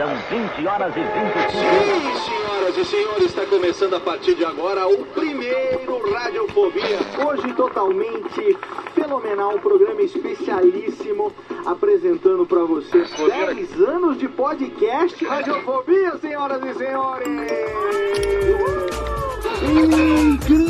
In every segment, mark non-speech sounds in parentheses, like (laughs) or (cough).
São 20 horas e 25 Sim, senhoras e senhores, está começando a partir de agora o primeiro Radiofobia. Hoje totalmente fenomenal, um programa especialíssimo apresentando para vocês 10 anos de podcast Radiofobia, senhoras e senhores. Incrível,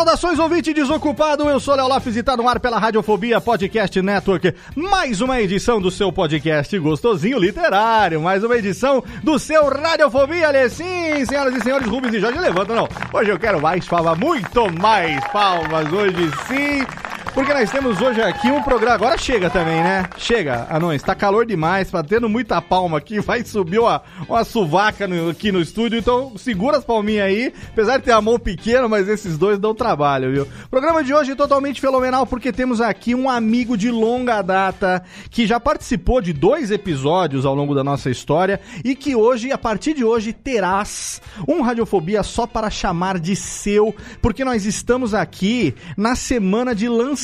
Saudações, ouvinte desocupado. Eu sou Léo Lopes e tá no ar pela Radiofobia Podcast Network. Mais uma edição do seu podcast gostosinho literário. Mais uma edição do seu Radiofobia, Lê. Sim, senhoras e senhores, Rubens e Jorge, levanta não. Hoje eu quero mais palmas, muito mais palmas. Hoje sim. Porque nós temos hoje aqui um programa. Agora chega também, né? Chega, anões. Tá calor demais, tá tendo muita palma aqui. (laughs) Vai subir uma, uma suvaca no- aqui no estúdio. Então segura as palminhas aí. Apesar de ter a mão pequena, mas esses dois dão trabalho, viu? Programa de hoje é totalmente fenomenal porque temos aqui um amigo de longa data que já participou de dois episódios ao longo da nossa história e que hoje, a partir de hoje, terás um Radiofobia só para chamar de seu, porque nós estamos aqui na semana de lançamento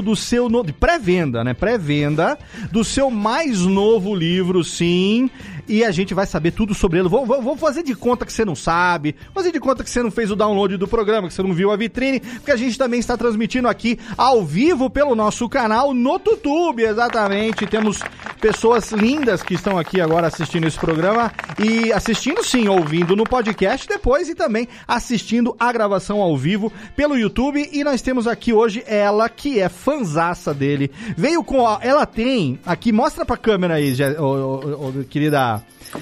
do seu no... de pré-venda, né? Pré-venda do seu mais novo livro, sim. E a gente vai saber tudo sobre ele. Vou, vou, vou fazer de conta que você não sabe, fazer de conta que você não fez o download do programa, que você não viu a vitrine, porque a gente também está transmitindo aqui ao vivo pelo nosso canal no YouTube, exatamente. Temos pessoas lindas que estão aqui agora assistindo esse programa e assistindo sim, ouvindo no podcast depois e também assistindo a gravação ao vivo pelo YouTube. E nós temos aqui hoje ela que é fanzaça dele. Veio com a, ela tem aqui, mostra pra câmera aí, ô, querida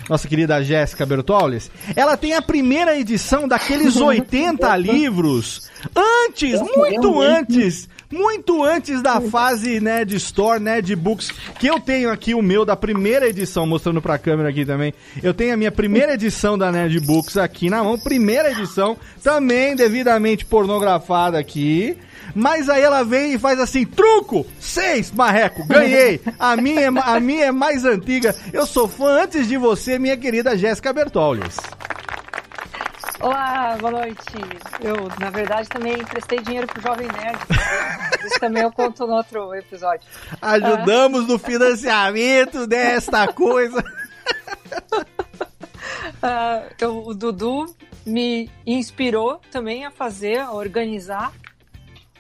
nossa querida Jéssica Bertolles, ela tem a primeira edição daqueles 80 (laughs) livros antes, muito antes, muito antes da fase Nerd Store, Nerd Books, que eu tenho aqui o meu da primeira edição, mostrando pra câmera aqui também. Eu tenho a minha primeira edição da Nerd Books aqui na mão, primeira edição, também devidamente pornografada aqui. Mas aí ela vem e faz assim, truco! Seis, marreco, ganhei! A minha, é, a minha é mais antiga. Eu sou fã antes de você, minha querida Jéssica Bertolles. Olá, boa noite. Eu, na verdade, também emprestei dinheiro pro Jovem Nerd. (laughs) Isso também eu conto no outro episódio. Ajudamos no financiamento desta coisa. (laughs) Ah, eu- o Dudu me inspirou também a fazer, a organizar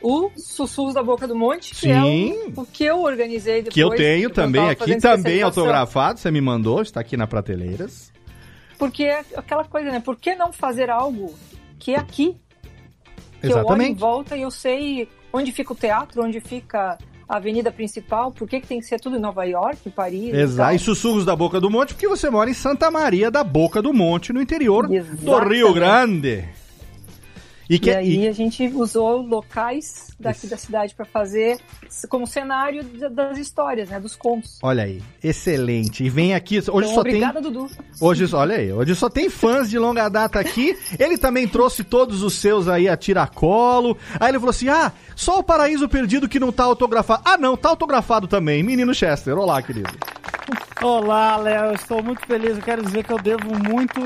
o Sussurros da Boca do Monte, que é Sim. o, o que eu organizei depois. Que eu tenho quando também aqui, também autografado. Você me mandou, está aqui na prateleiras. Porque é aquela coisa, né? Por que não fazer algo que é aqui? Que eu olho em Exatamente. volta e eu sei onde fica o teatro, onde fica a avenida principal, por que, que tem que ser tudo em Nova York, Paris? Exato. e E sussurros da Boca do Monte, porque você mora em Santa Maria da Boca do Monte, no interior do Exatamente. Rio Grande. E, que, E aí e- a gente usou locais daqui da cidade para fazer como cenário da- das histórias, né? Dos contos. olha aí, excelente. E vem aqui, hoje Então, só obrigada, tem Dudu. Hoje, olha aí, hoje só tem fãs de longa data aqui. Ele também trouxe todos os seus aí a tiracolo. Aí ele falou assim: "Ah, só o Paraíso Perdido que não tá autografado". Ah, não, tá autografado também. Menino Chester. Olá, querido. Olá, Léo, eu estou muito feliz. Eu quero dizer que eu devo muito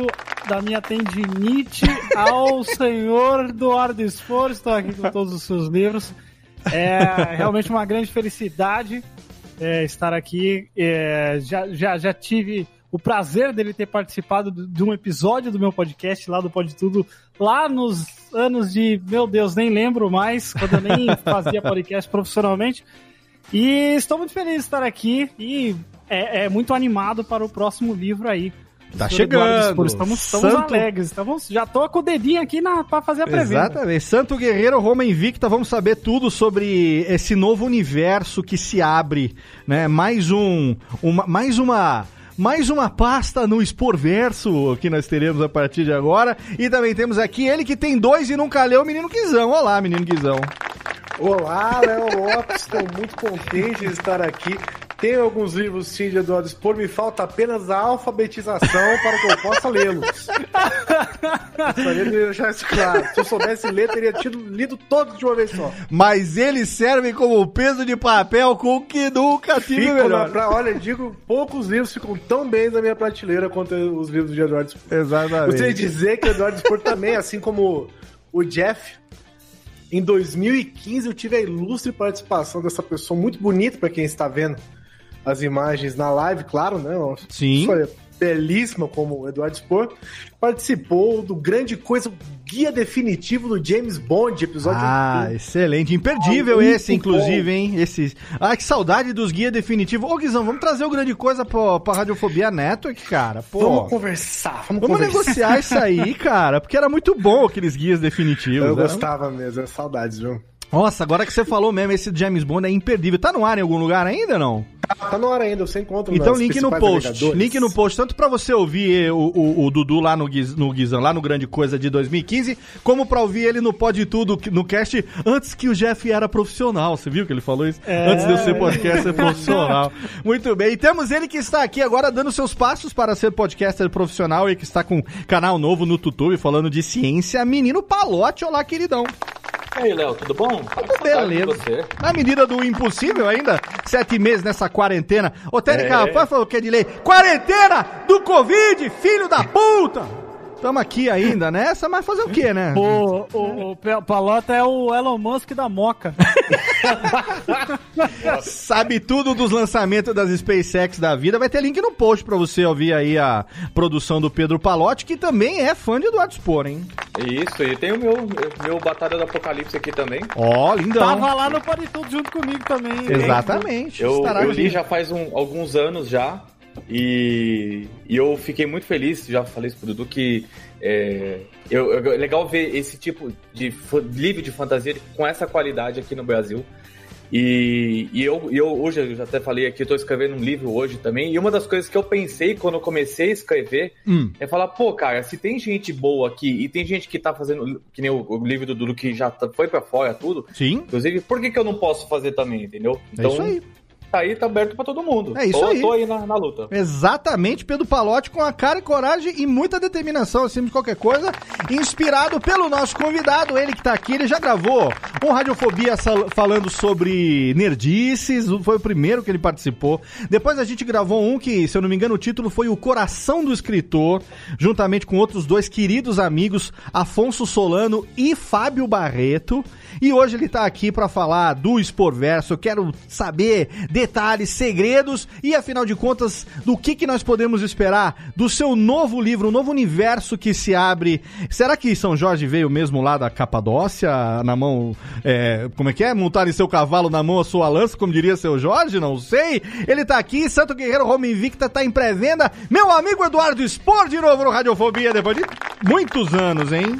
da minha tendinite ao (laughs) senhor Eduardo Esfor. Estou aqui com todos os seus livros. É realmente uma grande felicidade é, estar aqui. É, já, já, já tive o prazer dele ter participado de de um episódio do meu podcast lá do Pode Tudo, lá nos anos de, meu Deus, nem lembro mais, quando eu nem (laughs) fazia podcast profissionalmente. E estou muito feliz de estar aqui e é, é muito animado para o próximo livro aí. Tá chegando. Estamos, estamos Santo- alegres. Estamos, já tô com o dedinho aqui na, pra fazer a pré-venda. Exatamente. Santo Guerreiro Roma Invicta, vamos saber tudo sobre esse novo universo que se abre, né? Mais um, uma, mais uma, mais uma pasta no Exporverso que nós teremos a partir de agora. E também temos aqui ele que tem dois e nunca leu, o menino Guizão. Olá, menino Guizão. Olá, Léo Lopes, estou muito contente de estar aqui. Tenho alguns livros sim de Eduardo Spor, me falta apenas a alfabetização (laughs) para que eu possa lê-los. Gostaria de deixar isso claro. Se eu soubesse ler, teria tido lido todos de uma vez só. Mas eles servem como peso de papel com o que nunca tive Fico melhor. pra, olha, digo, poucos livros ficam tão bem na minha prateleira quanto os livros de Eduardo Spor. Exatamente. Gostaria de dizer que o Eduardo Spor também, assim como o Jeff, em 2015 eu tive a ilustre participação dessa pessoa muito bonita para quem está vendo as imagens na live, claro, né? Sim. pessoa belíssima como o Eduardo Spor, participou do grande coisa, o guia definitivo do James Bond, episódio Ah, excelente. Imperdível Ah, esse, inclusive, hein? Esse... Ah, que saudade dos guias definitivos. Ô, Guizão, vamos trazer o grande coisa pra, pra Radiofobia Network, cara. Pô, Vamos conversar, vamos, vamos conversar. negociar isso aí, (laughs) cara. Porque era muito bom aqueles guias definitivos. Eu né? gostava mesmo, é saudades, viu? Nossa, agora que você falou mesmo, esse James Bond é imperdível. Tá no ar em algum lugar ainda, não? Tá, tá na hora ainda, você encontra Então, link no post. agregadores. Link no post, tanto pra você ouvir o, o, o Dudu lá no, Guiz, no Guizão, lá no Grande Coisa de 2015, como pra ouvir ele no Pode Tudo, no cast, antes que o Jeff era profissional. Você viu que ele falou isso? É. Antes de eu ser podcaster profissional. Muito bem. E temos ele que está aqui agora dando seus passos para ser podcaster profissional e que está com canal novo no YouTube falando de ciência. Menino Palote, olá, queridão. E aí, Léo, tudo bom? Tudo beleza. Você? Na medida do impossível ainda, sete meses nessa quarentena. Ô, Tênica, É. rapaz, falou o que é de lei? Quarentena do Covid, filho da puta! Tamo aqui ainda nessa, mas fazer o quê, né? O, o, o Palota é o Elon Musk da Moca. (laughs) Sabe tudo dos lançamentos das SpaceX da vida. Vai ter link no post pra você ouvir aí a produção do Pedro Palotti, que também é fã de Eduardo Spor, hein? Isso, e tem o meu, meu Batalha do Apocalipse aqui também. Ó, lindão. Tava lá no Pode Tudo junto comigo também. Exatamente. Eu, eu aqui. li já faz um- alguns anos já. E, e eu fiquei muito feliz, já falei isso pro Dudu, que é, eu, eu- é legal ver esse tipo de livro de fantasia com essa qualidade aqui no Brasil. E, e eu, eu hoje, eu já até falei aqui, eu tô escrevendo um livro hoje também. E uma das coisas que eu pensei quando eu comecei a escrever Hum. é falar, pô, cara, se tem gente boa aqui e tem gente que tá fazendo, que nem o, o livro do Dudu que já tá- foi pra fora tudo, Sim, inclusive, por que, que eu não posso fazer também, entendeu? é isso aí. Tá aí, tá aberto pra todo mundo. É isso tô, aí. Tô aí na, na luta. Exatamente, Pedro Palotti com a cara e coragem e muita determinação acima de qualquer coisa, inspirado pelo nosso convidado, ele que tá aqui, ele já gravou um Radiofobia falando sobre nerdices, foi o primeiro que ele participou. Depois a gente gravou um que, se eu não me engano, o título foi O Coração do Escritor, juntamente com outros dois queridos amigos, Afonso Solano e Fábio Barreto. E hoje ele tá aqui pra falar do Exporverso. Eu quero saber detalhes, segredos e, afinal de contas, do que, que nós podemos esperar do seu novo livro, um novo universo que se abre. Será que São Jorge veio mesmo lá da Capadócia, na mão. é, como é que é? Montar em seu cavalo na mão a sua lança, como diria seu Jorge? Não sei. Ele tá aqui, Santo Guerreiro Roma Invicta tá em pré-venda. Meu amigo Eduardo Expor de novo no Radiofobia, depois de muitos anos, hein?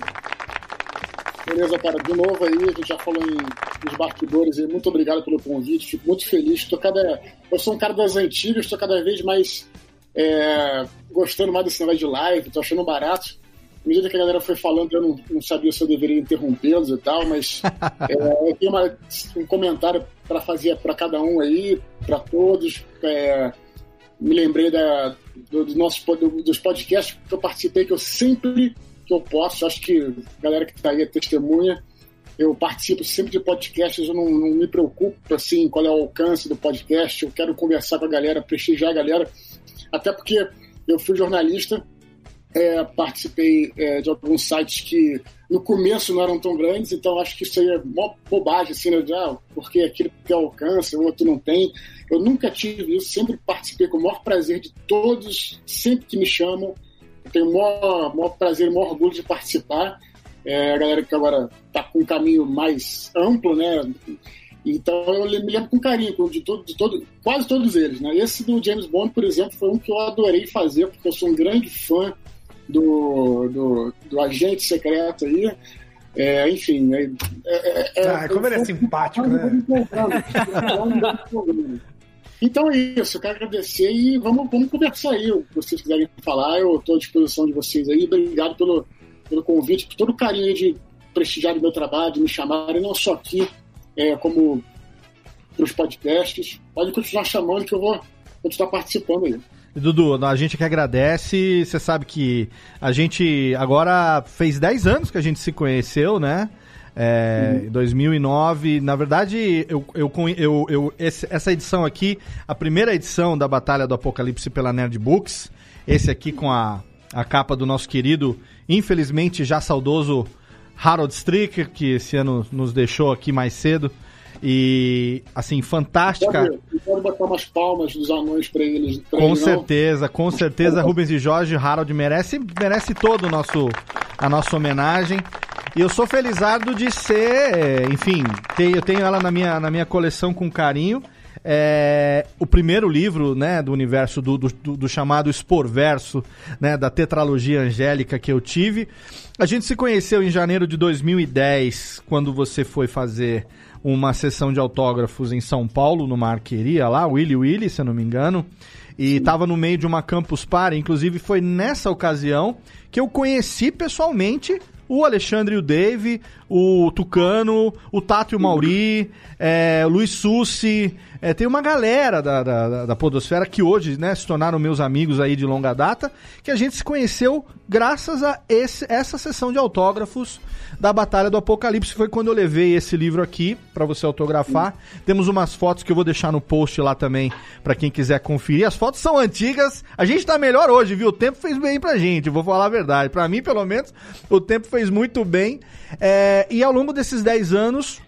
Beleza, cara, de novo aí, a gente já falou em, nos bastidores e muito obrigado pelo convite, fico muito feliz. Tô cada, eu sou um cara das antigas, estou cada vez mais é, gostando mais desse negócio de live, tô achando barato. À medida que a galera foi falando, eu não, não sabia se eu deveria interrompê-los e tal, mas (laughs) é, eu tenho uma- um comentário para fazer para cada um aí, para todos. É, me lembrei da, do, do nosso, do- dos podcasts que eu participei, que eu sempre que eu posso, acho que a galera que está aí é testemunha, eu participo sempre de podcasts, eu não, não me preocupo assim qual é o alcance do podcast, eu quero conversar com a galera, prestigiar a galera, até porque eu fui jornalista, é, participei é, de alguns sites que no começo não eram tão grandes, então acho que isso aí é mó bobagem, assim, né? ah, porque aquilo tem alcance, o outro não tem. Eu nunca tive isso, sempre participei com o maior prazer de todos, sempre que me chamam, tenho o maior, maior prazer, o maior orgulho de participar. É, a galera que agora está com um caminho mais amplo, né? Então eu me lembro com carinho de, todo, de todo, quase todos eles. Né? Esse do James Bond, por exemplo, foi um que eu adorei fazer, porque eu sou um grande fã do, do, do agente secreto aí. É, enfim, é, é, é ah, como ele é simpático, né? Então é isso, eu quero agradecer e vamos, vamos conversar aí. Se vocês quiserem falar, eu estou à disposição de vocês aí. Obrigado pelo, pelo convite, por todo o carinho de prestigiar o meu trabalho, de me chamarem, não só aqui, é, como para os podcasts. Pode continuar chamando que eu vou continuar participando aí. Dudu, a gente que agradece. Você sabe que a gente agora fez 10 anos que a gente se conheceu, né? É, uhum. 2009, na verdade, eu, eu, eu, eu esse, essa edição aqui, a primeira edição da Batalha do Apocalipse pela Nerd Books, esse aqui com a, a capa do nosso querido, infelizmente já saudoso Harold Stricker, que esse ano nos deixou aqui mais cedo. E, assim, fantástica. Pode, pode botar umas palmas dos anões pra eles. Pra com certeza, não? com certeza. Rubens e Jorge, Harold merece, merece todo o nosso, a nossa homenagem. E eu sou felizardo de ser, enfim, eu tenho ela na minha, na minha coleção com carinho. É, o primeiro livro né, do universo do, do, do, chamado Esporverso, né, da tetralogia angélica que eu tive. A gente se conheceu em janeiro de 2010, quando você foi fazer uma sessão de autógrafos em São Paulo, numa arqueria lá, Willy Willy, se eu não me engano. E estava no meio de uma Campus Party, inclusive foi nessa ocasião que eu conheci pessoalmente o Alexandre e o Dave, o Tucano, o Tato e o Mauri, é, Luiz Sussi, é, tem uma galera da, da, da, Podosfera que hoje né, se tornaram meus amigos aí de longa data, que a gente se conheceu graças a esse, essa sessão de autógrafos da Batalha do Apocalipse. Foi quando eu levei esse livro aqui para você autografar. Temos umas fotos que eu vou deixar no post lá também para quem quiser conferir. As fotos são antigas. A gente tá melhor hoje, viu? O tempo fez bem pra gente, vou falar a verdade. Para mim, pelo menos, o tempo fez muito bem. É, e ao longo desses 10 anos,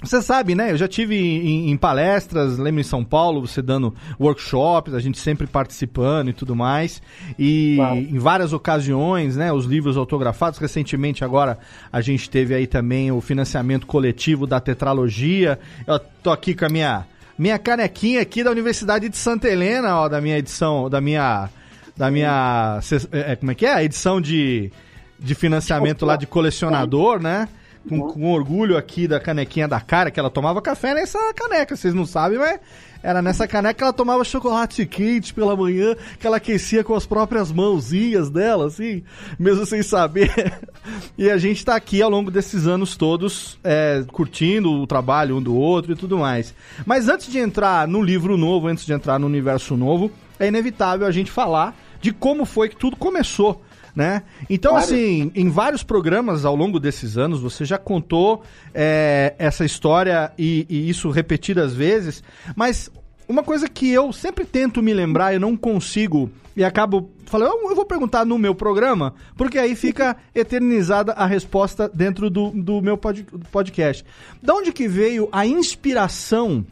você sabe, né? Eu já tive em, em, palestras, lembro em São Paulo, você dando workshops, a gente sempre participando e tudo mais. E claro. em várias ocasiões, né? Os livros autografados. Recentemente, agora, a gente teve aí também o financiamento coletivo da tetralogia. Eu tô aqui com a minha, minha canequinha aqui da Universidade de Santa Helena, ó, da minha edição, da minha. Da minha. É, como é que é? A edição de, de financiamento lá de colecionador, né? com, com, orgulho aqui da canequinha da cara, que ela tomava café nessa caneca, vocês não sabem, mas era nessa caneca que ela tomava chocolate quente pela manhã, que ela aquecia com as próprias mãozinhas dela, assim, mesmo sem saber. (laughs) e a gente tá aqui ao longo desses anos todos é, curtindo o trabalho um do outro e tudo mais. Mas antes de entrar no livro novo, antes de entrar no universo novo, é inevitável a gente falar de como foi que tudo começou né? Então, claro. assim, em vários programas ao longo desses anos, você já contou é, essa história e, e isso repetidas vezes, mas uma coisa que eu sempre tento me lembrar, eu não consigo, e acabo falando, eu vou perguntar no meu programa, porque aí fica (laughs) eternizada a resposta dentro do, do meu pod, podcast. Da onde que veio a inspiração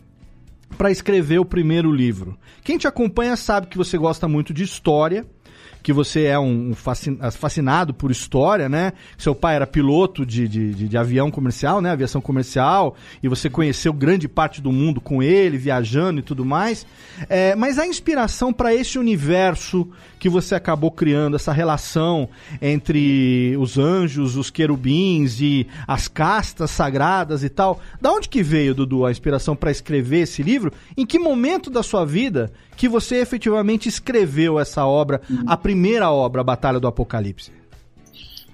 para escrever o primeiro livro? Quem te acompanha sabe que você gosta muito de história, que você é um fascinado por história, né? Seu pai era piloto de, de, de, de avião comercial, né? Aviação comercial, e você conheceu grande parte do mundo com ele, viajando e tudo mais. É, mas a inspiração para esse universo que você acabou criando, essa relação entre os anjos, os querubins e as castas sagradas e tal, da onde que veio, Dudu, a inspiração para escrever esse livro? Em que momento da sua vida que você efetivamente escreveu essa obra, a primeira obra, a Batalha do Apocalipse?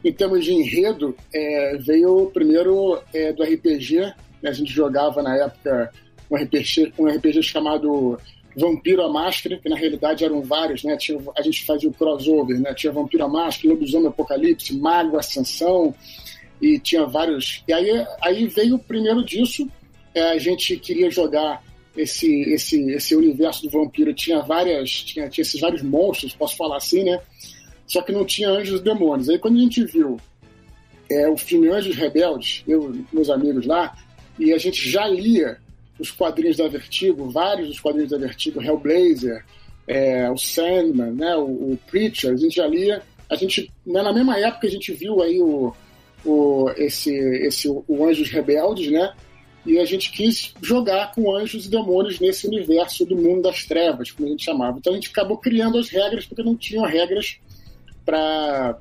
Em termos de enredo, é, veio primeiro é, do RPG. Né? A gente jogava na época um RPG, um RPG chamado Vampiro a Máscara, que na realidade eram vários, né? Tinha, a gente fazia o crossover, né? Tinha Vampiro a Máscara, Lobisomem Apocalipse, Mago Ascensão, e tinha vários. E aí, aí veio o primeiro disso, é, a gente queria jogar esse, esse, esse universo do vampiro tinha várias tinha, tinha esses vários monstros, posso falar assim, né? Só que não tinha anjos e demônios. Aí quando a gente viu é, o filme Anjos Rebeldes, eu meus amigos lá, e a gente já lia os quadrinhos da Vertigo, vários dos quadrinhos da Vertigo, Hellblazer, é, o Sandman, né, o, o, Preacher, a gente já lia. A gente, né, na mesma época a gente viu aí o, o, esse, esse, o Anjos Rebeldes, né? E a gente quis jogar com anjos e demônios nesse universo do mundo das trevas, como a gente chamava. Então a gente acabou criando as regras, porque não tinham regras para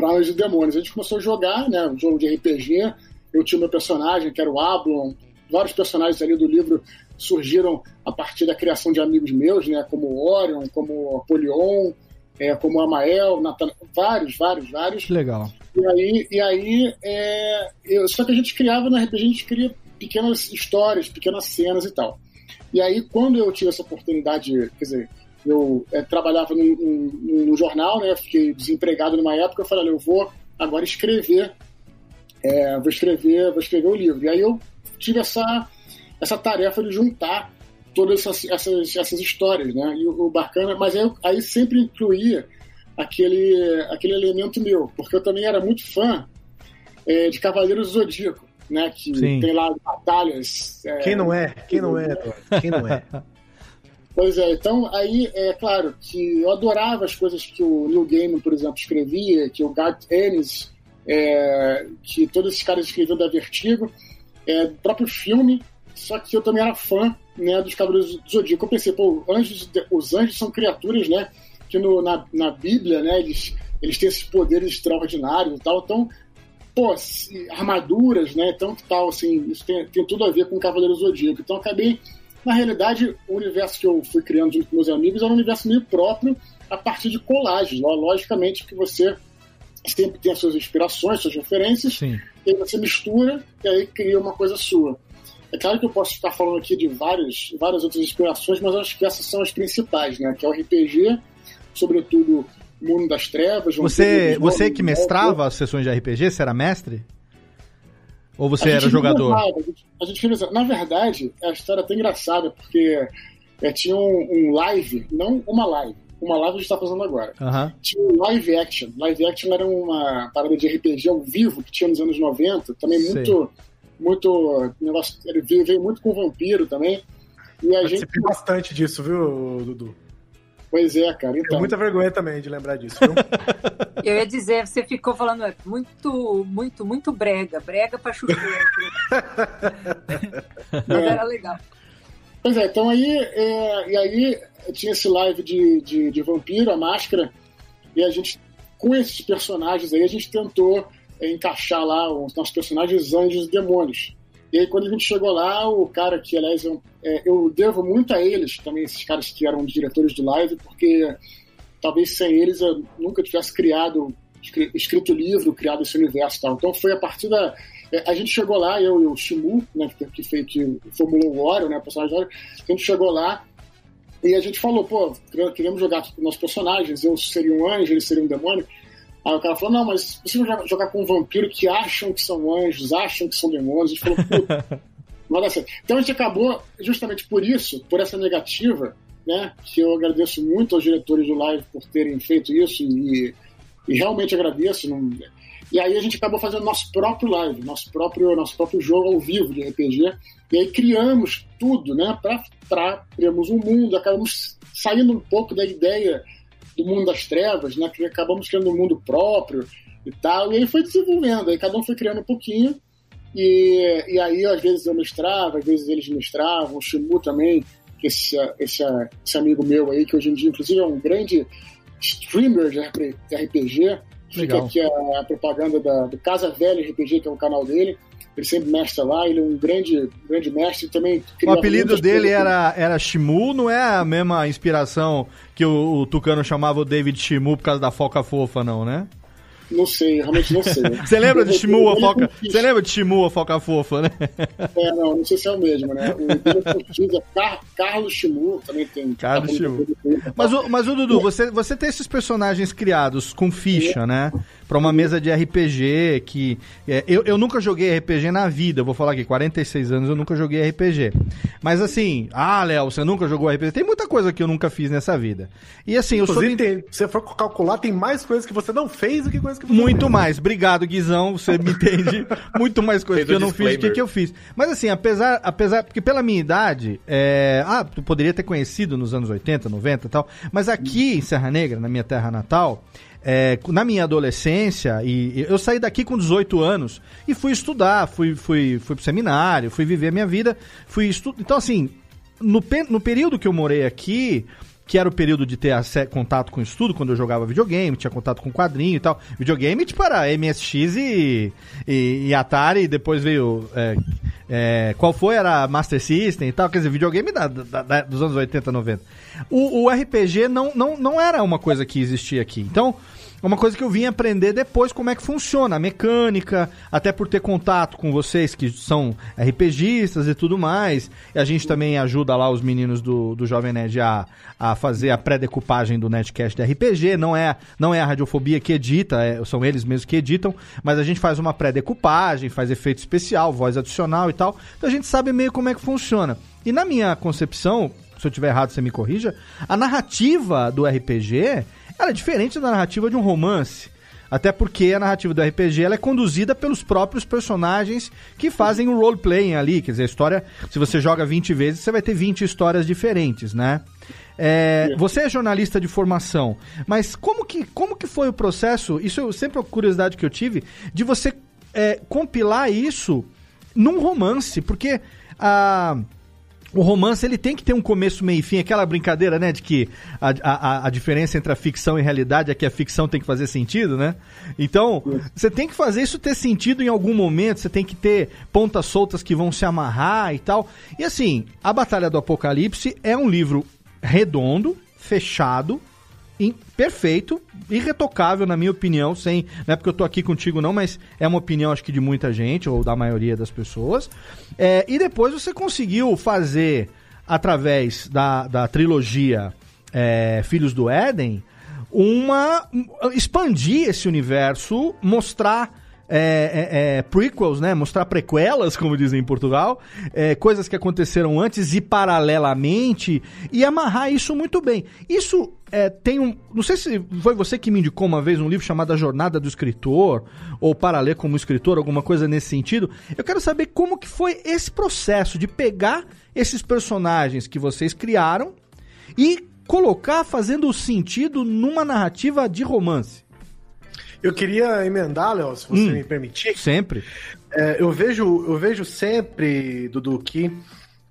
anjos e demônios. A gente começou a jogar, né? Um jogo de RPG. Eu tinha meu personagem, que era o Ablon. Vários personagens ali do livro surgiram a partir da criação de amigos meus, né? Como Orion, como Apolion, é, como Amael, Nathan... vários, vários, vários. Legal. E aí, e aí é, eu, só que a gente criava no RPG, a gente cria pequenas histórias, pequenas cenas e tal. E aí, quando eu tive essa oportunidade, quer dizer, eu é, trabalhava num, num, num, jornal, né? Fiquei desempregado numa época, eu falei, eu vou agora escrever, é, vou escrever, vou escrever o livro. E aí eu tive essa, essa tarefa de juntar todas essas, essas, essas histórias, né? E o, o bacana, mas aí, aí sempre incluía aquele, aquele elemento meu, porque eu também era muito fã é, de Cavaleiros do Zodíaco, né? Que Sim. tem lá batalhas. é, Quem não é? Quem não é? Quem não é? (laughs) Pois é, então aí é claro que eu adorava as coisas que o Neil Gaiman, por exemplo, escrevia, que o Garth Ennis, é, que todos esses caras escreviam da Vertigo, é, do próprio filme, só que eu também era fã né, dos Cavaleiros do Zodíaco. Eu pensei, pô, anjos, os anjos são criaturas, né, que no, na, na Bíblia, né, eles, eles têm esses poderes extraordinários e tal, então, pô, se- armaduras, né, que tal, assim, isso tem, tem tudo a ver com o Cavaleiro do Zodíaco. Então, acabei na realidade, o universo que eu fui criando junto com meus amigos era um universo meio próprio a partir de colagens. Lo- Logicamente que você sempre tem as suas inspirações, suas referências, Sim. e aí você mistura e aí cria uma coisa sua. É claro que eu posso ficar falando aqui de várias, várias outras inspirações, mas acho que essas são as principais, né? Que é o RPG, sobretudo Mundo das Trevas. Você, você que Jogo, mestrava as sessões de RPG, você era mestre? Ou você era jogador? A gente, a gente. Na verdade, a história é até engraçada, porque é, tinha um, um live, não uma live, uma live a gente está fazendo agora. Aham. Tinha um live action. Live action era uma parada de RPG ao vivo que tinha nos anos 90, também Sei. muito. Muito. Negócio, ele veio, veio muito com vampiro também. E a gente. Participei bastante disso, viu, Dudu? Pois é, cara. Tenho Então, muita vergonha também de lembrar disso, viu? (laughs) Eu ia dizer, você ficou falando é, muito, muito, muito brega. Brega pra chuchu. (laughs) Mas era legal. Pois é, então aí, é, e aí tinha esse live de, de, de vampiro, a máscara, e a gente, com esses personagens aí, a gente tentou é, encaixar lá os nossos personagens anjos e demônios. E aí, quando a gente chegou lá, o cara que, aliás, eu, é, eu devo muito a eles, também esses caras que eram diretores do live, porque talvez sem eles eu nunca tivesse criado, escri- escrito livro, criado esse universo e tal. Então foi a partir da. É, A gente chegou lá, eu e o Shimu, né, que, fez que formulou o Orion, né, o personagem do Orion, a gente chegou lá e a gente falou, pô, quer- queremos jogar com nossos personagens, eu seria um anjo, ele seria um demônio. Aí o cara falou, não, mas você vai jogar- com um vampiro que acham que são anjos, acham que são demônios. A gente falou, puta, (laughs) não dar certo. Então a gente acabou, justamente por isso, por essa negativa, né, que eu agradeço muito aos diretores do live por terem feito isso e, e realmente agradeço. Não... E aí a gente acabou fazendo nosso próprio live, nosso próprio, nosso próprio jogo ao vivo de RPG. E aí criamos tudo, né, para criamos um mundo, acabamos saindo um pouco da ideia do mundo das trevas, né, que acabamos criando um mundo próprio e tal. E aí foi desenvolvendo, aí cada um foi criando um pouquinho. E, e aí, às vezes eu mestrava, às vezes eles mestravam, o Shimu também, esse, esse, esse amigo meu aí, que hoje em dia, inclusive, é um grande streamer de RP RPG. Fica Legal. aqui a, a propaganda da, do Casa Velha RPG, que é o canal dele. Ele sempre mestra lá, ele é um grande, grande mestre também. O apelido dele era, era Shimu, não é a mesma inspiração que o, o Tucano chamava o David Shimu por causa da foca fofa, não, né? Não sei, realmente não sei. (laughs) Você lembra de Shimu, a foca? Você lembra de Shimu, a foca fofa, né? É, não, não sei se é o mesmo, né? O é Car Carlos Shimu, também tem. Carlos tá Shimu. com- Mas o, mas o Dudu, você, você tem esses personagens criados com ficha, né? Pra uma mesa de RPG que. é, eu, eu nunca joguei RPG na vida, eu vou falar aqui, 46 anos eu nunca joguei RPG. Mas assim, ah, Léo, você nunca jogou RPG? Tem muita coisa que eu nunca fiz nessa vida. E assim, eu sou. Inclusive, tem, se você for calcular, tem mais coisas que você não fez do que coisas que você Muito fez. mais. Obrigado, Guizão. Você me entende. (laughs) Muito mais coisa Fez que eu não fiz do que, disclaimer. que eu fiz. Mas assim, apesar, apesar. Porque pela minha idade. É, ah, tu poderia ter conhecido nos anos 80, 90 e tal. Mas aqui em Serra Negra, na minha terra natal. É, na minha adolescência, e, eu saí daqui com 18 anos e fui estudar, fui, fui, fui pro seminário, fui viver a minha vida, fui estudar. Então, assim, no, no período que eu morei aqui, que era o período de ter contato com estudo, quando eu jogava videogame, tinha contato com quadrinho e tal. Videogame, tipo, era MSX e, e, e Atari, e depois veio. é, é, qual foi? Era Master System e tal. Quer dizer, videogame da- da- da- dos anos 80, 90. O, o RPG não, não, não era uma coisa que existia aqui. Então. É uma coisa que eu vim aprender depois como é que funciona, a mecânica, até por ter contato com vocês que são RPGistas e tudo mais. E a gente também ajuda lá os meninos do, do Jovem Nerd a, a fazer a pré-decupagem do Netcast de RPG. Não é, não é a Radiofobia que edita, é- são eles mesmos que editam, mas a gente faz uma pré-decupagem, faz efeito especial, voz adicional e tal. Então a gente sabe meio como é que funciona. E na minha concepção, se eu tiver errado, você me corrija, a narrativa do RPG ela é diferente da narrativa de um romance. Até porque a narrativa do RPG ela é conduzida pelos próprios personagens que fazem o roleplaying ali. Quer dizer, a história, se você joga 20 vezes, você vai ter 20 histórias diferentes, né? É, você é jornalista de formação, mas como que, como que foi o processo? Isso é sempre uma curiosidade que eu tive, de você é, compilar isso num romance, porque a. O romance ele tem que ter um começo, meio e fim, aquela brincadeira, né? De que a, a, a diferença entre a ficção e a realidade é que a ficção tem que fazer sentido, né? Então, você tem que fazer isso ter sentido em algum momento, você tem que ter pontas soltas que vão se amarrar e tal. E assim, A Batalha do Apocalipse é um livro redondo, fechado, perfeito, irretocável, na minha opinião, sem. Não é porque eu tô aqui contigo, não, mas é uma opinião, acho que, de muita gente, ou da maioria das pessoas. É, e depois você conseguiu fazer, através da, da trilogia é, Filhos do Éden, uma. expandir esse universo, mostrar. É, é, é, prequels, né? Mostrar prequelas, como dizem em Portugal, é, coisas que aconteceram antes e paralelamente, e amarrar isso muito bem. Isso é, tem um. Não sei se foi você que me indicou uma vez um livro chamado A Jornada do Escritor, ou Para Ler como Escritor, alguma coisa nesse sentido. Eu quero saber como que foi esse processo de pegar esses personagens que vocês criaram e colocar fazendo sentido numa narrativa de romance. Eu queria emendar, Léo, se você Hum. me permitir. Sempre. É, eu, vejo, eu vejo sempre, Dudu, que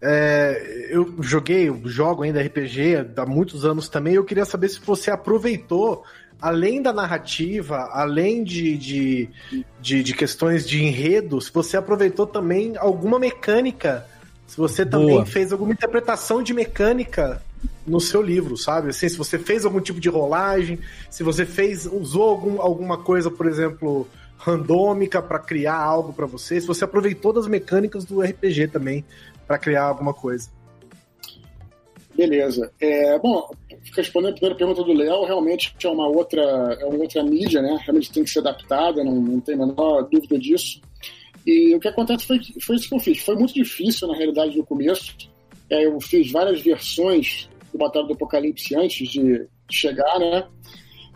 é, eu joguei, eu jogo ainda RPG há muitos anos também. Eu queria saber se você aproveitou, além da narrativa, além de, de, de, de questões de enredo, se você aproveitou também alguma mecânica, se você também Boa. fez alguma interpretação de mecânica no seu livro, sabe? Assim, se você fez algum tipo de rolagem, se você fez, usou algum, alguma coisa, por exemplo, randômica para criar algo para você, se você aproveitou das mecânicas do RPG também para criar alguma coisa. Beleza. É, bom, respondendo a primeira pergunta do Léo, realmente é uma outra, é uma outra mídia, né? Realmente tem que ser adaptada, não, não tem a menor dúvida disso. E o que acontece foi, foi isso que eu fiz. Foi muito difícil, na realidade, no começo. É, eu fiz várias versões do Batalha do Apocalipse antes de chegar, né?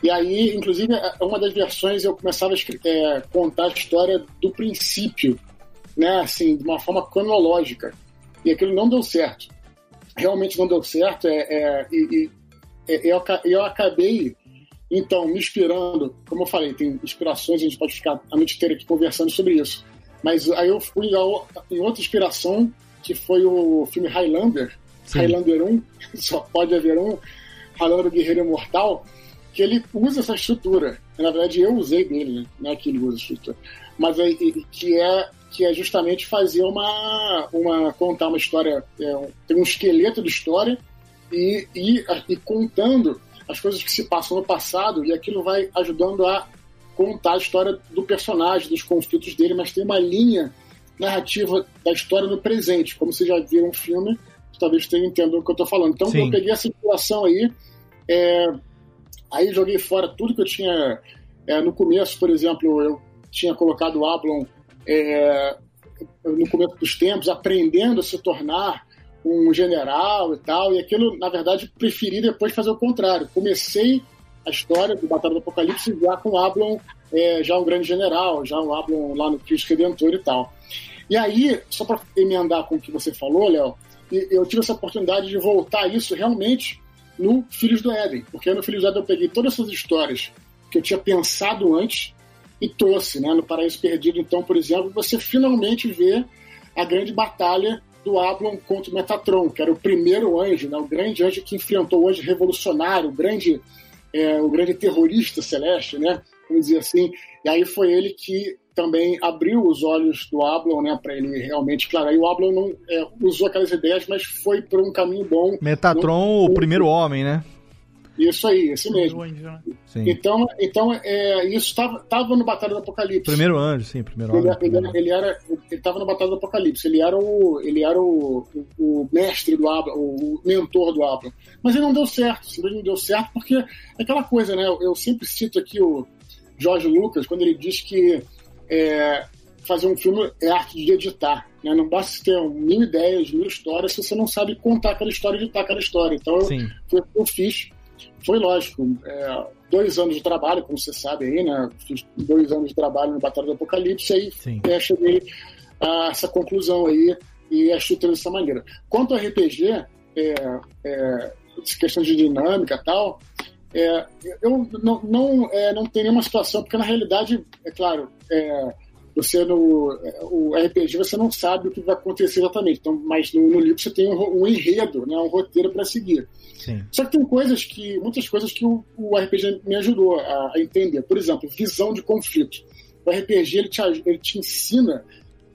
E aí, inclusive, uma das versões eu começava a é, contar a história do princípio, né? Assim, de uma forma cronológica. E aquilo não deu certo realmente não deu certo. É, é, e, e- é, eu, eu acabei, então, me inspirando. Como eu falei, tem inspirações, a gente pode ficar a noite inteira aqui conversando sobre isso. Mas aí eu fui em outra inspiração, que foi o filme Highlander, Highlander 1, (laughs) só pode haver um, Highlander Guerreiro Imortal, que ele usa essa estrutura. Na verdade, eu usei dele, né? Não é que ele usa a estrutura. Mas e- que é que é justamente fazer uma, uma contar uma história, é, um- tem um esqueleto de história e, e, e contando as coisas que se passam no passado e aquilo vai ajudando a contar a história do personagem, dos conflitos dele, mas tem uma linha narrativa da história no presente, como vocês já viram o filme, talvez tenham entendido o que eu estou falando. Então Sim. eu peguei essa inspiração aí, é, aí joguei fora tudo que eu tinha é, no começo, por exemplo, eu tinha colocado o Ablon é, no começo dos tempos, aprendendo a se tornar um general e tal, e aquilo, na verdade, preferi depois fazer o contrário. Comecei a história do Batalha do Apocalipse já com o Ablon, é, já um grande general, já o Ablon lá no Cristo Redentor e tal. E aí, só para emendar com o que você falou, Léo, e- eu tive essa oportunidade de voltar isso realmente no Filhos do Éden, porque no Filhos do Éden eu peguei todas essas histórias que eu tinha pensado antes e trouxe, né? No Paraíso Perdido, então, por exemplo, você finalmente vê a grande batalha do Ablon contra o Metatron, que era o primeiro anjo, né? O grande anjo que enfrentou o anjo revolucionário, o grande, é, o grande terrorista celeste, né? Vamos dizer assim. E aí foi ele que também abriu os olhos do Ablon, né, para ele realmente, claro, aí o Ablon não é, usou aquelas ideias, mas foi por um caminho bom. Metatron, o primeiro homem, né? Isso aí, esse mesmo. Sim. Então, então é, isso estava no Batalha do Apocalipse. Primeiro anjo, sim, primeiro Ele, anjo. ele, era- ele era, ele estava no Batalha do Apocalipse. Ele era o, ele era o, o, o mestre do Abra, o, o mentor do Abra. Mas ele não deu certo. Simplesmente não deu certo porque é aquela coisa, né? Eu, eu sempre cito aqui o Jorge Lucas quando ele diz que é, fazer um filme é arte de editar. Né? Não basta ter mil ideias, mil histórias se você não sabe contar aquela história e editar aquela história. Então, eu- Sim. foi o que eu fiz. Foi lógico, é, dois anos de trabalho, como você sabe aí, né? Fiz dois anos de trabalho no Batalha do Apocalipse, aí é, cheguei a essa conclusão aí e estruturei dessa maneira. Quanto ao RPG, é, é, questão de dinâmica e tal, é, eu não, não, é, não tenho nenhuma situação, porque na realidade, é claro, é, você no é, o RPG você não sabe o que vai acontecer exatamente, então, mas no, no livro você tem um, um enredo, né, um roteiro para seguir. Sim. Só que tem coisas que, muitas coisas que o, o RPG me ajudou a, a entender. Por exemplo, visão de conflito. O RPG ele te, ele te ensina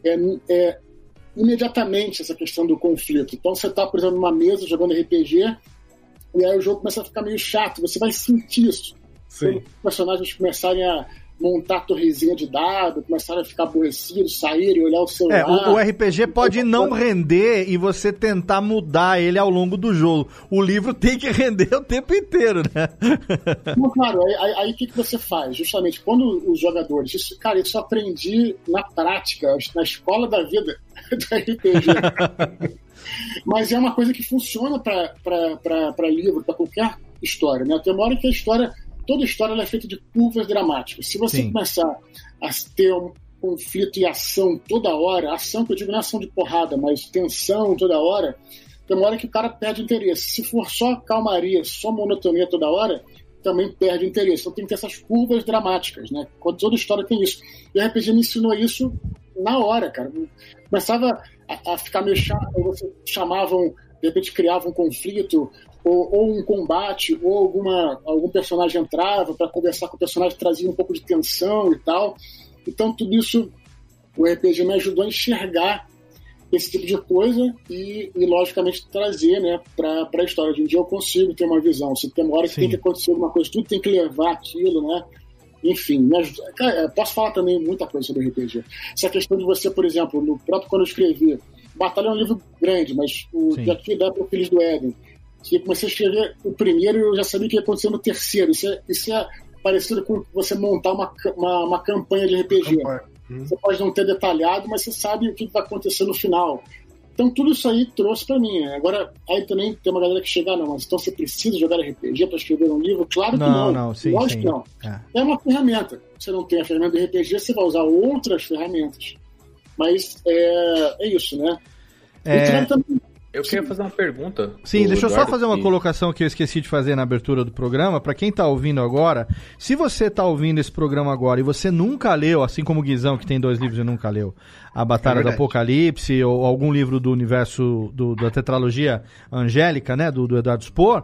é, é, imediatamente essa questão do conflito. Então você está, por exemplo, numa mesa jogando RPG e aí o jogo começa a ficar meio chato. Você vai sentir isso. Quando os personagens começarem a montar torrezinha de dado, começarem a ficar aborrecidos, saírem, olhar o É, celular. o, o RPG pode não render e você tentar mudar ele ao longo do jogo. O livro (laughs) tem que render o tempo inteiro, né? (laughs) Não, claro, aí o que, que você faz? Justamente quando os jogadores. Isso, cara, isso eu aprendi na prática, na escola da vida (laughs) do RPG. Mas é uma coisa que funciona para livro, para qualquer história. Né? Tem uma hora que a história. Toda história é feita de curvas dramáticas. Se você Sim. começar a ter um conflito e ação toda hora, ação que eu digo não é ação de porrada, mas tensão toda hora, tem uma hora que o cara perde interesse. Se for só calmaria, só monotonia toda hora, também perde interesse. Então tem que ter essas curvas dramáticas, né? Toda história tem isso. E o RPG me ensinou isso na hora, cara. Começava a, a ficar meio chato, você chamavam, de repente criava um conflito, ou, ou um combate, ou alguma, algum personagem entrava para conversar com o personagem, trazia um pouco de tensão e tal. Então tudo isso o RPG me ajudou a enxergar esse tipo de coisa e, e logicamente, trazer né, para a história. Hoje em dia eu consigo ter uma visão. Se tem uma hora que Sim. tem que acontecer alguma coisa, tudo tem que levar aquilo, né? Enfim, ajuda. Cara, posso falar também muita coisa sobre RPG. Essa questão de você, por exemplo, no próprio quando eu escrevi, Batalha é um livro grande, mas o Sim. daqui dá para o Filhos do Éden, que comecei a escrever o primeiro e eu já sabia o que ia acontecer no terceiro. Isso é, isso é parecido com você montar uma, uma, uma campanha de RPG. Você pode não ter detalhado, mas você sabe o que vai acontecer no final. Então tudo isso aí trouxe pra mim. né? Agora, aí também tem uma galera que chega, "Ah, não, mas então você precisa jogar RPG pra escrever um livro? Claro que Não, não. não, sim, Lógico sim. que não. É. É uma ferramenta. Se você não tem a ferramenta de RPG, você vai usar outras ferramentas. Mas é, é isso, né? É, E também- Eu queria fazer uma pergunta. Sim, deixa eu só fazer uma que- colocação que eu esqueci de fazer na abertura do programa. Pra quem tá ouvindo agora, se você tá ouvindo esse programa agora e você nunca leu, assim como o Guizão, que tem dois livros e nunca leu, A Batalha É do. Apocalipse, ou algum livro do universo do- da tetralogia angélica, né, do, do Eduardo Spohr,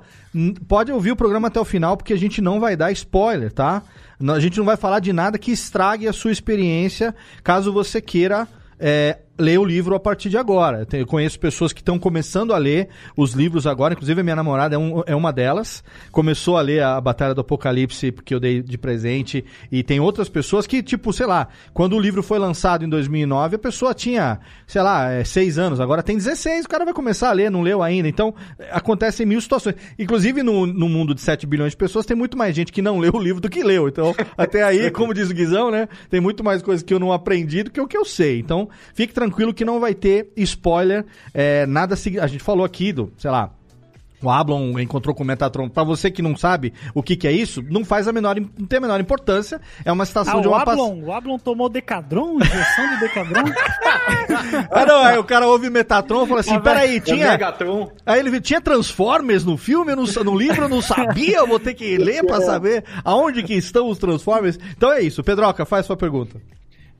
pode ouvir o programa até o final, porque a gente não vai dar spoiler, tá? A gente não vai falar de nada que estrague a sua experiência, caso você queira é, ler o livro a partir de agora. Eu tenho- Eu conheço pessoas que estão começando a ler os livros agora, inclusive a minha namorada é, um- é uma delas. Começou a ler a Batalha do Apocalipse, porque eu dei de presente, e tem outras pessoas que, tipo, sei lá, quando o livro foi lançado em 2009, a pessoa tinha, sei lá, é, seis anos, agora tem 16, o cara vai começar a ler, não leu ainda. Então, acontecem mil situações. Inclusive, no, no mundo de 7 bilhões de pessoas, tem muito mais gente que não leu o livro do que leu. Então, (laughs) até aí, como diz o Guizão, né, tem muito mais coisa que eu não aprendi do que o que eu sei. Então, fique tranquilo que não vai ter spoiler, é, nada. A gente falou aqui do, sei lá, O Ablon encontrou com o Metatron. Pra você que não sabe o que, que é isso, não faz a menor, não tem a menor importância. É uma estação Ah, de o uma pass- Ablon, o Ablon tomou Decadron, injeção de Decadron. (laughs) Ah, não, aí o cara ouve Metatron e fala assim: peraí, É tinha. Megatron. Aí ele viu, tinha Transformers no filme, sa- no livro eu não sabia, eu vou ter que (laughs) ler pra saber aonde que estão os Transformers. Então é isso, Pedroca, faz sua pergunta.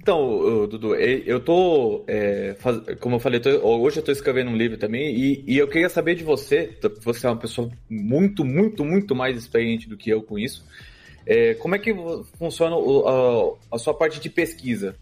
Então, Dudu, e- eu tô, é, como eu falei, tô- hoje eu tô escrevendo um livro também e, e eu queria saber de você, você é uma pessoa muito, muito, muito mais experiente do que eu com isso, é, como é que funciona a, a sua parte de pesquisa?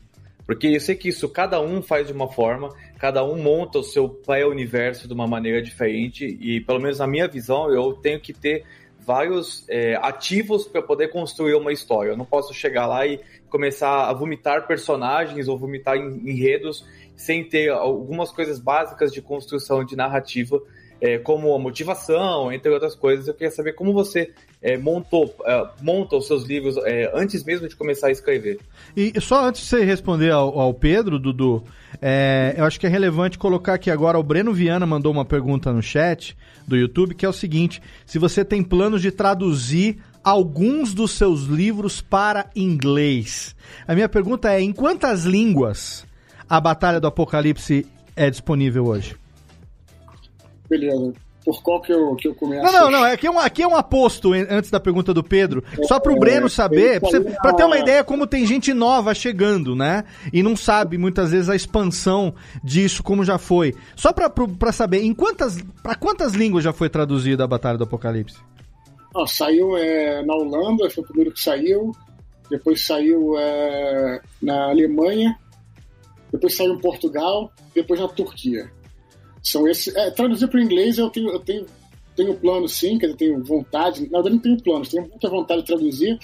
Porque eu sei que isso cada um faz de uma forma, cada um monta o seu pré-universo de uma maneira diferente e, pelo menos na minha visão, eu tenho que ter vários é, ativos para poder construir uma história. Eu não posso chegar lá e começar a vomitar personagens ou vomitar en- enredos sem ter algumas coisas básicas de construção de narrativa, é, como a motivação, entre outras coisas. Eu queria saber como você é, montou, é, monta os seus livros é, antes mesmo de começar a escrever. E só antes de você responder ao, ao Pedro, Dudu, é, eu acho que é relevante colocar aqui agora, o Breno Viana mandou uma pergunta no chat do YouTube, que é o seguinte, se você tem planos de traduzir alguns dos seus livros para inglês. A minha pergunta é, em quantas línguas a Batalha do Apocalipse é disponível hoje? Beleza. Por qual que eu, que eu começo? Não, não, não. Aqui é um, aqui é um aposto antes da pergunta do Pedro. Só É, Breno saber, ele pra, você- falou pra ter uma ideia como tem gente nova chegando, né? E não sabe muitas vezes a expansão disso, como já foi. Só pra saber, em quantas, pra quantas línguas já foi traduzida a Batalha do Apocalipse? Saiu é, na Holanda, foi o primeiro que saiu. Depois saiu é, na Alemanha. Depois saiu em Portugal. Depois na Turquia. São esses. É, traduzir para o inglês eu tenho, eu tenho, tenho plano sim, quer dizer, tenho vontade. Na verdade, não tenho planos, tenho muita vontade de traduzir.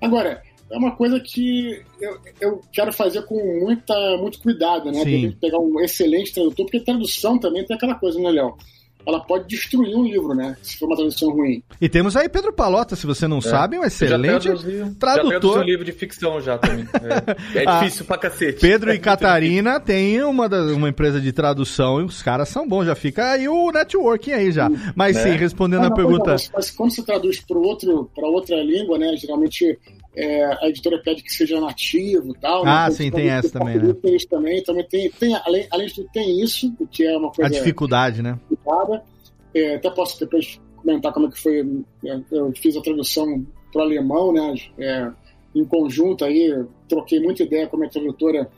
Agora, é uma coisa que eu, eu quero fazer com muita, muito cuidado, né? Tem que pegar um excelente tradutor, porque tradução também tem aquela coisa, né, Léo? Ela pode destruir um livro, né? Se for uma tradução ruim. E temos aí Pedro Palota, se você não sabe, um excelente já traduzi, Já tradutor. um livro de ficção já também. É, (laughs) é Ah, difícil pra cacete. Pedro É e Catarina têm uma, das- uma empresa de tradução e os caras são bons. Já fica aí o networking aí já. Mas Né? sim, respondendo Ah, a não, pergunta. Mas, mas quando você traduz para outro, para outra língua, né? Geralmente é, a editora pede que seja nativo e tal. Ah, né? sim, Então, tem essa também, português Tem isso também. Também tem, tem além, além de tudo, tem isso, o que é uma A coisa dificuldade, né? É, até posso depois comentar como é que foi. é, Eu fiz a tradução para o alemão, né? É, em conjunto aí, troquei muita ideia com a minha tradutora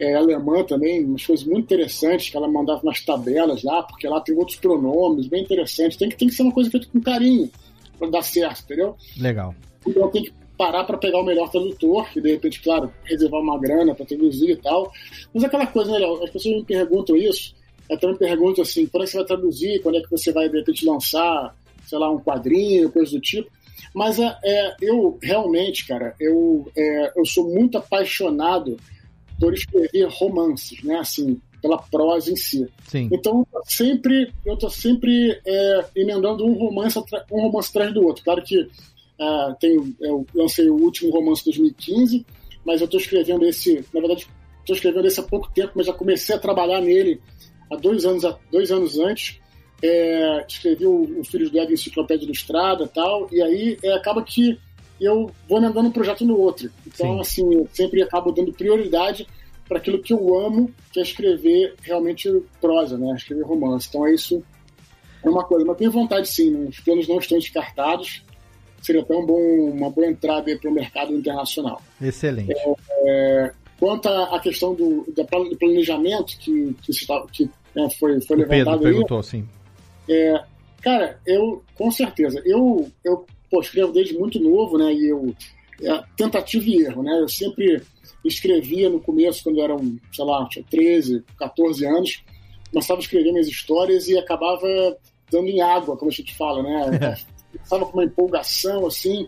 é, alemã também, umas coisas muito interessantes que ela mandava umas tabelas lá, porque lá tem outros pronomes bem interessantes. Tem que, tem que ser uma coisa feita com carinho para dar certo, entendeu? Legal. Então tem que parar para pegar o melhor tradutor, e de repente, claro, reservar uma grana para traduzir e tal. Mas aquela coisa, né, Léo? As pessoas me perguntam isso, eu também pergunto assim, quando é que você vai traduzir, quando é que você vai, de repente, lançar, sei lá, um quadrinho, coisa do tipo. Mas é, é, eu realmente, cara, eu, é, eu sou muito apaixonado por escrever romances, né? Assim, pela prosa em si. Sim. Então, sempre, eu tô sempre é, emendando um romance, um romance atrás do outro. Claro que ah, tenho, eu lancei o último romance de 2015, mas eu estou escrevendo esse, na verdade, estou escrevendo esse há pouco tempo, mas já comecei a trabalhar nele há dois anos, a- dois anos antes. É, escrevi o, o Filhos do Ego Enciclopédia Ilustrada e tal, e aí é, acaba que eu vou emendando um projeto no outro. Então, assim, eu sempre acabo dando prioridade para aquilo que eu amo, que é escrever realmente prosa, né? Escrever romance. Então, é isso. É uma coisa. Mas tenho vontade, sim. né? Os planos não estão descartados. Seria até um bom, uma boa entrada para o mercado internacional. Excelente. É, quanto à questão do, do planejamento que, que, tá- que, né, foi, foi O Pedro levantado aí, perguntou, sim. é, cara, eu, com certeza, eu, eu pô, escrevo desde muito novo, né? E eu, é, tentativa e erro, né? Eu sempre escrevia no começo, quando eu era, um, sei lá, tinha 13, 14 anos, começava a escrever minhas histórias e acabava dando em água, como a gente fala, né? (laughs) Estava com uma empolgação, assim,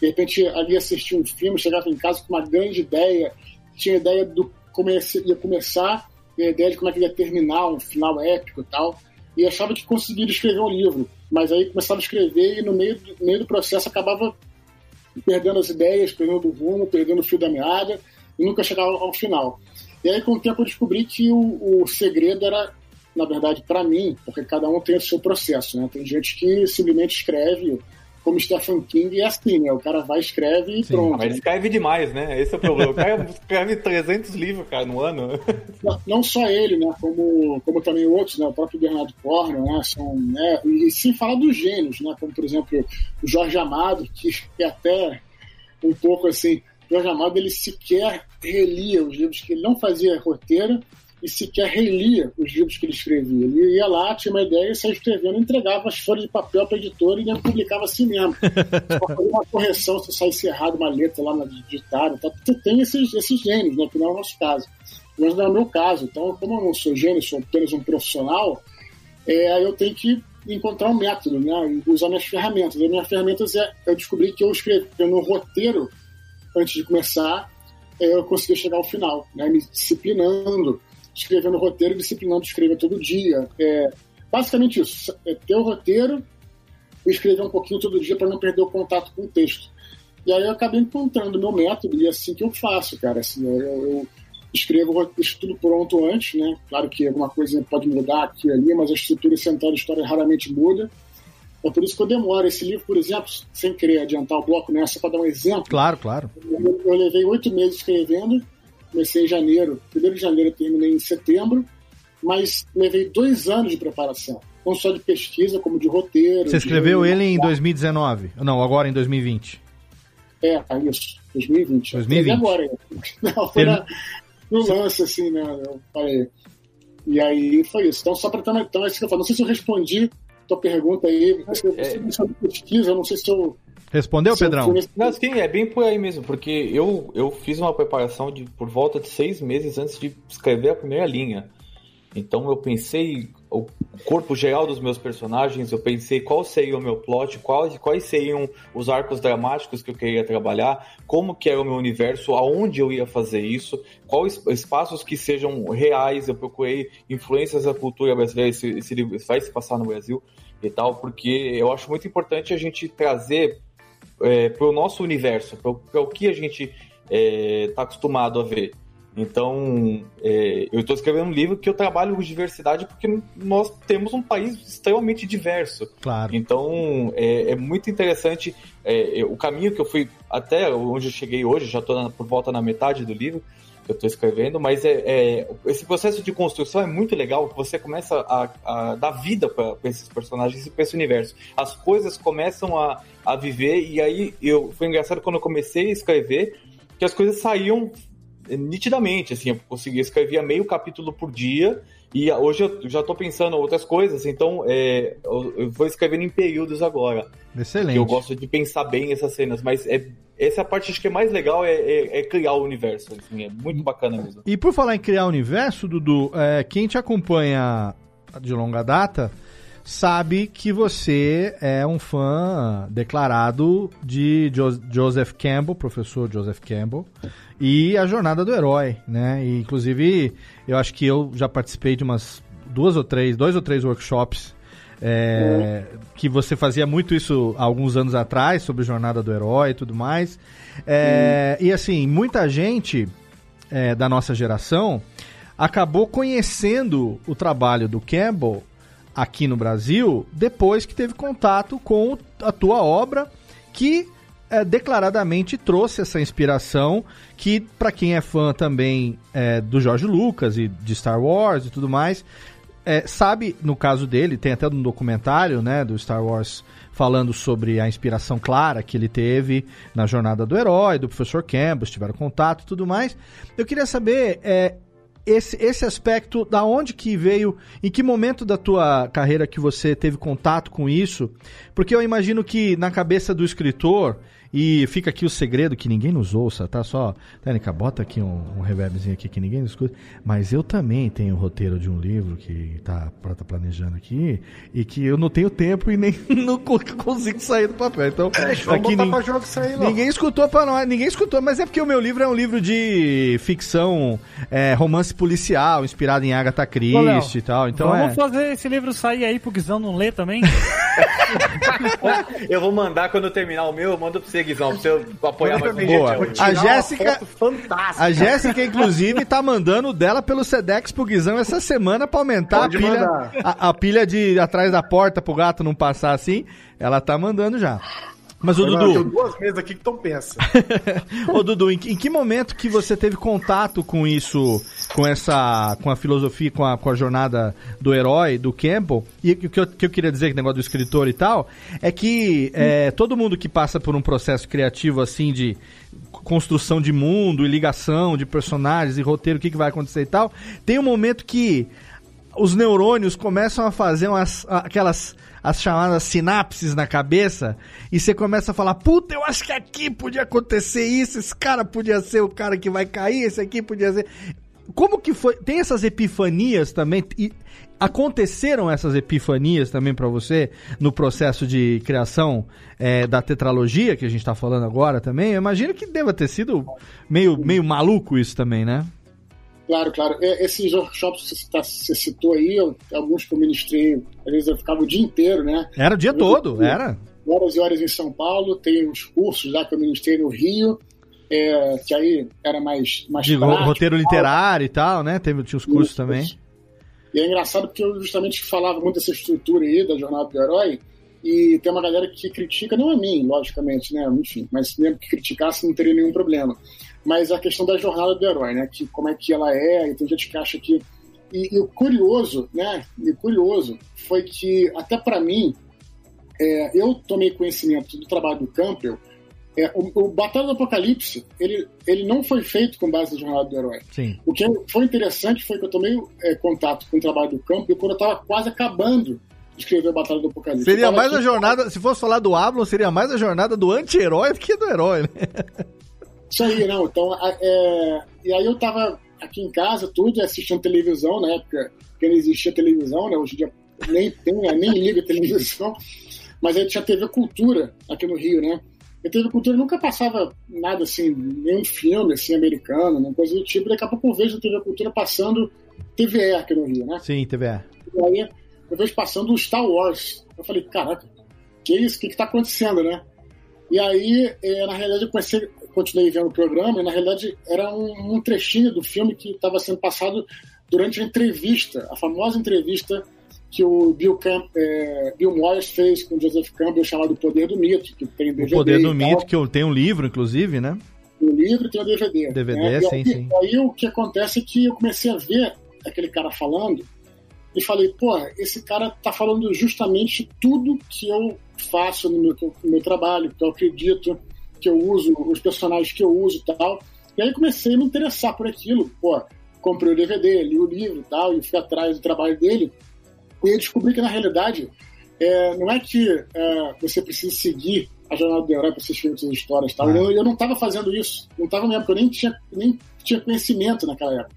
de repente ali assistia um filme, chegava em casa com uma grande ideia, tinha ideia do como ia começar, e a ideia de como é que ia terminar, um final épico e tal e achava que conseguiria escrever um livro. Mas aí começava a escrever e no meio, do- meio do processo acabava perdendo as ideias, perdendo o rumo, perdendo o fio da meada e nunca chegava ao final. E aí com o tempo eu descobri que o, o segredo era na verdade, para mim, porque cada um tem o seu processo, né? Tem gente que simplesmente escreve como Stephen King é assim, né? O cara vai, escreve e pronto. Mas escreve demais, né? Esse é o problema. O cara escreve 300 livros, cara, no ano. Não, não só ele, né? Como, como também outros, né? O próprio Bernardo Cornwell, né? São, né? E sem falar dos gênios, né? Como, por exemplo, o Jorge Amado, que é até um pouco assim... O Jorge Amado, ele sequer relia os livros que ele não fazia roteiro, e sequer relia os livros que ele escrevia. Ele ia lá, tinha uma ideia, saia escrevendo, entregava as folhas de papel para a editora e publicava assim mesmo. (laughs) Só fazer uma correção se saísse errado uma letra lá na digitada. Tá? Tem esses, esses gênios, né, que não é o nosso caso. Mas não é o meu caso. Então, como eu não sou gênio, sou apenas um profissional, é, eu tenho que encontrar um método, né, usar minhas ferramentas. E as minhas ferramentas é, eu descobri que eu escrevi no roteiro antes de começar, é, eu consegui chegar ao final, né, me disciplinando escrevendo roteiro, disciplinando escrever todo dia. É, basicamente isso, é ter o roteiro e escrever um pouquinho todo dia para não perder o contato com o texto. E aí eu acabei encontrando o meu método e é assim que eu faço, cara. Assim, eu, eu escrevo isso tudo pronto antes, né? Claro que alguma coisa pode mudar aqui e ali, mas a estrutura central da história raramente muda. É por isso que eu demoro. Esse livro, por exemplo, sem querer adiantar o bloco nessa, para dar um exemplo. Claro, claro. Eu, eu levei oito meses escrevendo comecei em janeiro, primeiro de janeiro terminei em setembro, mas levei dois anos de preparação, não só de pesquisa, como de roteiro. Você escreveu ele em 2019? Não, agora em 2020. É, é isso, 2020. 2020. agora. Não, foi na, no lance, assim, né? Eu falei. E aí foi isso. Então, só para ter uma. Então, é isso que eu falo. Não sei se eu respondi tua pergunta aí. Você, é. você pesquisa, não sei se eu Respondeu, Pedrão? Não, sim, é bem por aí mesmo, porque eu, eu fiz uma preparação de por volta de seis meses antes de escrever a primeira linha. Então eu pensei o corpo geral dos meus personagens, eu pensei qual seria o meu plot, quais, quais seriam os arcos dramáticos que eu queria trabalhar, como que era o meu universo, aonde eu ia fazer isso, quais espaços que sejam reais, eu procurei influências da cultura brasileira, esse, esse livro vai se passar no Brasil e tal, porque eu acho muito importante a gente trazer é, para o nosso universo, para o que a gente está é, tá acostumado a ver. Então, é, eu estou escrevendo um livro que eu trabalho com diversidade porque nós temos um país extremamente diverso. Claro. Então, é, é muito interessante é, o caminho que eu fui até onde eu cheguei hoje, já estou por volta na metade do livro, eu estou escrevendo, mas é, é, esse processo de construção é muito legal, você começa a, a dar vida para esses personagens e para esse universo. As coisas começam a, a viver, e aí eu, foi engraçado quando eu comecei a escrever, que as coisas saíam nitidamente, assim, eu conseguia escrever meio capítulo por dia, e hoje eu já estou pensando outras coisas, então é, eu vou escrevendo em períodos agora. Excelente. Eu gosto de pensar bem essas cenas, mas é, essa é parte acho que é mais legal é, é, é, criar o universo, assim, é muito bacana mesmo. E por falar em criar o universo, Dudu, é, quem te acompanha de longa data sabe que você é um fã declarado de jo Joseph Campbell, professor Joseph Campbell, e a jornada do herói, né? E, inclusive, eu acho que eu já participei de umas duas ou três, dois ou três workshops é, uhum. que você fazia muito isso há alguns anos atrás sobre jornada do herói e tudo mais. É, uhum. E assim, muita gente é, da nossa geração acabou conhecendo o trabalho do Campbell aqui no Brasil depois que teve contato com a tua obra que é, declaradamente trouxe essa inspiração que, para quem é fã também é, do George Lucas e de Star Wars e tudo mais, é, sabe, no caso dele, tem até um documentário né, do Star Wars falando sobre a inspiração clara que ele teve na jornada do herói, do professor Campbell, tiveram contato e tudo mais. Eu queria saber é, esse, esse aspecto, da onde que veio, em que momento da tua carreira que você teve contato com isso? Porque eu imagino que na cabeça do escritor, e fica aqui o segredo que ninguém nos ouça, tá? Só, Tênica, bota aqui um, um reverbzinho aqui que ninguém nos escuta. Mas eu também tenho o roteiro de um livro que tá, tá planejando aqui e que eu não tenho tempo e nem (laughs) não consigo sair do papel. Então, é, aqui nin jogo sair, ninguém escutou para nós, ninguém escutou, mas é porque o meu livro é um livro de ficção, é, romance policial, inspirado em Agatha Christie Ô, e tal. Então vamos é... fazer esse livro sair aí pro Guizão não ler também? (laughs) eu vou mandar quando eu terminar o meu, eu mando pra você, Guizão, pra você apoiar mais um Boa. A Jéssica, Fantástica. a Jéssica, inclusive, tá mandando o dela pelo Sedex pro Guizão essa semana pra aumentar a pilha, a, a pilha de atrás da porta pro gato não passar assim. Ela tá mandando já. Mas o Eu Dudu, tenho duas mesas aqui que estão pensa. (laughs) Ô Dudu, em, que- em que momento que você teve contato com isso, com essa, com a filosofia, com a, com a jornada do herói, do Campbell? E o que eu, que eu queria dizer, que negócio do escritor e tal, é que é, todo mundo que passa por um processo criativo assim de construção de mundo e ligação de personagens e roteiro, o que, que vai acontecer e tal, tem um momento que os neurônios começam a fazer umas, aquelas as chamadas sinapses na cabeça e você começa a falar, puta, eu acho que aqui podia acontecer isso, esse cara podia ser o cara que vai cair, esse aqui podia ser. Como que foi? Tem essas epifanias também? E aconteceram essas epifanias também pra você no processo de criação é, da tetralogia que a gente tá falando agora também? Eu imagino que deva ter sido meio, meio maluco isso também, né? Claro, claro. É, Esses workshops que você, tá- você citou aí, eu- alguns que eu ministrei, às vezes eu ficava o dia inteiro, né? Era o dia todo, era. Horas e horas em São Paulo, tem uns cursos lá que eu ministrei no Rio, é, que aí era mais, mais prático, roteiro literário e tal, né? Teve, tinha os cursos Isso, também. isso. E é engraçado porque eu justamente falava muito dessa estrutura aí da jornada do herói, e tem uma galera que critica, não a mim, logicamente, né? Enfim, mas mesmo que criticasse não teria nenhum problema. Mas a questão da jornada do herói, né? Que, como é que ela é, e tem gente que acha que. E, e o curioso, né? E o curioso foi que, até para mim, é, eu tomei conhecimento do trabalho do Campbell. É, o, o Batalha do Apocalipse, ele, ele não foi feito com base na jornada do herói. Sim. O que foi interessante foi que eu tomei é, contato com o trabalho do campo quando eu estava quase acabando de escrever a Batalha do Apocalipse. Seria mais a aqui- jornada, se fosse falar do Ablon, seria mais a jornada do anti-herói do que do herói, né? Isso aí, não. Então, é, e aí eu tava aqui em casa, tudo, assistindo televisão, na época que não existia televisão, né? Hoje em dia nem tem, né? nem liga televisão. Mas aí tinha TV Cultura aqui no Rio, né? E a TV Cultura nunca passava nada assim, nenhum filme assim, americano, nem coisa do tipo. Daqui a pouco eu vejo a TV Cultura passando TVE aqui no Rio, né? Sim, TVE. E aí eu vejo passando o Star Wars. Eu falei, caraca, que isso? O que, que tá acontecendo, né? E aí, eh, na realidade, eu comecei, continuei vendo o programa, e na realidade era um, um trechinho do filme que estava sendo passado durante a entrevista, a famosa entrevista que o Bill, Camp, eh, Bill Moyers fez com o Joseph Campbell, chamado O Poder do Mito, que tem O DVD Poder e do. Mito, que eu tenho um livro, inclusive, né? o livro e tem o DVD. DVD, né? E sim, aí, sim. Aí o que acontece é que eu comecei a ver aquele cara falando e falei, pô, esse cara tá falando justamente tudo que eu faço no meu, no meu trabalho, que eu acredito, que eu uso, os personagens que eu uso e tal. E aí comecei a me interessar por aquilo. Pô, comprei o DVD, li o livro e tal, e fui atrás do trabalho dele. E aí descobri que, na realidade, é, não é que é, você precisa seguir a jornada do herói para escrever suas histórias. Tal. Ah. Eu, eu não estava fazendo isso. Não estava mesmo, porque eu nem tinha, nem tinha conhecimento naquela época.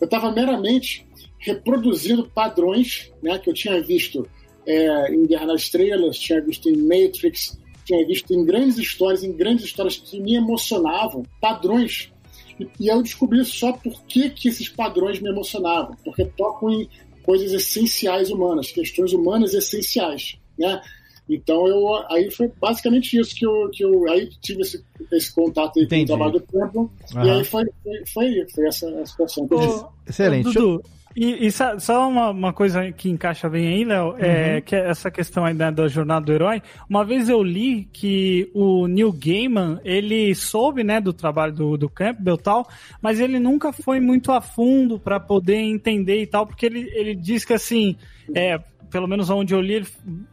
Eu estava meramente reproduzindo padrões né, que eu tinha visto é, em Guerra nas Estrelas, tinha visto em Matrix, tinha visto em grandes histórias, em grandes histórias que me emocionavam, padrões. E, e aí eu descobri só por que, que esses padrões me emocionavam, porque tocam em coisas essenciais humanas, questões humanas essenciais, né? Então eu aí foi basicamente isso que eu, que eu aí tive esse, esse contato aí com o trabalho do tempo e Aham. aí foi, foi, foi, foi essa a situação que eu disse. Excelente. Dudu, e, e só, uma, uma coisa que encaixa bem aí, Léo, é que é essa questão aí da, da jornada do herói. Uma vez eu li que o Neil Gaiman, ele soube, né, do trabalho do, do Campbell e tal, mas ele nunca foi muito a fundo para poder entender e tal, porque ele, ele diz que assim, é, pelo menos onde eu li, ele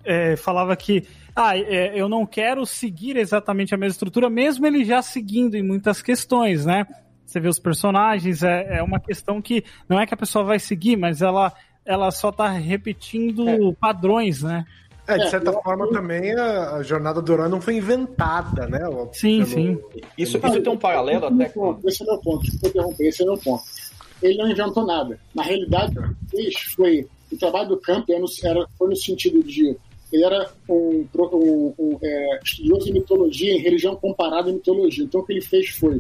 é, falava que ah, é, eu não quero seguir exatamente a mesma estrutura, mesmo ele já seguindo em muitas questões, né? Você vê os personagens, é, é uma questão que não é que a pessoa vai seguir, mas ela, ela só tá repetindo padrões, né? É, de certa forma também a, a jornada do herói não foi inventada, né? Sim, pelo- sim. Isso, isso tem um paralelo até com. Esse é o meu ponto, desculpa interromper, esse é o meu ponto. Ele não inventou nada. Na realidade, o que ele fez foi. O trabalho do Campbell era, no- era- foi no sentido de. Ele era um, um- um, é, estudioso em mitologia, em religião comparada em mitologia. Então, o que ele fez foi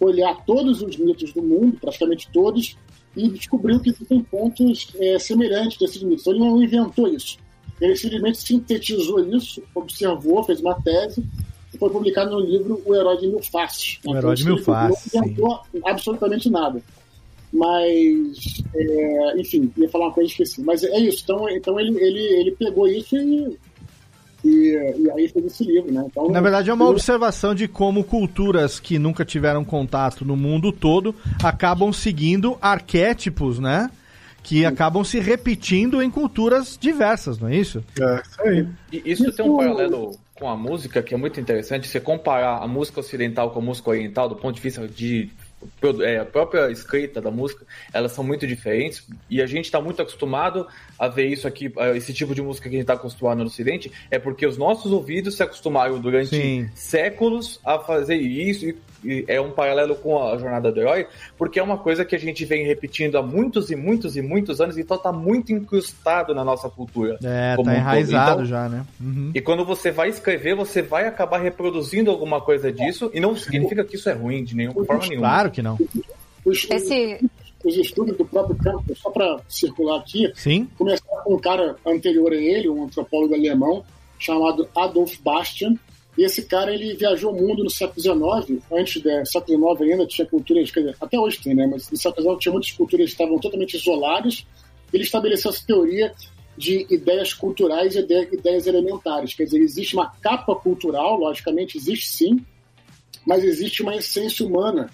olhar todos os mitos do mundo, praticamente todos, e descobriu que tem pontos é, semelhantes desses mitos. Então, ele não inventou isso. Ele simplesmente sintetizou isso, observou, fez uma tese e foi publicado no livro O Herói de Mil Faces. O Herói de Mil Faces, Não inventou absolutamente nada. Mas, é, enfim, ia falar uma coisa e esqueci. Mas é isso. Então, então ele, ele, ele pegou isso e, e, e aí fez esse livro, né? Então, Na verdade, é uma eu- observação de como culturas que nunca tiveram contato no mundo todo acabam seguindo arquétipos, né? Que acabam se repetindo em culturas diversas, não é isso? É, isso aí. E isso tem um paralelo com a música que é muito interessante. Você comparar a música ocidental com a música oriental, do ponto de vista de a própria escrita da música, elas são muito diferentes. E a gente está muito acostumado a ver isso aqui, esse tipo de música que a gente está acostumado no Ocidente, é porque os nossos ouvidos se acostumaram durante Sim. séculos a fazer isso. E é um paralelo com a jornada do herói, porque é uma coisa que a gente vem repetindo há muitos e muitos e muitos anos, então está muito incrustado na nossa cultura. É, como tá um enraizado Então, já, né? Uhum. e quando você vai escrever, você vai acabar reproduzindo alguma coisa disso, e não significa que isso é ruim de nenhuma forma nenhuma. Claro que não. Os, Esse. os estudos do próprio campo, só para circular aqui, Sim? começaram com um cara anterior a ele, um antropólogo alemão, chamado Adolf Bastian. E esse cara ele viajou o mundo no século XIX, antes do século XIX ainda tinha culturas, dizer, até hoje tem, né? Mas no século XIX tinha muitas culturas que estavam totalmente isoladas. Ele estabeleceu essa teoria de ideias culturais e ide- ideias elementares. Quer dizer, existe uma capa cultural, logicamente existe sim, mas existe uma essência humana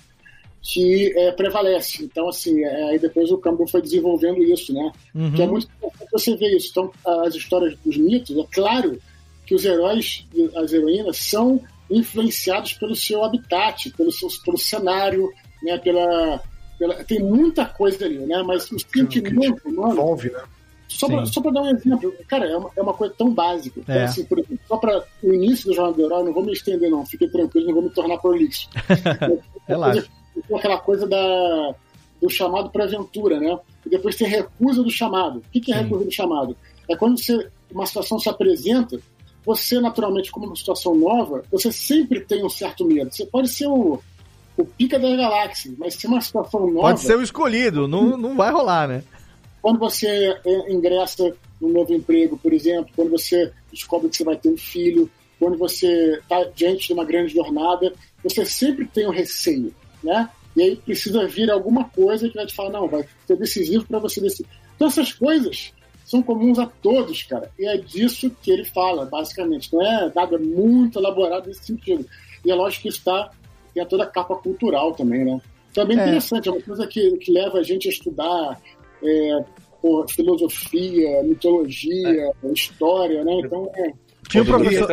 que é, prevalece. Então, assim, é, aí depois o Campbell foi desenvolvendo isso, né? Uhum. Que é muito importante você ver isso. Então, as histórias dos mitos, é claro que os heróis e as heroínas são influenciados pelo seu habitat, pelo, seu, pelo cenário, né? Pela, pela, tem muita coisa ali, né? Mas o sentimento, mano, Envolve, né? só pra, só pra dar um exemplo, cara, é uma, é uma coisa tão básica. Então, É. assim, por exemplo, só para o início do Jornal do Herói, não vou me estender, não, fique tranquilo, não vou me tornar prolixo. (laughs) Relaxa. Aquela coisa da, do chamado para aventura, né? E depois tem recusa do chamado. O que, que é Sim. recusa do chamado? É quando você, uma situação se apresenta, você, naturalmente, como uma situação nova, você sempre tem um certo medo. Você pode ser o, o pica da galáxia, mas se é uma situação nova. Pode ser o escolhido, não, não vai rolar, né? Quando você é, ingressa num novo emprego, por exemplo, quando você descobre que você vai ter um filho, quando você está diante de uma grande jornada, você sempre tem um receio, né? E aí precisa vir alguma coisa que vai te falar, não, vai ser decisivo para você decidir. Então essas coisas são comuns a todos, cara. E é disso que ele fala, basicamente. Não é nada muito elaborado nesse sentido. E é lógico que isso tá, tem toda a capa cultural também, né? Então é bem É. interessante, é uma coisa que, que leva a gente a estudar é, pô, filosofia, mitologia, história, né? Então é. Tinha um em professor,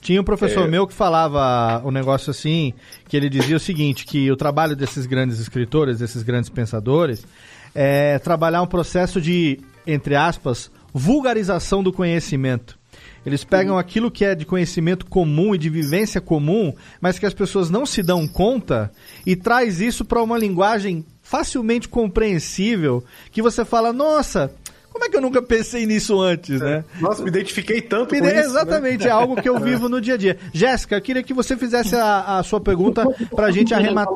tinha um professor É. meu que falava um negócio assim, que ele dizia o seguinte, que o trabalho desses grandes escritores, desses grandes pensadores, é trabalhar um processo de, entre aspas, vulgarização do conhecimento. Eles pegam aquilo que é de conhecimento comum e de vivência comum, mas que as pessoas não se dão conta e traz isso para uma linguagem facilmente compreensível, que você fala, nossa, como é que eu nunca pensei nisso antes, né? Nossa, me identifiquei tanto Me com isso. né? exatamente, é algo que eu vivo no dia a dia. Jéssica, eu queria que você fizesse a, a sua pergunta pra gente arrematar.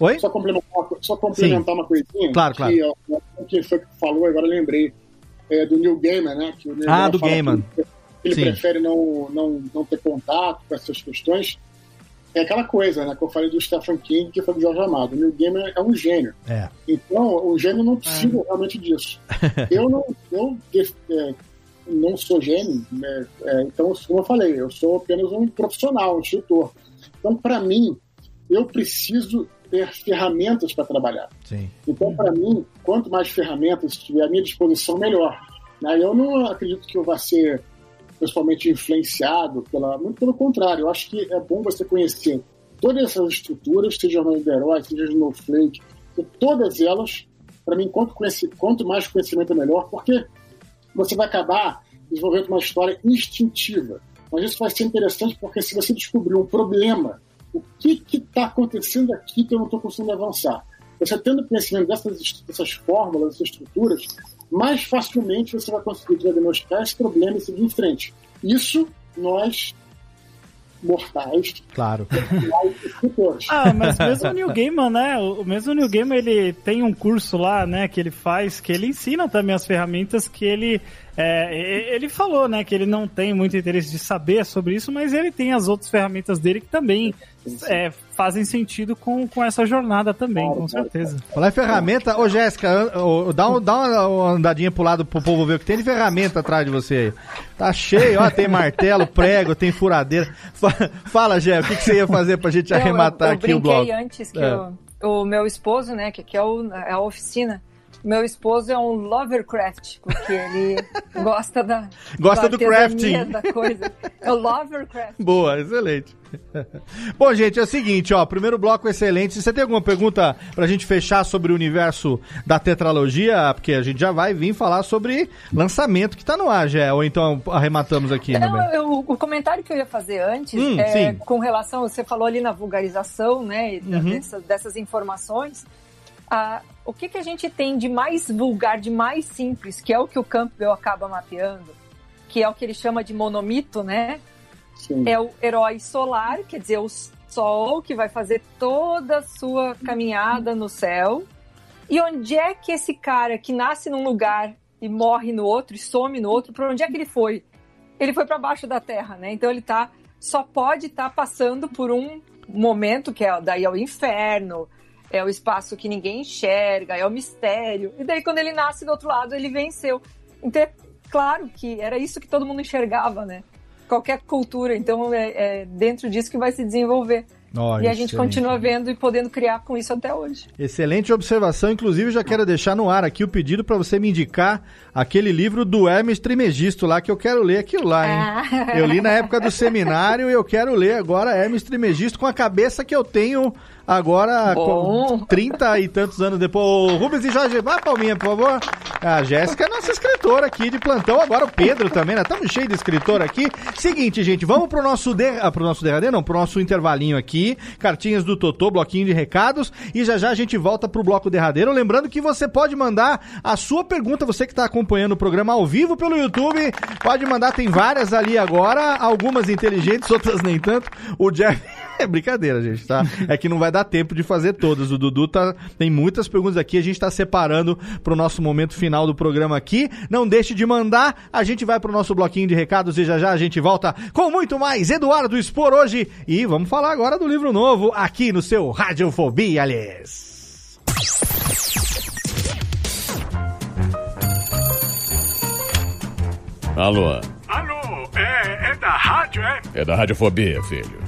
Oi? Só complementar, só complementar uma coisinha. Claro, claro. Que, ó, que foi que falou, agora eu lembrei. É, do Neil Gaiman, né? Que o Neil Ah, Gaiman do Gaiman. que Ele Sim. prefere não, não, não ter contato com essas questões. É aquela coisa, né? Que eu falei do Stephen King, que foi do Jorge Amado. O Neil Gaiman é um gênio. É. Então, o gênio não precisa realmente disso. (laughs) Eu não, eu é, não sou gênio, né? É, então, como eu falei, eu sou apenas um profissional, um instrutor. Então, para mim, eu preciso ter ferramentas para trabalhar. Sim. Então, para mim, quanto mais ferramentas tiver à minha disposição, melhor. Né? Eu não acredito que eu vá ser pessoalmente influenciado pela. Muito pelo contrário, eu acho que é bom você conhecer todas essas estruturas, seja do Herói, seja Snowflake, e todas elas, para mim, quanto, conheci- quanto mais conhecimento é melhor, porque você vai acabar desenvolvendo uma história instintiva. Mas isso vai ser interessante porque se você descobrir um problema, o que está acontecendo aqui que eu não estou conseguindo avançar? Você tendo conhecimento dessas, dessas fórmulas, dessas estruturas, mais facilmente você vai conseguir diagnosticar esse problema e seguir em frente. Isso nós, mortais, Claro. (laughs) Ah, mas mesmo o New Gaiman, né? O mesmo New Gaiman, ele tem um curso lá, né, que ele faz, que ele ensina também as ferramentas que ele É, ele falou, né, que ele não tem muito interesse de saber sobre isso, mas ele tem as outras ferramentas dele que também é, fazem sentido com, com essa jornada também, com certeza. Falar em ferramenta, ô Jéssica, dá, um, dá uma andadinha pro lado pro povo ver o que tem de ferramenta atrás de você aí. Tá cheio, ó, tem martelo, (laughs) prego, tem furadeira. Fa- Fala, Jé, o que, que você ia fazer pra gente Não, arrematar eu, eu aqui o brinquei bloco? antes que É. o, o meu esposo, né, que aqui é, o- é a oficina, meu esposo é um lovercraft, porque ele (laughs) gosta da Gosta da do crafting. da coisa. É o lovercraft. Boa, excelente. (laughs) Bom, gente, é o seguinte, ó, primeiro bloco excelente. Você tem alguma pergunta pra gente fechar sobre o universo da tetralogia? Porque a gente já vai vir falar sobre lançamento que tá no ar, Jé. Ou então arrematamos aqui, né, Não, eu- o comentário que eu ia fazer antes Hum, é sim. com relação, você falou ali na vulgarização, né, Uhum. dessa- dessas informações. Ah, o que, que a gente tem de mais vulgar, de mais simples, que é o que o Campbell acaba mapeando, que é o que ele chama de monomito, né? É o herói solar, quer dizer, o sol que vai fazer toda a sua caminhada no céu. E onde é que esse cara que nasce num lugar e morre no outro, e some no outro, para onde é que ele foi? Ele foi para baixo da Terra, né? Então ele tá só pode estar passando por um momento que é daí é o inferno, é o espaço que ninguém enxerga, é o mistério. E daí quando ele nasce do outro lado, ele venceu. Então é claro que era isso que todo mundo enxergava, né? Qualquer cultura, então é, é dentro disso que vai se desenvolver. Ó, e a gente excelente. continua vendo e podendo criar com isso até hoje. Excelente observação. Inclusive, já quero deixar no ar aqui o pedido para você me indicar aquele livro do Hermes Trimegisto lá, que eu quero ler aquilo lá, hein? Ah. Eu li na época do seminário e eu quero ler agora Hermes Trimegisto com a cabeça que eu tenho agora, Bom. (laughs) com 30 e tantos anos depois. Ô, Rubens e Jorge, vai palminha, por favor. A Jéssica é nossa escritora aqui de plantão. Agora o Pedro também, né? Estamos cheios de escritor aqui. Seguinte, gente, vamos pro nosso, der... ah, pro nosso derradeiro, não, pro nosso intervalinho aqui. Cartinhas do Totô, bloquinho de recados. E já já a gente volta pro bloco derradeiro. Lembrando que você pode mandar a sua pergunta, você que está acompanhando o programa ao vivo pelo YouTube. Pode mandar, tem várias ali agora. Algumas inteligentes, (laughs) outras nem tanto. O Jeff. (laughs) É brincadeira, gente, tá? É que não vai dar tempo de fazer todas. O Dudu tá, tem muitas perguntas aqui, a gente tá separando pro nosso momento final do programa aqui. Não deixe de mandar, a gente vai pro nosso bloquinho de recados e já já a gente volta com muito mais Eduardo Expor hoje. E vamos falar agora do livro novo aqui no seu Radiofobia, aliás. Alô, Alô, é, é da rádio, é? é da Radiofobia, filho.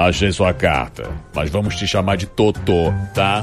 Achei sua carta, mas vamos te chamar de Totô, tá?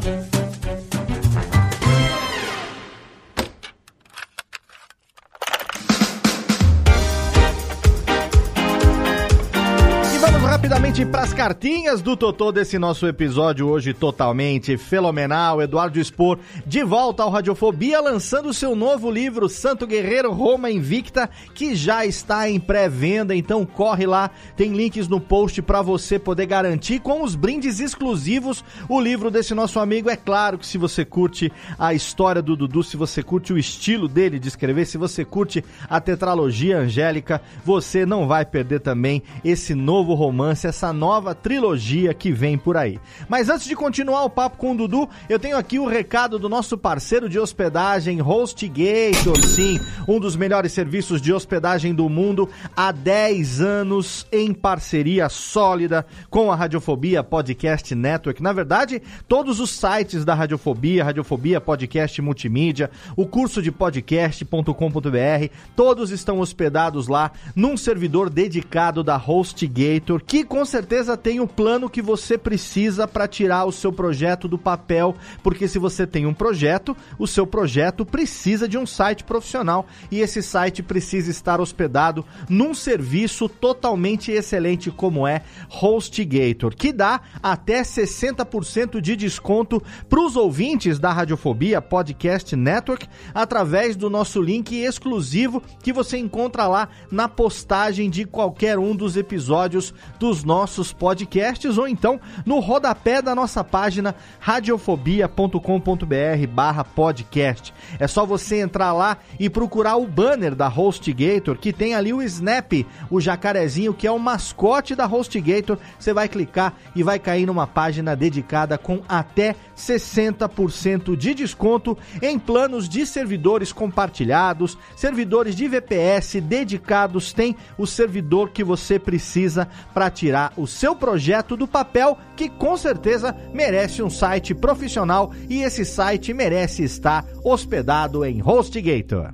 Para as cartinhas do Totô desse nosso episódio hoje totalmente fenomenal. Eduardo Expor de volta ao Radiofobia, lançando seu novo livro Santo Guerreiro Roma Invicta, que já está em pré-venda. Então corre lá, tem links no post para você poder garantir com os brindes exclusivos o livro desse nosso amigo. É claro que se você curte a história do Dudu, se você curte o estilo dele de escrever, se você curte a tetralogia angélica, você não vai perder também esse novo romance, essa nova trilogia que vem por aí. Mas antes de continuar o papo com o Dudu, eu tenho aqui o recado do nosso parceiro de hospedagem, HostGator, sim, um dos melhores serviços de hospedagem do mundo há 10 anos em parceria sólida com a Radiofobia Podcast Network. Na verdade, todos os sites da Radiofobia, Radiofobia Podcast Multimídia, o curso de podcast.com.br, todos estão hospedados lá num servidor dedicado da HostGator que com certeza tem o plano que você precisa para tirar o seu projeto do papel, porque se você tem um projeto, o seu projeto precisa de um site profissional e esse site precisa estar hospedado num serviço totalmente excelente como é HostGator, que dá até 60% de desconto para os ouvintes da Radiofobia Podcast Network através do nosso link exclusivo que você encontra lá na postagem de qualquer um dos episódios dos nossos podcasts ou então no rodapé da nossa página radiofobia.com.br barra podcast. É só você entrar lá e procurar o banner da HostGator que tem ali o Snap, o jacarezinho que é o mascote da HostGator. Você vai clicar e vai cair numa página dedicada com até 60% de desconto em planos de servidores compartilhados, servidores de VPS dedicados, tem o servidor que você precisa para tirar o seu projeto do papel, que com certeza merece um site profissional e esse site merece estar hospedado em HostGator.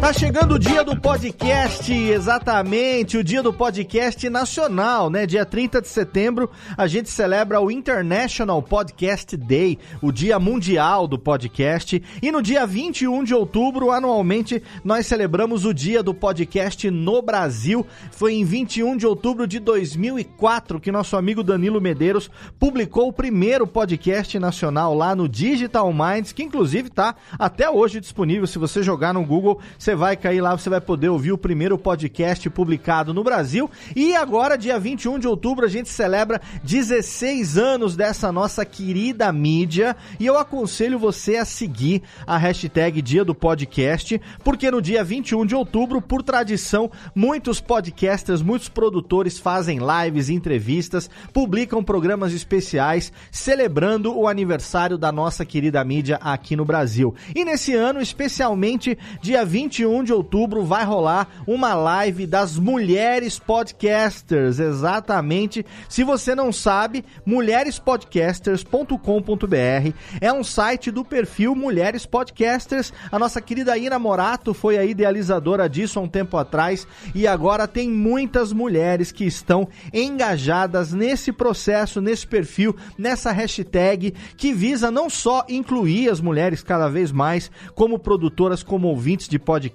Tá chegando o dia do podcast, exatamente, o dia do podcast nacional, né? Dia 30 de setembro, a gente celebra o International Podcast Day, o dia mundial do podcast, e no dia 21 de outubro, anualmente, nós celebramos o dia do podcast no Brasil. Foi em 21 de outubro de 2004 que nosso amigo Danilo Medeiros publicou o primeiro podcast nacional lá no Digital Minds, que inclusive tá até hoje disponível, se você jogar no Google, você vai cair lá, você vai poder ouvir o primeiro podcast publicado no Brasil. E agora, dia 21 de outubro, a gente celebra 16 anos dessa nossa querida mídia. E eu aconselho você a seguir a hashtag Dia do Podcast, porque no dia 21 de outubro, por tradição, muitos podcasters, muitos produtores fazem lives, entrevistas, publicam programas especiais celebrando o aniversário da nossa querida mídia aqui no Brasil. E nesse ano, especialmente dia 21 de outubro, vai rolar uma live das mulheres podcasters. Exatamente. Se você não sabe, mulherespodcasters.com.br é um site do perfil Mulheres Podcasters. A nossa querida Ina Morato foi a idealizadora disso há um tempo atrás e agora tem muitas mulheres que estão engajadas nesse processo, nesse perfil, nessa hashtag que visa não só incluir as mulheres cada vez mais como produtoras, como ouvintes de podcast,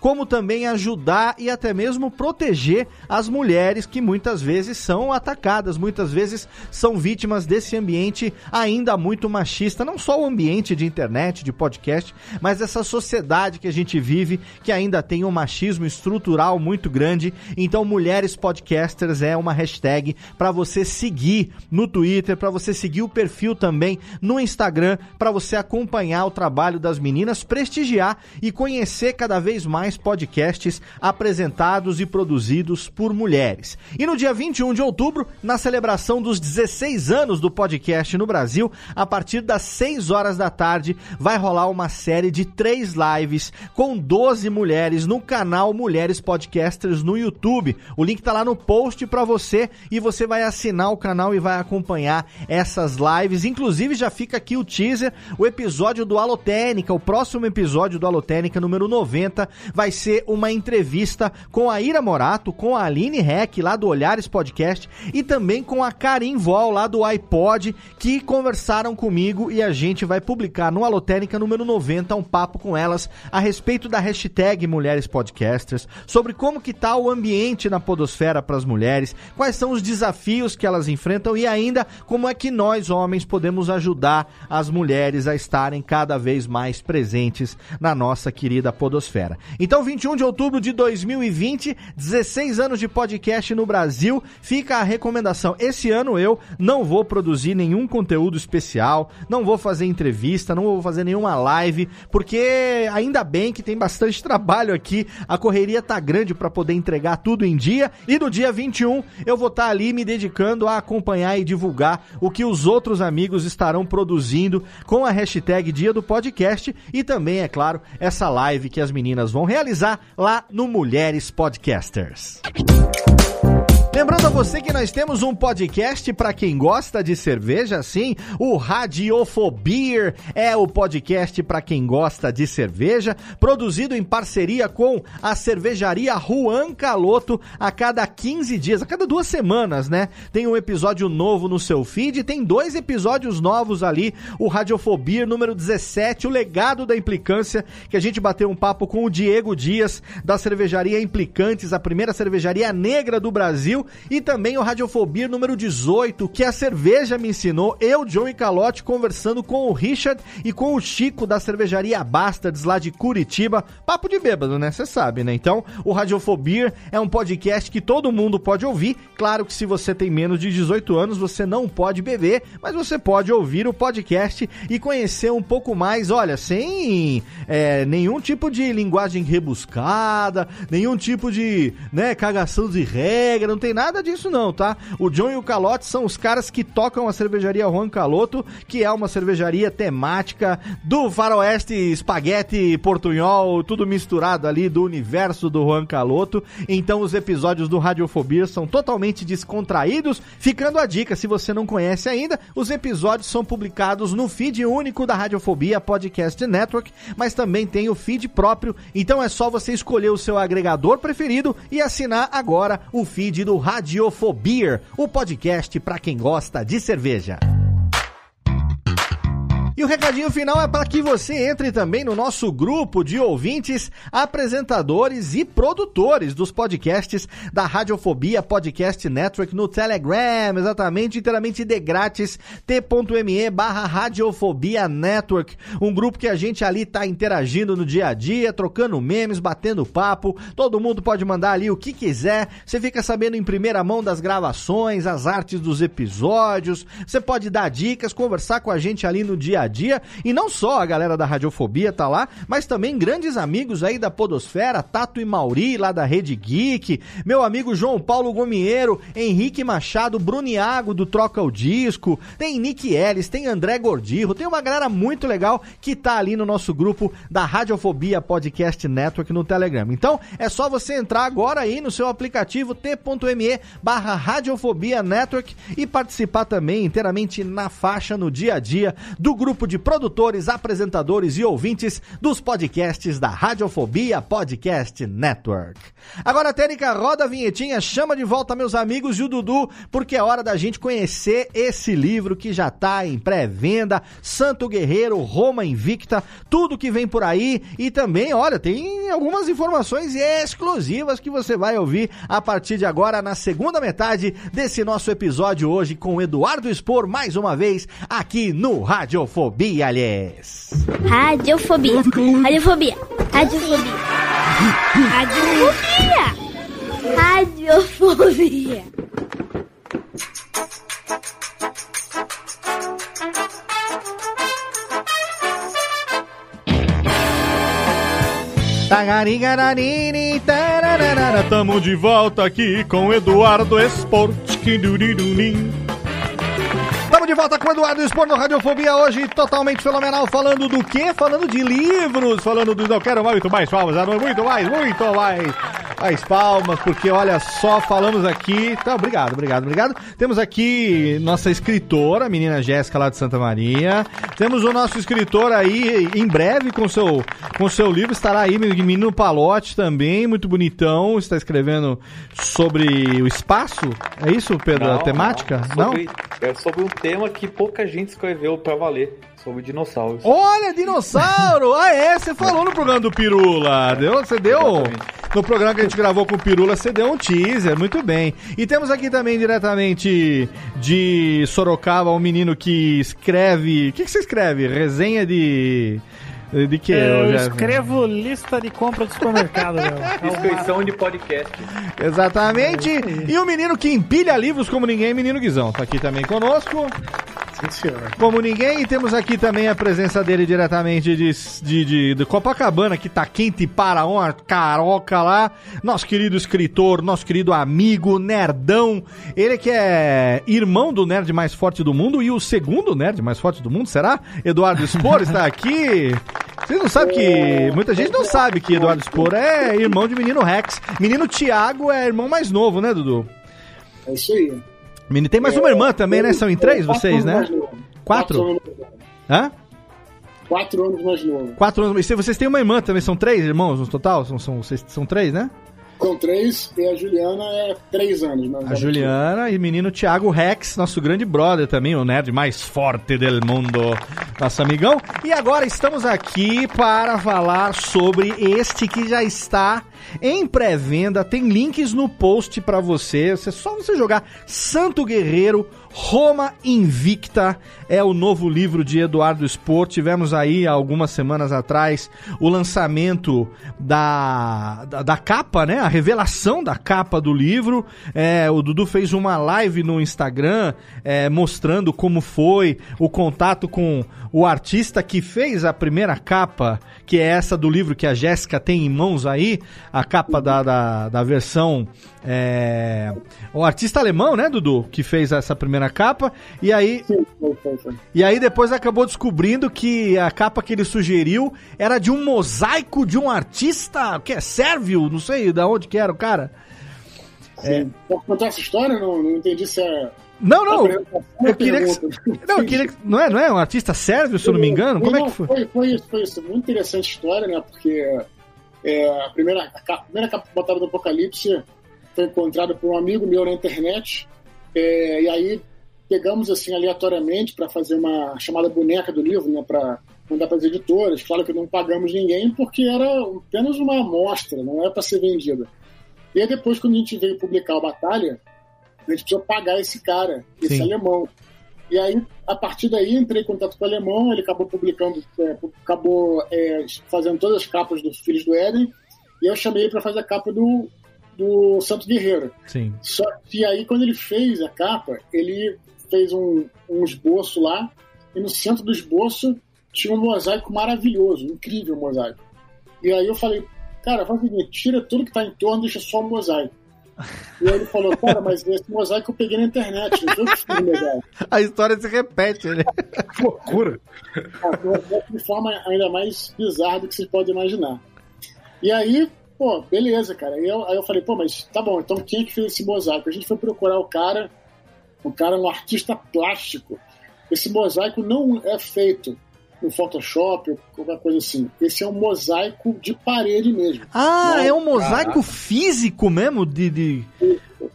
como também ajudar e até mesmo proteger as mulheres que muitas vezes são atacadas, muitas vezes são vítimas desse ambiente ainda muito machista, não só o ambiente de internet, de podcast, mas essa sociedade que a gente vive que ainda tem um machismo estrutural muito grande. Então, mulheres podcasters é uma hashtag para você seguir no Twitter, para você seguir o perfil também no Instagram, para você acompanhar o trabalho das meninas, prestigiar e conhecer cada vez mais podcasts apresentados e produzidos por mulheres. E no dia 21 de outubro, na celebração dos 16 anos do podcast no Brasil, a partir das 6 horas da tarde, vai rolar uma série de três lives com 12 mulheres no canal Mulheres Podcasters no YouTube. O link tá lá no post para você e você vai assinar o canal e vai acompanhar essas lives. Inclusive já fica aqui o teaser, o episódio do Alotênica, o próximo episódio do Alotênica número 90 vai ser uma entrevista com a Ira Morato, com a Aline Heck lá do Olhares Podcast e também com a Karim Vol lá do iPod que conversaram comigo e a gente vai publicar no Alotênica número 90 um papo com elas a respeito da hashtag Mulheres Podcasters, sobre como que tá o ambiente na podosfera para as mulheres, quais são os desafios que elas enfrentam e ainda como é que nós homens podemos ajudar as mulheres a estarem cada vez mais presentes na nossa querida podosfera. Então, 21 de outubro de 2020, 16 anos de podcast no Brasil, fica a recomendação. Esse ano eu não vou produzir nenhum conteúdo especial, não vou fazer entrevista, não vou fazer nenhuma live, porque ainda bem que tem bastante (laughs) trabalho aqui, a correria tá grande para poder entregar tudo em dia. E no dia 21 eu vou estar tá ali me dedicando a acompanhar e divulgar o que os outros amigos estarão produzindo com a hashtag Dia do Podcast e também, é claro, essa live que as meninas vão realizar lá no Mulheres Podcasters. Lembrando a você que nós temos um podcast para quem gosta de cerveja, sim, o Radiofobia é o podcast para quem gosta de cerveja, produzido em parceria com a cervejaria Juan Caloto a cada 15 dias, a cada duas semanas, né? Tem um episódio novo no seu feed, tem dois episódios novos ali, o Radiofobia número 17, o legado da implicância, que a gente bateu um papo com o Diego Dias da cervejaria Implicantes, a primeira cervejaria negra do Brasil e também o Radiofobia número 18, que a cerveja me ensinou, eu, John e Calote, conversando com o Richard e com o Chico da cervejaria Bastards lá de Curitiba. Papo de bêbado, né? Você sabe, né? Então, o Radiofobia é um podcast que todo mundo pode ouvir. Claro que se você tem menos de 18 anos, você não pode beber, mas você pode ouvir o podcast e conhecer um pouco mais, olha, sem é, nenhum tipo de linguagem rebuscada, nenhum tipo de, né, cagação de regra, não tem nada disso não, tá? O John e o Calote são os caras que tocam a cervejaria Juan Caloto, que é uma cervejaria temática do faroeste, espaguete, portunhol, tudo misturado ali do universo do Juan Caloto. Então os episódios do Radiofobia são totalmente descontraídos. Ficando a dica, se você não conhece ainda, os episódios são publicados no feed único da Radiofobia Podcast Network, mas também tem o feed próprio. Então é só você escolher o seu agregador preferido e assinar agora o feed do Radiofobia, o podcast para quem gosta de cerveja. E o recadinho final é para que você entre também no nosso grupo de ouvintes, apresentadores e produtores dos podcasts da Radiofobia Podcast Network no Telegram, exatamente, inteiramente de grátis, t.me barra Radiofobia Network, um grupo que a gente ali tá interagindo no dia a dia, trocando memes, batendo papo, todo mundo pode mandar ali o que quiser, você fica sabendo em primeira mão das gravações, as artes dos episódios, você pode dar dicas, conversar com a gente ali no dia a dia, e não só a galera da Radiofobia tá lá, mas também grandes amigos aí da Podosfera, Tato e Mauri, lá da Rede Geek, meu amigo João Paulo Gomieiro, Henrique Machado, Bruniago do Troca o Disco, tem Nick Ellis, tem André Gordirro, tem uma galera muito legal que tá ali no nosso grupo da Radiofobia Podcast Network no Telegram. Então, é só você entrar agora aí no seu aplicativo t.me barra Radiofobia Network e participar também inteiramente na faixa no dia a dia do grupo de produtores, apresentadores e ouvintes dos podcasts da Radiofobia Podcast Network. Agora, Tênica, roda a vinhetinha, chama de volta meus amigos e o Dudu, porque é hora da gente conhecer esse livro que já tá em pré-venda, Santo Guerreiro, Roma Invicta, tudo que vem por aí e também, olha, tem algumas informações exclusivas que você vai ouvir a partir de agora na segunda metade desse nosso episódio hoje com Eduardo Expor mais uma vez aqui no Radiofobia, aliás. Radiofobia. Radiofobia. Radiofobia. Radiofobia. Radiofobia. Tagarigaranini, tararara, Tamo de volta aqui com Eduardo Esporte. Tamo de volta com o Eduardo Esporte no Radiofobia hoje, totalmente fenomenal. Falando do quê? Falando de livros, falando do. Não quero muito mais palmas, ah, não, muito mais, muito mais. Mais palmas, porque olha só, falamos aqui. Tá, obrigado, obrigado, obrigado. Temos aqui nossa escritora, a menina Jéssica lá de Santa Maria. Temos o nosso escritor aí, em breve, com seu, com seu livro, estará aí, Menino Palote também, muito bonitão. Está escrevendo sobre o espaço. É isso, Pedro? Não, a temática? Não, sobre, É sobre um tema que pouca gente escreveu pra valer. Sobre dinossauros. Olha, dinossauro! ah, é, você falou no programa do Pirula. Deu, você deu. No programa que a gente gravou com o Pirula, você deu um teaser, muito bem. E temos aqui também diretamente de Sorocaba um menino que escreve. O que, que você escreve? Resenha de. De que? Eu Jeff? escrevo lista de compra do supermercado, Léo. (laughs) Inscrição de podcast. Exatamente. E o menino que empilha livros como ninguém, menino Guizão, tá aqui também conosco. Sim, senhor. Como ninguém, e temos aqui também a presença dele diretamente de, de, de, de Copacabana, que tá quente para uma caroca lá. Nosso querido escritor, nosso querido amigo, nerdão. Ele que é irmão do nerd mais forte do mundo e o segundo nerd mais forte do mundo, será? Eduardo Spor está aqui. Vocês não sabem que. Muita gente não sabe que Eduardo Spor é irmão de menino Rex. Menino Tiago é irmão mais novo, né, Dudu? É isso aí. Menino, tem mais uma irmã também, né? São em três vocês, né? Quatro? anos mais novo. Hã? Quatro anos mais novo. Quatro anos. E vocês têm uma irmã também, são três irmãos no total? São, são, vocês, são três, né? Com três, e a Juliana é três anos. Mas A Juliana e menino Thiago Rex, nosso grande brother também, o nerd mais forte del mundo, nosso amigão. E agora estamos aqui para falar sobre este que já está em pré-venda. Tem links no post para você. É só você jogar Santo Guerreiro Roma Invicta é o novo livro de Eduardo Spor. Tivemos aí algumas semanas atrás o lançamento da, da, da capa, né? A revelação da capa do livro. É, o Dudu fez uma live no Instagram é, mostrando como foi o contato com o artista que fez a primeira capa, que é essa do livro que a Jéssica tem em mãos aí, a capa da, da, da versão. É, o artista alemão, né, Dudu? Que fez essa primeira capa. E aí. E aí depois acabou descobrindo que a capa que ele sugeriu era de um mosaico de um artista que é sérvio, não sei da onde que era o cara. É. Pode contar essa história? Não, não entendi se é. Não, não. Uma Eu queria que, não, eu queria que, não é, não é um artista sérvio, se eu não me engano. Como é que foi? Foi, foi isso, foi isso. Muito interessante a história, né? Porque é, a, primeira, a, ca- a primeira capa botada do Apocalipse foi encontrada por um amigo meu na internet. É, e aí pegamos assim aleatoriamente para fazer uma chamada boneca do livro, né? Para mandar para as editoras. Claro que não pagamos ninguém porque era apenas uma amostra, não era para ser vendida. E aí depois, quando a gente veio publicar o Batalha, a gente precisou pagar esse cara, esse Sim. alemão. E aí, a partir daí, entrei em contato com o alemão, ele acabou publicando, é, acabou é, fazendo todas as capas dos Filhos do Éden, e eu chamei ele para fazer a capa do, do Santo Guerreiro. Sim. Só que aí, quando ele fez a capa, ele fez um, um esboço lá, e no centro do esboço tinha um mosaico maravilhoso, incrível mosaico. E aí eu falei, cara, faz o seguinte, tira tudo que tá em torno, deixa só o mosaico. E aí ele falou, cara, mas esse mosaico eu peguei na internet, não foi que legal. (laughs) A história se repete, né? (laughs) Que loucura. de forma ainda mais bizarra do que vocês podem imaginar. E aí, pô, beleza, cara. Aí eu, aí eu falei, pô, mas tá bom, então quem é que fez esse mosaico? A gente foi procurar o cara, o cara é um artista plástico. Esse mosaico não é feito no Photoshop ou qualquer coisa assim. Esse é um mosaico de parede mesmo. Ah, Não, é um mosaico físico mesmo de. de...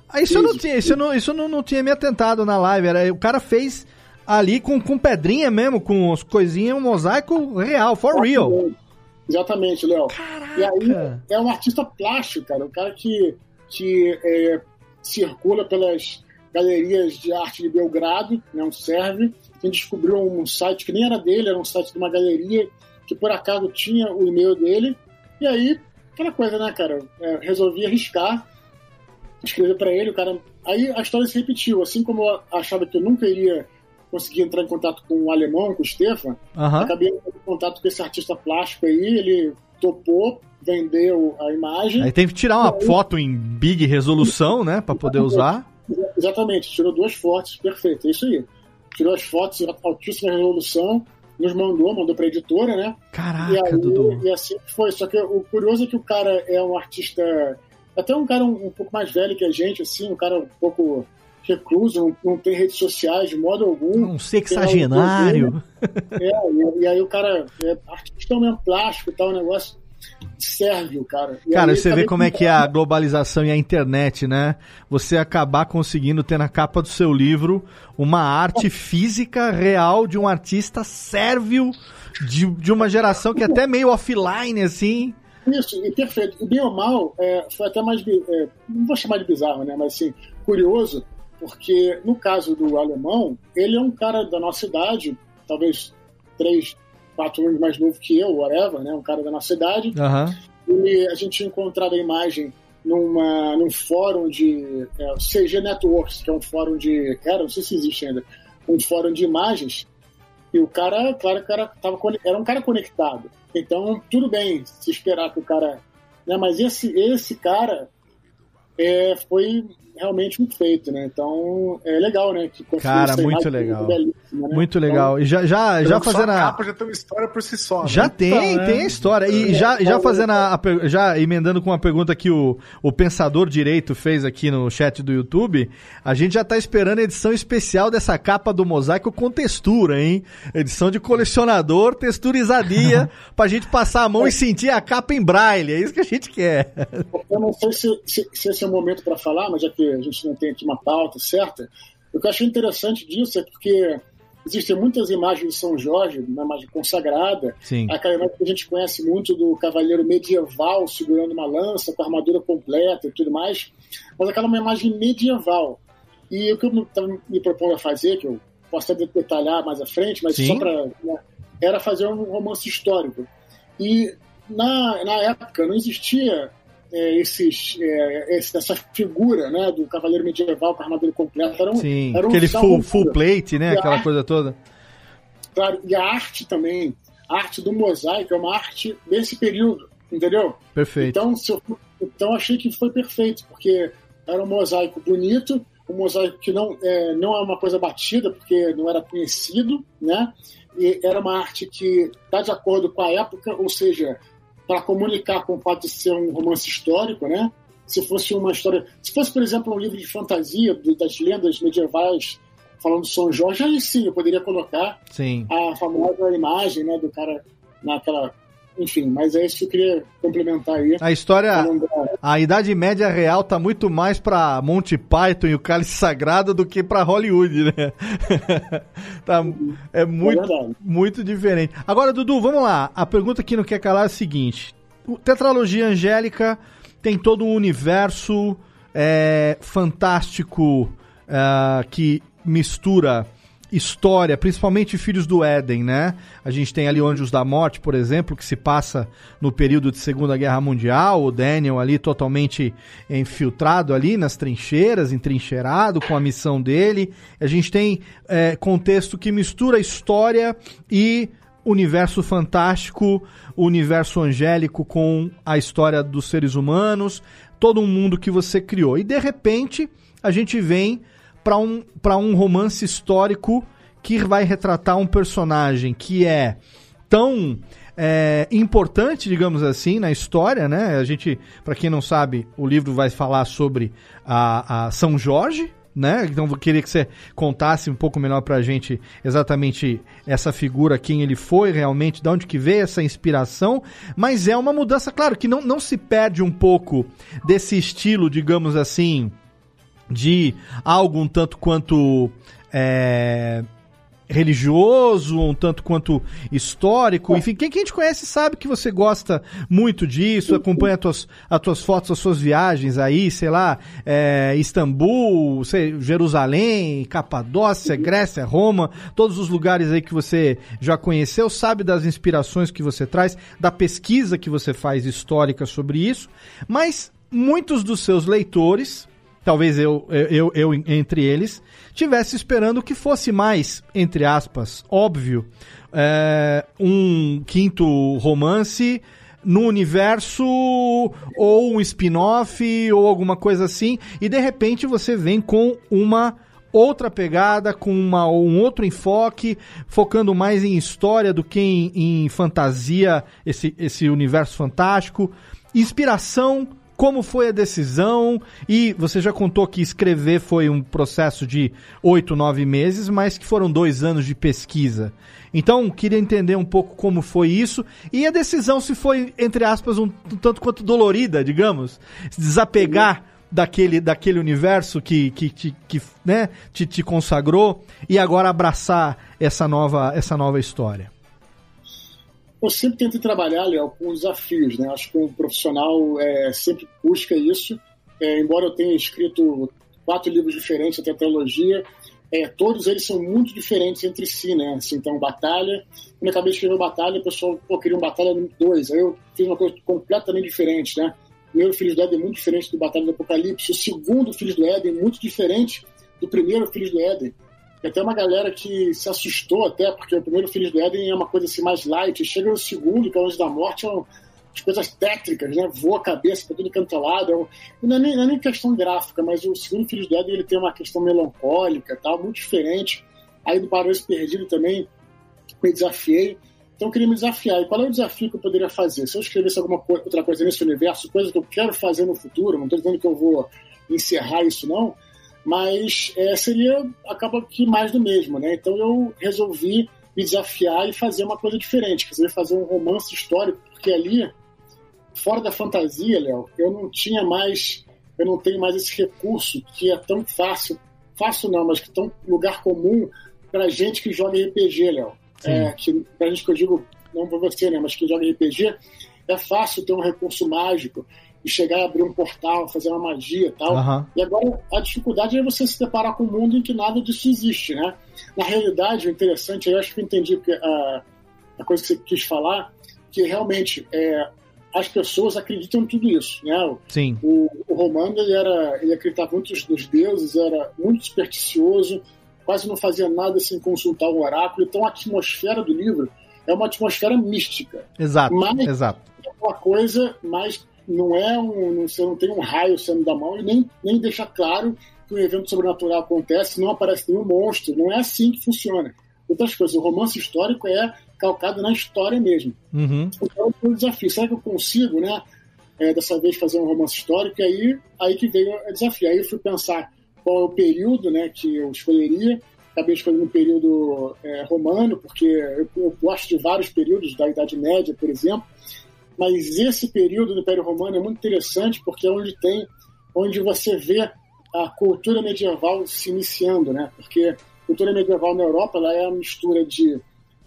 Ah, isso eu não tinha, isso eu não, isso eu não, não tinha me atentado na live. Era, o cara fez ali com, com pedrinha mesmo, com as coisinhas, um mosaico real, for real. Exatamente, Léo. E aí é um artista plástico, cara. Um cara que, que é, circula pelas galerias de arte de Belgrado, né, um serve. Quem descobriu um site que nem era dele, era um site de uma galeria que por acaso tinha o e-mail dele. E aí, aquela coisa, né, cara? É, resolvi arriscar, escrever para ele, o cara. Aí a história se repetiu. Assim como eu achava que eu nunca iria conseguir entrar em contato com o alemão, com o Stefan, Aham. acabei entrando em contato com esse artista plástico aí, ele topou, vendeu a imagem. Aí tem que tirar uma foto em big resolução, né, pra poder usar. Exatamente, tirou duas fotos, perfeito, é isso aí. Tirou as fotos em altíssima resolução, nos mandou, mandou pra editora, né? Caraca, e aí, Dudu. E assim foi. Só que o curioso é que o cara é um artista, até um cara um, um pouco mais velho que a gente, assim, um cara um pouco recluso, não, não tem redes sociais de modo algum. Um sexagenário. É, e, e aí o cara é artista mesmo, plástico e tal, um negócio sérvio, cara. E Cara, você vê como é que é a globalização e a internet, né? Você acabar conseguindo ter na capa do seu livro uma arte física real de um artista sérvio de, de uma geração que é até meio offline, assim. Isso, e perfeito. E bem ou mal, é, foi até mais. é, não vou chamar de bizarro, né? Mas assim, curioso, porque no caso do alemão, ele é um cara da nossa idade, talvez três, quatro anos mais novo que eu, whatever, né? Um cara da nossa idade. Aham. E a gente tinha encontrado a imagem numa, num fórum de é, CG Networks, que é um fórum de. Era, não sei se existe ainda, um fórum de imagens. E o cara, claro que o cara tava, era um cara conectado. Então, tudo bem se esperar que o cara. Né, mas esse, esse cara é, foi realmente muito feito, né? Então é legal, né? Que Cara, muito legal. Né? Muito legal. E já, já, já fazendo a. capa já tem uma história por si só. Já né? tem, Então, tem é. a história. E já, já fazendo a, a já emendando com uma pergunta que o, o Pensador Direito fez aqui no chat do YouTube, a gente já tá esperando a edição especial dessa capa do mosaico com textura, hein? Edição de colecionador, texturizadinha, (laughs) pra gente passar a mão e sentir a capa em braille. É isso que a gente quer. Eu não sei se, se- se esse é o momento para falar, mas já que a gente não tem aqui uma pauta certa, o que eu achei interessante disso é porque existem muitas imagens de São Jorge, uma imagem consagrada, Sim. aquela imagem que a gente conhece muito do cavaleiro medieval segurando uma lança, com a armadura completa e tudo mais, mas aquela é uma imagem medieval. E o que eu estava me propondo a fazer, que eu posso até detalhar mais à frente, mas Sim. só para. era fazer um romance histórico. E na, na época não existia é, esses, é, esse- essa figura né, do cavaleiro medieval com a armadura completa. Era um, Sim, era um aquele full, full plate, né? E Aquela arte- coisa toda. Claro, e a arte também, a arte do mosaico é uma arte desse período, entendeu? Perfeito. Então, eu, então achei que foi perfeito, porque era um mosaico bonito, um mosaico que não é, não é uma coisa batida, porque não era conhecido, né? E era uma arte que está de acordo com a época, ou seja, para comunicar com o fato de ser um romance histórico, né? Se fosse uma história, se fosse, por exemplo, um livro de fantasia das lendas medievais falando de São Jorge, aí sim eu poderia colocar Sim. a famosa imagem, né, do cara naquela, enfim, mas é isso que eu queria complementar aí. A história, a Idade Média real tá muito mais pra Monty Python e o Cálice Sagrado do que pra Hollywood, né? (laughs) tá, é muito, verdade. muito diferente. Agora, Dudu, vamos lá. A pergunta que não quer calar é a seguinte: o Tetralogia Angélica tem todo um universo é, fantástico é, que mistura história, principalmente Filhos do Éden, né? A gente tem ali Anjos da Morte, por exemplo, que se passa no período de Segunda Guerra Mundial, o Daniel ali totalmente infiltrado ali nas trincheiras, entrincheirado com a missão dele. A gente tem é, contexto que mistura história e universo fantástico, universo angélico com a história dos seres humanos, todo um mundo que você criou. E de repente, a gente vem para um, um romance histórico que vai retratar um personagem que é tão é, importante, digamos assim, na história, né? A gente, para quem não sabe, o livro vai falar sobre a, a São Jorge, né? Então eu queria que você contasse um pouco melhor pra gente exatamente essa figura, quem ele foi realmente, de onde que veio essa inspiração, mas é uma mudança, claro, que não, não se perde um pouco desse estilo, digamos assim, de algo um tanto quanto é, religioso, um tanto quanto histórico, enfim, quem, quem te conhece sabe que você gosta muito disso, acompanha as tuas, as tuas fotos, as suas viagens aí, sei lá, é, Istambul, sei, Jerusalém, Capadócia, Grécia, Roma, todos os lugares aí que você já conheceu, sabe das inspirações que você traz, da pesquisa que você faz histórica sobre isso, mas muitos dos seus leitores, talvez eu, eu, eu entre eles, tivesse esperando que fosse mais, entre aspas, óbvio, é, um quinto romance no universo ou um spin-off ou alguma coisa assim, e de repente você vem com uma outra pegada, com uma, um outro enfoque, focando mais em história do que em, em fantasia, esse, esse universo fantástico. Inspiração, como foi a decisão? E você já contou que escrever foi um processo de oito, nove meses, mas que foram dois anos de pesquisa. Então, queria entender um pouco como foi isso e a decisão se foi, entre aspas, um, tanto quanto dolorida, digamos, se desapegar daquele, daquele universo que, que, que, que né, te, te consagrou e agora abraçar essa nova, essa nova história. Eu sempre tento trabalhar, Léo, com desafios, né? Acho que um profissional é, sempre busca isso. É, embora eu tenha escrito quatro livros diferentes, até teologia, é, todos eles são muito diferentes entre si, né? Assim, então, Batalha, quando eu acabei de escrever Batalha, o pessoal, pô, queria um Batalha 2. Aí eu fiz uma coisa completamente diferente, né? O primeiro Filhos do Éden é muito diferente do Batalha do Apocalipse. O segundo Filhos do Éden é muito diferente do primeiro Filhos do Éden. Tem até uma galera que se assustou até, porque o primeiro Filhos do Éden é uma coisa assim mais light. Chega no segundo, que é o Anjo da Morte, é um, as coisas tétricas, né? Voa a cabeça para tudo canto é lado. É um- não, é nem, não é nem questão gráfica, mas o segundo filho do Éden ele tem uma questão melancólica, tal, muito diferente. Aí do Paraíso Perdido também me desafiei. Então eu queria me desafiar. E qual é o desafio que eu poderia fazer? Se eu escrevesse alguma co- outra coisa nesse universo, coisa que eu quero fazer no futuro, não estou dizendo que eu vou encerrar isso não, mas é, seria acaba que mais do mesmo, né? Então eu resolvi me desafiar e fazer uma coisa diferente, quer dizer, fazer um romance histórico, porque ali, fora da fantasia, Léo, eu não tinha mais, eu não tenho mais esse recurso que é tão fácil, fácil não, mas que é tão lugar comum pra gente que joga RPG, Léo. É, que pra gente que eu digo, não pra você, né, mas que joga RPG, é fácil ter um recurso mágico e chegar e abrir um portal, fazer uma magia e tal. Aham. E agora a dificuldade é você se deparar com um mundo em que nada disso existe, né? Na realidade, o interessante, eu acho que eu entendi a, a coisa que você quis falar, que realmente é, as pessoas acreditam em tudo isso, né? Sim. O, o Romano ele era, ele acreditava muito nos deuses, era muito supersticioso, quase não fazia nada sem consultar o oráculo. Então a atmosfera do livro é uma atmosfera mística. Exato, Mas- exato. É uma coisa, mas não é um, não, você não tem um raio saindo da mão e nem, nem deixa claro que um evento sobrenatural acontece, não aparece nenhum monstro. Não é assim que funciona. Outras coisas, o romance histórico é calcado na história mesmo. Uhum. Então foi um desafio. Será que eu consigo, né? é, dessa vez fazer um romance histórico? E aí, aí que veio o desafio. Aí eu fui pensar qual é o período né, que eu escolheria. Acabei escolhendo um período é, romano, porque eu, eu gosto de vários períodos, da Idade Média, por exemplo. Mas esse período do Império Romano é muito interessante porque é onde tem, onde você vê a cultura medieval se iniciando, né? Porque a cultura medieval na Europa ela é a mistura de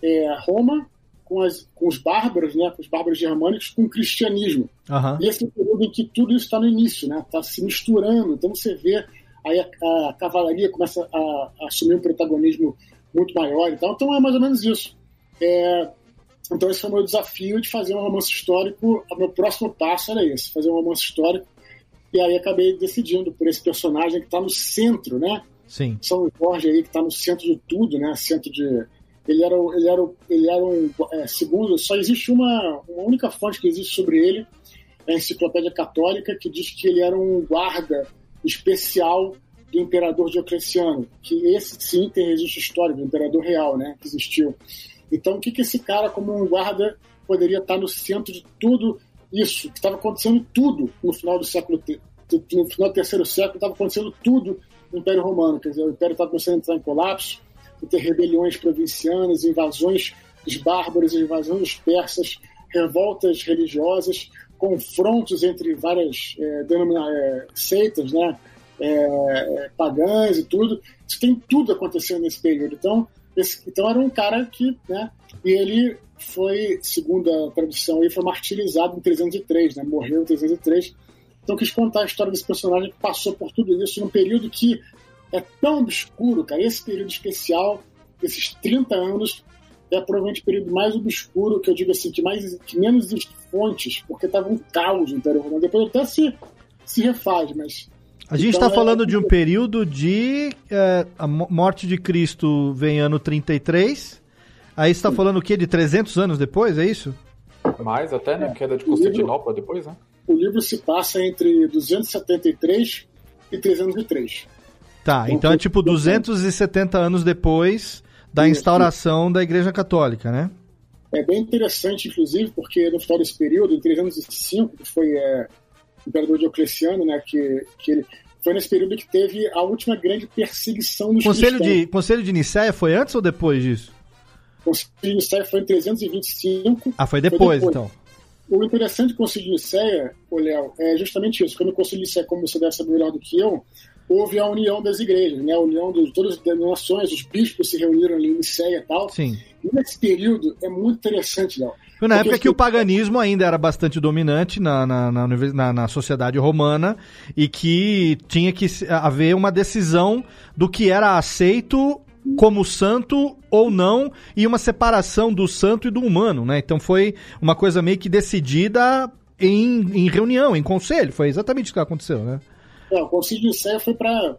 é, Roma com, as, com os bárbaros, né? Com os bárbaros germânicos com o cristianismo. Aham. E esse é o período em que tudo isso está no início, né? Está se misturando. Então você vê aí a, a cavalaria começa a, a assumir um protagonismo muito maior e tal. Então é mais ou menos isso. É, então esse foi o meu desafio de fazer um romance histórico. O meu próximo passo era esse, fazer um romance histórico. E aí acabei decidindo por esse personagem que está no centro, né? Sim. São Jorge aí que está no centro de tudo, né? Centro de ele era ele era ele era um é, segundo só existe uma, uma única fonte que existe sobre ele é a enciclopédia católica que diz que ele era um guarda especial do imperador Diocleciano que esse sim tem registro histórico do imperador real né que existiu então o que que esse cara como um guarda poderia estar no centro de tudo isso que estava acontecendo tudo no final do século no final do terceiro século estava acontecendo tudo no Império Romano quer dizer o Império estava começando a entrar em colapso ter rebeliões provincianas, invasões dos bárbaros, invasões dos persas, revoltas religiosas, confrontos entre várias é, é, seitas, né, é, é, pagãs e tudo. Isso tem tudo acontecendo nesse período. Então, esse- então era um cara que, né, e ele foi, segundo a tradução, ele foi martirizado em 303, né, morreu em 303. Então, quis contar a história desse personagem que passou por tudo isso num período que é tão obscuro, cara. Esse período especial, esses 30 anos, é provavelmente o período mais obscuro, que eu digo assim, que, mais, que menos fontes, porque estava um caos no Império Romano. Depois até se, se refaz, mas. A gente Então, está falando é- de um período de. é, a mo- morte de Cristo vem ano 33. Aí você está falando o quê? De 300 anos depois, é isso? Mais até, né? Queda de O livro- Constantinopla depois, né? O livro se passa entre 273 e 303. Tá, então é tipo 270 anos depois da instauração da Igreja Católica, né? É bem interessante, inclusive, porque no final desse período, em 305, que foi é, imperador Diocleciano, né, que, que ele, foi nesse período que teve a última grande perseguição dos Conselho cristãos. de, Conselho de Nicéia foi antes ou depois disso? O Conselho de Nicéia foi em 325. Ah, foi depois, então. O interessante do Conselho de Nicéia, ô Léo, é justamente isso. Quando o Conselho de Nicéia, como você deve saber melhor do que eu, houve a união das igrejas, né? A união de todas as denominações, os bispos se reuniram ali em Nicéia e tal. Sim. E nesse período é muito interessante, Léo. Foi na época que o paganismo ainda era bastante dominante na, na, na, na- sociedade romana e que tinha que haver uma decisão do que era aceito como santo ou não e uma separação do santo e do humano, né? Então foi uma coisa meio que decidida em, em reunião, em conselho. Foi exatamente isso que aconteceu, né? É, o Concílio de Nicéia foi para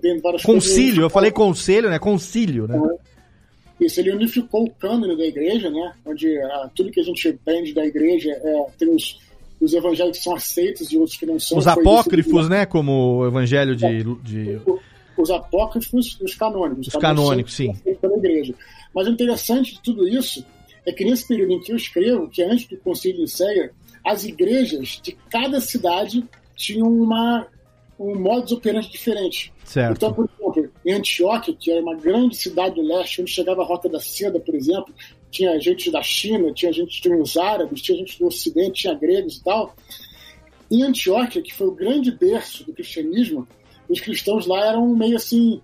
dentro de várias coisas. Concílio, eu falei conselho, né? Concílio, né? Isso, ele unificou o cânone da igreja, né? Onde ah, tudo que a gente aprende da igreja é, tem os, os evangelhos que são aceitos e outros que não são. Os apócrifos, né? Como o evangelho de. de... Os apócrifos e os canônicos. Os canônicos, sim. Pela igreja. Mas o interessante de tudo isso é que nesse período em que eu escrevo, que é antes do Concílio de Niceia, as igrejas de cada cidade tinham uma, um modus operandi diferente. Certo. Então, por exemplo, em Antioquia, que era uma grande cidade do leste, onde chegava a Rota da Seda, por exemplo, tinha gente da China, tinha gente, tinha os árabes, tinha gente do Ocidente, tinha gregos e tal. Em Antioquia, que foi o grande berço do cristianismo, os cristãos lá eram meio assim,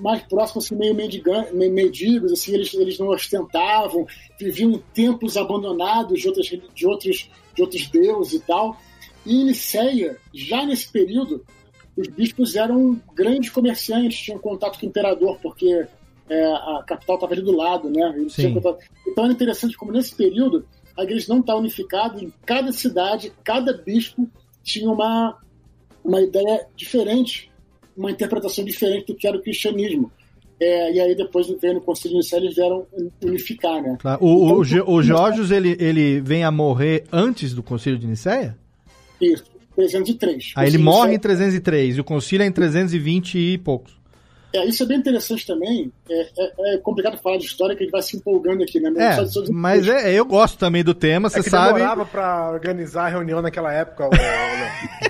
mais próximo, assim, meio mendigos, assim, eles, eles não ostentavam, viviam em templos abandonados de, outras, de, outros, de outros deuses e tal. E em Niceia, já nesse período, os bispos eram grandes comerciantes, tinham contato com o imperador, porque é, a capital estava ali do lado, né? Então era interessante como nesse período a igreja não está unificada, em cada cidade, cada bispo tinha uma, uma ideia diferente, uma interpretação diferente do que era o cristianismo. É, e aí depois veio no Conselho Inicial eles vieram unificar, né? Tá. O, o, Ge- o Georgios, ele, ele vem a morrer antes do concílio de Nicéia? Isso, 303. Aí ele Concílio morre em Nicéia- 303 e o concílio é em 320 e poucos. É, isso é bem interessante também. É, é- é complicado falar de história que a gente vai se empolgando aqui, né? É, de- mas é, eu gosto também do tema, você é que sabe. demorava pra organizar a reunião naquela época. o-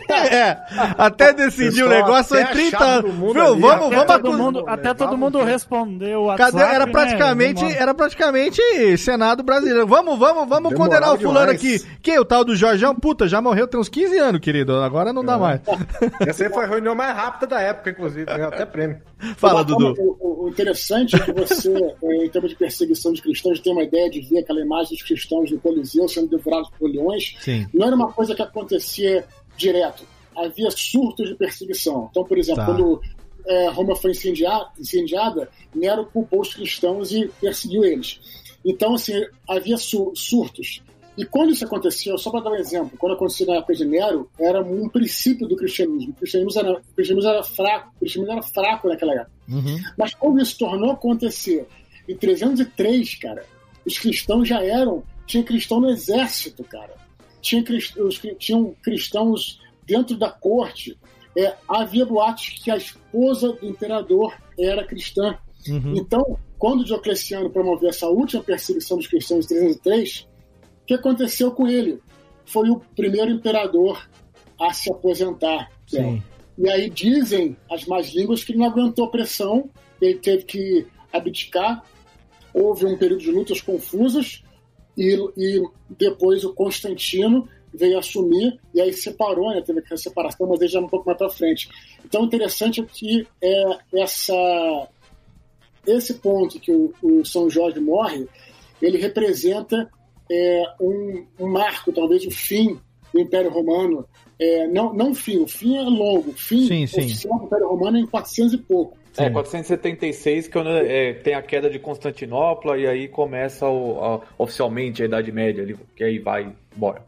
É, até decidir o negócio foi a 30 chave anos. Viu, vamos, até vamos todo mundo, até todo mundo respondeu Cadê? WhatsApp, Era né? praticamente, Demora. era praticamente Senado brasileiro. Vamos, vamos, vamos condenar o fulano demais. aqui. Quem? O tal do Jorjão? Puta, já morreu tem uns 15 anos, querido. Agora não dá É. mais. (laughs) Essa aí foi a reunião mais rápida da época, inclusive. Ganhou até prêmio. Fala, Dudu. o- o interessante é que você, (laughs) eh, em termos de perseguição de cristãos, tem uma ideia de ver aquela imagem dos cristãos no Coliseu sendo devorados por leões. Sim. Não era uma coisa que acontecia direto. Havia surtos de perseguição. Então, por exemplo, Tá. quando eh, Roma foi incendiar- incendiada, Nero culpou os cristãos e perseguiu eles. Então, assim, havia su- surtos. E quando isso acontecia, só para dar um exemplo, quando aconteceu na época de Nero, era um princípio do cristianismo. O cristianismo era, o cristianismo era fraco, o cristianismo era fraco naquela época. Uhum. Mas quando isso tornou a acontecer em 303, cara, os cristãos já eram. Tinha cristão no exército, cara. Tinha, os tinham cristãos dentro da corte. É, havia boatos que a esposa do imperador era cristã. Uhum. Então, quando Diocleciano promoveu essa última perseguição dos cristãos em 303, o que aconteceu com ele? Foi o primeiro imperador a se aposentar. E aí dizem as más línguas que ele não aguentou a pressão, ele teve que abdicar. Houve um período de lutas confusas e, e depois o Constantino veio assumir e aí separou, né? teve aquela separação, mas ele já um pouco mais para frente. Então, o interessante é que é, essa, esse ponto que o, o São Jorge morre, ele representa é, um, um marco, talvez o fim do Império Romano. É, não, não o fim, o fim é longo. O fim Sim, sim. oficial do Império Romano é em 400 e pouco. É, 476, que é, tem a queda de Constantinopla e aí começa o- a- oficialmente a Idade Média, ali, que aí vai embora.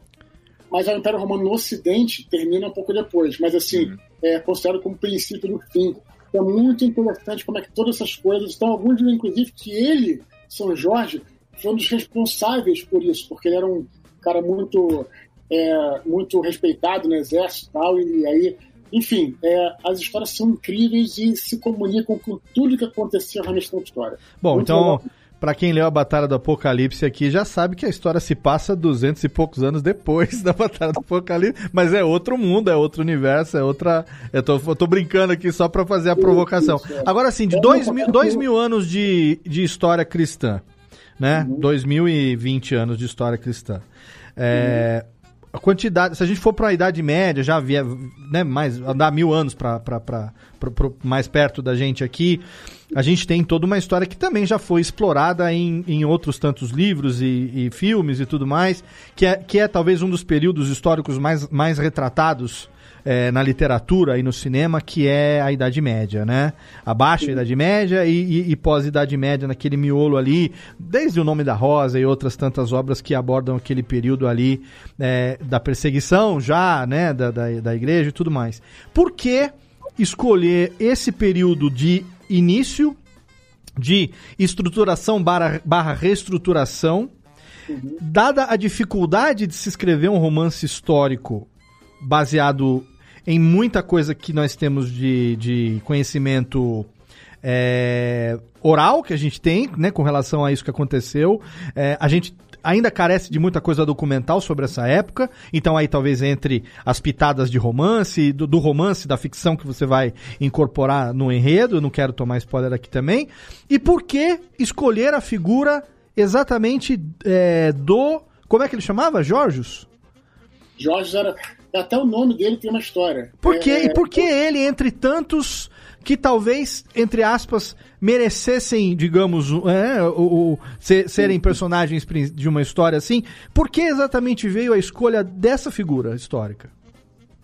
Mas o Império Romano no Ocidente termina um pouco depois. Mas, assim, é considerado como princípio do fim. É muito interessante como é que todas essas coisas. Então, alguns dizem, inclusive, que ele, São Jorge, foi um dos responsáveis por isso, porque ele era um cara muito, é, muito respeitado no exército e tal. E aí, enfim, é, as histórias são incríveis e se comunicam com tudo que aconteceu realmente na história. Bom, Muito então, legal. pra quem leu a Batalha do Apocalipse aqui, já sabe que a história se passa 200 e poucos anos depois (laughs) da Batalha do Apocalipse, mas é outro mundo, é outro universo, é outra. Eu tô, eu tô brincando aqui só pra fazer a provocação. Agora, assim, de dois mil, dois mil anos de, de história cristã, né? 2020 anos de história cristã. É, a quantidade, se a gente for para a Idade Média, já havia, né, mais, andar mil anos para mais perto da gente aqui, a gente tem toda uma história que também já foi explorada em, em outros tantos livros e, e filmes e tudo mais, que é, que é talvez um dos períodos históricos mais, mais retratados é, na literatura e no cinema, que é a Idade Média, né? A Baixa Idade Média e, e- e pós-Idade Média, naquele miolo ali, desde o Nome da Rosa e outras tantas obras que abordam aquele período ali é, da perseguição já, né, da, da, da igreja e tudo mais. Por que escolher esse período de início de estruturação barra, barra reestruturação, dada a dificuldade de se escrever um romance histórico baseado em muita coisa que nós temos de, de conhecimento é, oral que a gente tem, né, com relação a isso que aconteceu. É, a gente ainda carece de muita coisa documental sobre essa época, então aí talvez entre as pitadas de romance, do, do romance, da ficção que você vai incorporar no enredo, não quero tomar spoiler aqui também. E por que escolher a figura exatamente é, do. Como é que ele chamava? Jorjos? Jorge era. Até o nome dele tem uma história. Por que, É, e por que ele, entre tantos que talvez, entre aspas, merecessem, digamos, é, o, o- ser- serem personagens de uma história assim, por que exatamente veio a escolha dessa figura histórica?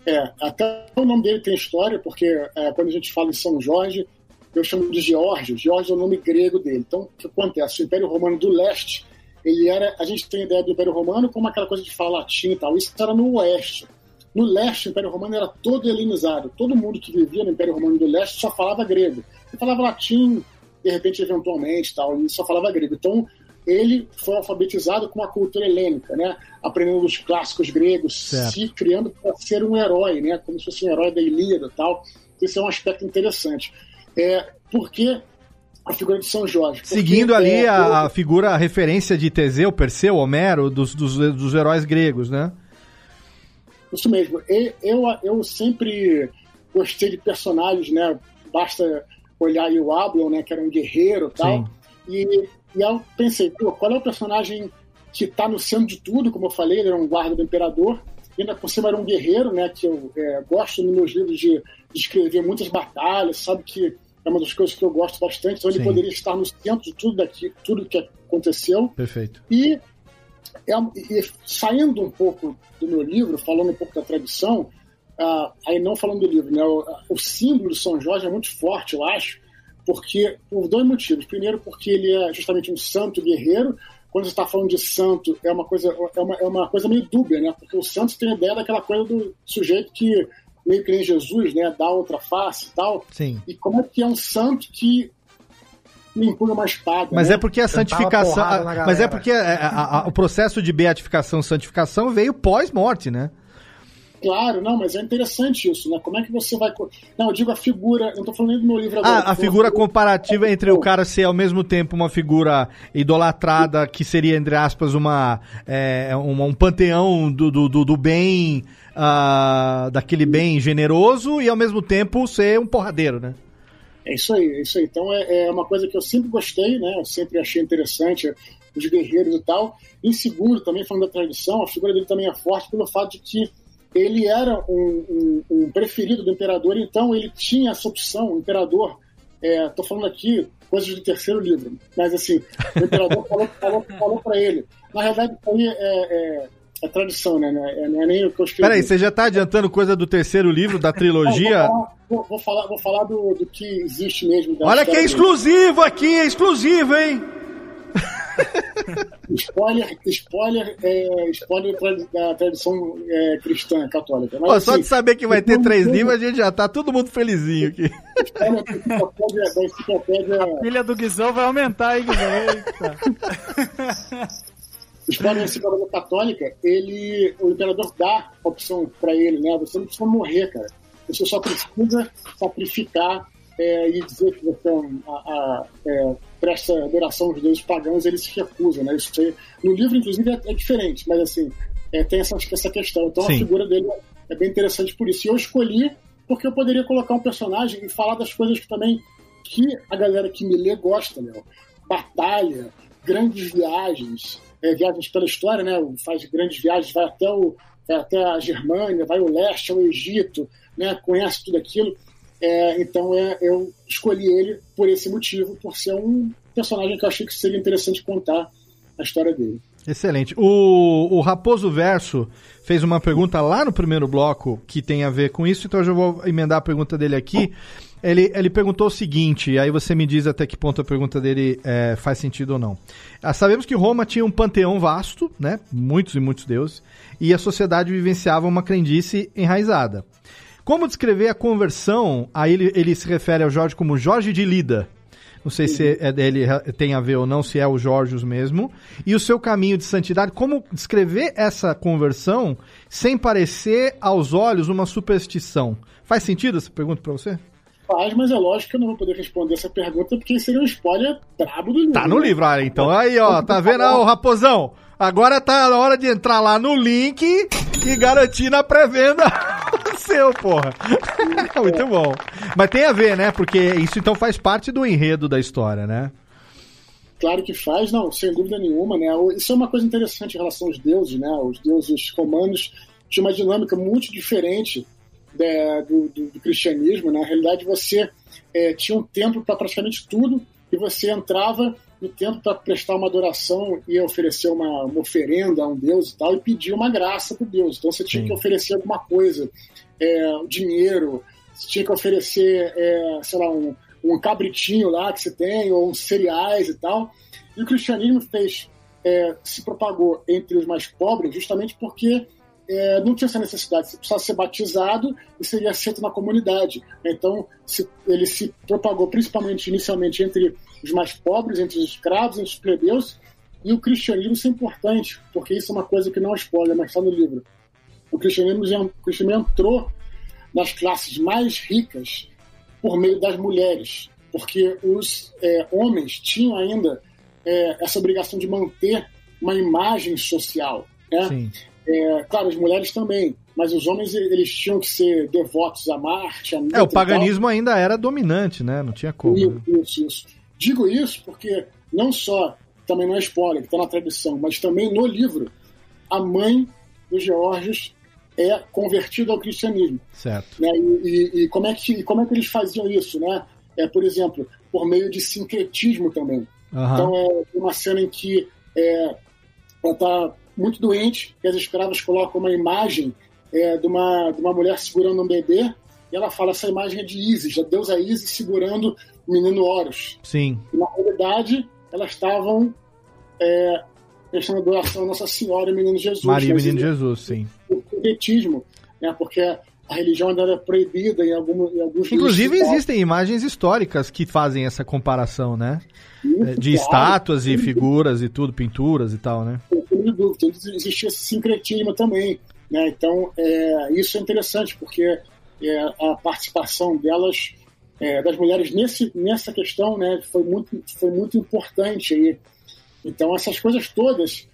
É, até o nome dele tem história, porque é, quando a gente fala em São Jorge, eu chamo de Geórgio. Geórgio é o nome grego dele. Então, o que acontece? O Império Romano do Leste, ele era. A gente tem a ideia do Império Romano como aquela coisa de falar latim e tal. Isso era no Oeste. No Leste, o Império Romano era todo helenizado. Todo mundo que vivia no Império Romano do Leste só falava grego. Ele falava latim, de repente, eventualmente, tal, e só falava grego. Então, ele foi alfabetizado com a cultura helênica, né? Aprendendo os clássicos gregos, Certo. se criando para ser um herói, né? Como se fosse um herói da Ilíada, tal. Esse é um aspecto interessante. É, por que a figura de São Jorge? Porque, Seguindo ali é, a, a figura, a referência de Teseu, Perseu, Homero, dos, dos, dos heróis gregos, né? Isso mesmo. E- Eu, eu sempre gostei de personagens, né? Basta olhar o Ablon, né? Que era um guerreiro e tal. Sim. E, e eu pensei, qual é o personagem que está no centro de tudo, como eu falei, ele era um guarda do imperador, e ainda por cima era um guerreiro, né? Que eu é, gosto nos meus livros de, de escrever muitas batalhas, sabe que é uma das coisas que eu gosto bastante, então ele Sim. poderia estar no centro de tudo daqui, tudo que aconteceu. Perfeito. E, é e saindo um pouco do meu livro, falando um pouco da tradição, ah, aí não falando do livro, né, o, o símbolo de São Jorge é muito forte, eu acho, porque por dois motivos. Primeiro, porque ele é justamente um santo guerreiro. Quando você está falando de santo, é uma coisa é uma, é uma coisa meio dúbia, né? Porque o santo tem a ideia daquela coisa do sujeito que meio que nem Jesus, né? Dá outra face e tal. Sim. E como é que é um santo que me empunha uma espada? Mas né? é porque a santificação. na Mas é porque a- a- a- o processo de beatificação santificação veio pós-morte, né? Claro, não, mas é interessante isso, né? Como é que você vai. Não, eu digo a figura, eu não tô falando do meu livro agora. Ah, a figura comparativa entre o cara ser ao mesmo tempo uma figura idolatrada, que seria, entre aspas, uma, é, uma- um panteão do, do, do- do bem, ah, daquele bem generoso, e ao mesmo tempo ser um porradeiro, né? É isso aí, é isso aí. Então é, é uma coisa que eu sempre gostei, né? Eu sempre achei interessante os guerreiros e tal. Em segundo, também falando da tradição, a figura dele também é forte pelo fato de que ele era um, um- um preferido do imperador, então ele tinha essa opção, o imperador. Estou falando aqui coisas do terceiro livro, mas assim, o imperador (laughs) falou, falou, falou para ele. Na realidade, isso aí é, é- é tradição, né? Não é, não é nem o que eu escrevi. Peraí, você já tá adiantando coisa do terceiro livro da trilogia? Não, Vou, vou falar, vou falar do, do que existe mesmo. da Olha que é exclusivo aqui, é exclusivo, hein? Spoiler, spoiler, é, spoiler da tradição é, cristã católica. Mas, Ó, só assim, de saber que vai ter eu- três eu- livros, a gente já tá todo mundo felizinho aqui. A filha do Guizão vai aumentar, hein, Guizão? (laughs) Spoiler enciclopédia católica, ele, o imperador dá opção para ele, né? Você não precisa morrer, cara. Você só precisa sacrificar é, e dizer que você é a, a, é, presta adoração aos deuses pagãos, ele se recusa, né? Isso aí, no livro, inclusive, é, é diferente, mas assim, é, tem essa, essa questão. Então Sim. a figura dele é bem interessante por isso. E eu escolhi porque eu poderia colocar um personagem e falar das coisas que também que a galera que me lê gosta, né? Batalha, grandes viagens, é, viagens pela história, né? Faz grandes viagens, vai até, o, vai até a Germânia, vai ao leste, ao Egito, né? Conhece tudo aquilo. É, então é, eu escolhi ele por esse motivo, por ser um personagem que eu achei que seria interessante contar a história dele. Excelente. O, o Raposo Verso fez uma pergunta lá no primeiro bloco que tem a ver com isso, então eu já vou emendar a pergunta dele aqui. Ele, ele perguntou o seguinte, aí você me diz até que ponto a pergunta dele é, faz sentido ou não. Ah, sabemos que Roma tinha um panteão vasto, né? Muitos e muitos deuses, e a sociedade vivenciava uma crendice enraizada. Como descrever a conversão? Aí ele, ele se refere ao Jorge como Jorge de Lida. Não sei se é dele tem a ver ou não, se é o Jorge mesmo. E o seu caminho de santidade, como descrever essa conversão sem parecer aos olhos uma superstição? Faz sentido essa pergunta para você? Faz, mas é lógico que eu não vou poder responder essa pergunta porque seria um spoiler brabo do livro. Tá no livro, ah, então aí, ó, tá vendo, ó, Raposão? Agora tá na hora de entrar lá no link e garantir na pré-venda (laughs) seu, porra. (laughs) Muito bom. Mas tem a ver, né? Porque isso então faz parte do enredo da história, né? Claro que faz, não, sem dúvida nenhuma, né? Isso é uma coisa interessante em relação aos deuses, né? Os deuses romanos tinham uma dinâmica muito diferente da- do, do- do cristianismo. né? Na realidade, você é, tinha um tempo para praticamente tudo e você entrava no templo para prestar uma adoração e oferecer uma, uma oferenda a um deus e tal e pedir uma graça para deus. Então você tinha Sim. que oferecer alguma coisa, é, dinheiro, você tinha que oferecer, é, sei lá, um, um cabritinho lá que você tem, ou uns cereais e tal. E o cristianismo fez, é, se propagou entre os mais pobres justamente porque é, não tinha essa necessidade. Você precisava ser batizado e seria aceito na comunidade. Então, se- ele se propagou principalmente, inicialmente, entre os mais pobres, entre os escravos, entre os plebeus. E o cristianismo isso é importante, porque isso é uma coisa que não é spoiler, mas está no livro. O cristianismo, o cristianismo entrou nas classes mais ricas por meio das mulheres, porque os é, homens tinham ainda é, essa obrigação de manter uma imagem social. Né? É, claro, as mulheres também, mas os homens eles tinham que ser devotos a Marte, a É, o e tal. paganismo ainda era dominante, né? Não tinha como. né? Isso, isso, isso. Digo isso porque não só, também não é spoiler, que está na tradição, mas também no livro, a mãe do Georgios é convertida ao cristianismo. Certo. Né? E, e- e como é que, como é que eles faziam isso? Né? É, por exemplo, por meio de sincretismo também. Aham. Então, é uma cena em que é, ela está muito doente e as escravas colocam uma imagem é, de, uma, de uma mulher segurando um bebê e ela fala essa imagem é de Isis, a deusa Isis segurando o menino Horus. Sim. E, na realidade, elas estavam é, prestando adoração a Nossa Senhora e menino Jesus. Maria e Menino ele- Jesus, sim. o sincretismo, né? porque a religião ainda era proibida em, algum, em alguns Inclusive existem imagens históricas que fazem essa comparação, né? É, De claro. estátuas e figuras e tudo, pinturas e tal, né? De dúvida. Então, existia esse sincretismo também. Né? Então, é, isso é interessante, porque é, a participação delas, é, das mulheres nesse, nessa questão, né, foi, muito, foi muito importante. Aí. Então, essas coisas todas,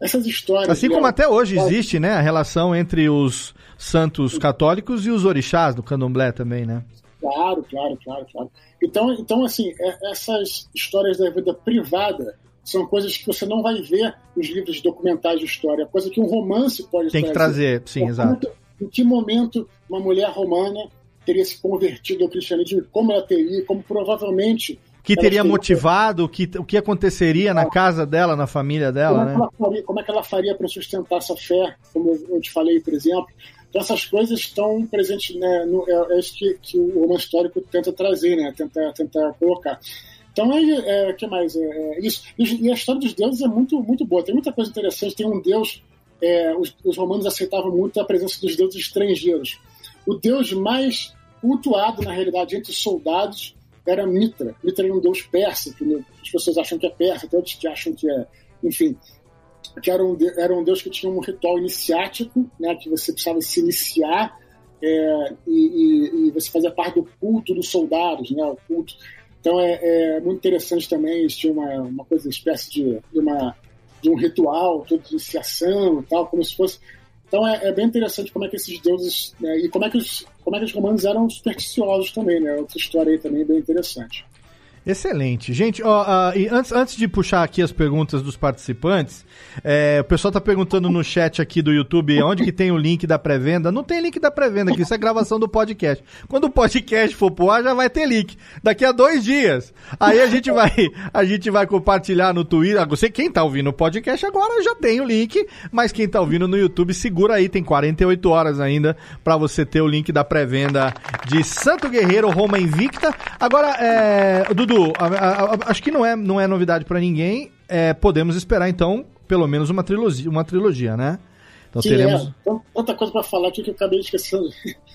essas histórias. Assim como até hoje existe, né, a relação entre os santos católicos e os orixás do candomblé também, né? Claro, claro, claro, claro. Então, então assim, é- essas histórias da vida privada são coisas que você não vai ver nos livros documentais de história, é coisa que um romance pode Tem que trazer, sim, exato. Em que momento uma mulher romana teria se convertido ao cristianismo, como ela teria, como provavelmente que teria motivado, o que, o que aconteceria na casa dela, na família como, dela, é que né? ela faria, como é que ela faria para sustentar essa fé, como eu eu te falei, por exemplo. Então, essas coisas estão presentes, né, no, é, é isso que, que o romance histórico tenta trazer, né, tenta, tenta colocar. Então, é, é, que mais? É, é isso. E, a história dos deuses é muito, muito boa. Tem muita coisa interessante. Tem um deus. é, os, os romanos aceitavam muito a presença dos deuses estrangeiros. O deus mais cultuado, na realidade, entre os soldados era Mitra. Mitra era um deus persa, que né, as pessoas acham que é persa, até outros que acham que é. Enfim, que era um, era um deus que tinha um ritual iniciático, né, que você precisava se iniciar é, e, e- e você fazia parte do culto dos soldados, né, o culto. Então é, é muito interessante também, eles uma, uma coisa, uma espécie de, de, uma, de um ritual, todo de iniciação e tal, como se fosse. Então é, é bem interessante como é que esses deuses né, e como é que os como é que os romanos eram supersticiosos também, né? Outra história aí também bem interessante. Excelente. Gente, ó, ah, e antes, antes de puxar aqui as perguntas dos participantes, é, o pessoal tá perguntando no chat aqui do YouTube onde que tem o link da pré-venda. Não tem link da pré-venda aqui, isso é gravação do podcast. Quando o podcast for pro ar, já vai ter link. Daqui a dois dias. Aí a gente vai, a gente vai compartilhar no Twitter. Ah, Você, quem tá ouvindo o podcast agora já tem o link, mas quem tá ouvindo no YouTube, segura aí, tem 48 horas ainda pra você ter o link da pré-venda de Santo Guerreiro Roma Invicta. Agora, é, Dudu, a- a- a- acho que não é, não é novidade pra ninguém. É, podemos esperar então pelo menos uma trilogia, uma trilogia, né? Então Sim, teremos é. Então, tanta coisa para falar aqui que eu acabei esquecendo. (laughs)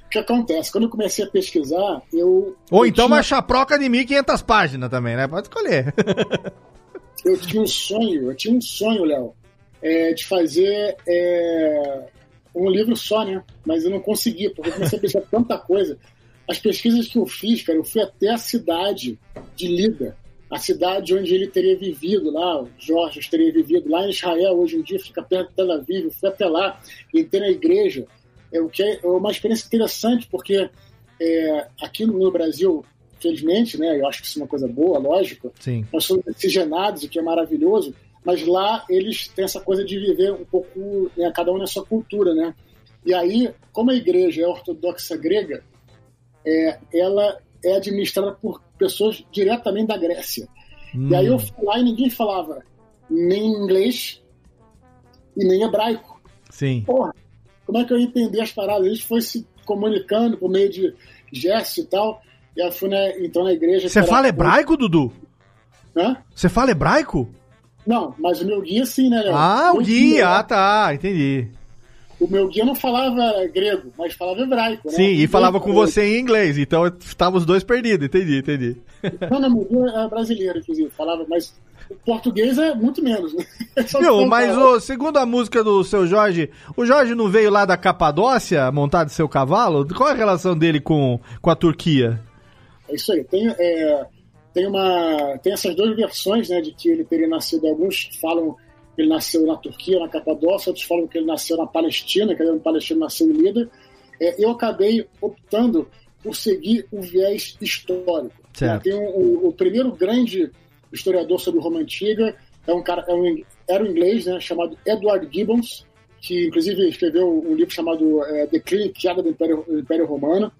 O que acontece? Quando eu comecei a pesquisar, eu. Ou eu então tinha- uma chaproca de 1.500 páginas também, né? Pode escolher. (laughs) eu tinha um sonho, eu tinha um sonho, Léo, é, de fazer é, um livro só, né? Mas eu não consegui, porque eu comecei a pesquisar tanta coisa. As pesquisas que eu fiz, cara, eu fui até a cidade de Lida, a cidade onde ele teria vivido lá, Jorge teria vivido lá em Israel, hoje em dia fica perto de Tel Aviv, eu fui até lá, entrei na igreja, é, o que é uma experiência interessante, porque é, aqui no Brasil, felizmente, né, eu acho que isso é uma coisa boa, lógico, Sim. nós somos oxigenados, o que é maravilhoso, mas lá eles têm essa coisa de viver um pouco, né, cada um na sua cultura, né? E aí, como a igreja é ortodoxa grega, é, ela é administrada por pessoas diretamente da Grécia. Hum. E aí eu fui lá e ninguém falava nem inglês e nem hebraico. Sim. Porra, como é que eu ia entender as paradas? Eles foram se comunicando por meio de gestos e tal. E aí eu fui, né, então, na igreja... Você fala hebraico, Dudu? Hã? Você fala hebraico? Não, mas o meu guia sim, né, Léo? Ah, o guia. Ah, tá. Entendi. O meu guia não falava grego, mas falava hebraico, né? Sim, e falava com você em inglês. Então estavam os dois perdidos. Entendi, entendi. Não, não, meu guia é brasileiro, inclusive, falava, mas o português é muito menos, né? (laughs) Viu, que mas ô, segundo a música do seu Jorge, o Jorge não veio lá da Capadócia montado seu cavalo? Qual é a relação dele com, com a Turquia? É isso aí. Tem, é, tem, uma, tem essas duas versões, né, de que ele teria nascido. Alguns falam que ele nasceu na Turquia, na Capadócia, outros falam que ele nasceu na Palestina, que ele era um palestino nasceu em Lida. É, eu acabei optando por seguir o viés histórico. Certo. Tem um- o, o primeiro grande historiador sobre Roma Antiga é um cara, é um, era um inglês, né, chamado Edward Gibbons, que inclusive escreveu um livro chamado é, Declínio e Queda do Império, do Império Romano.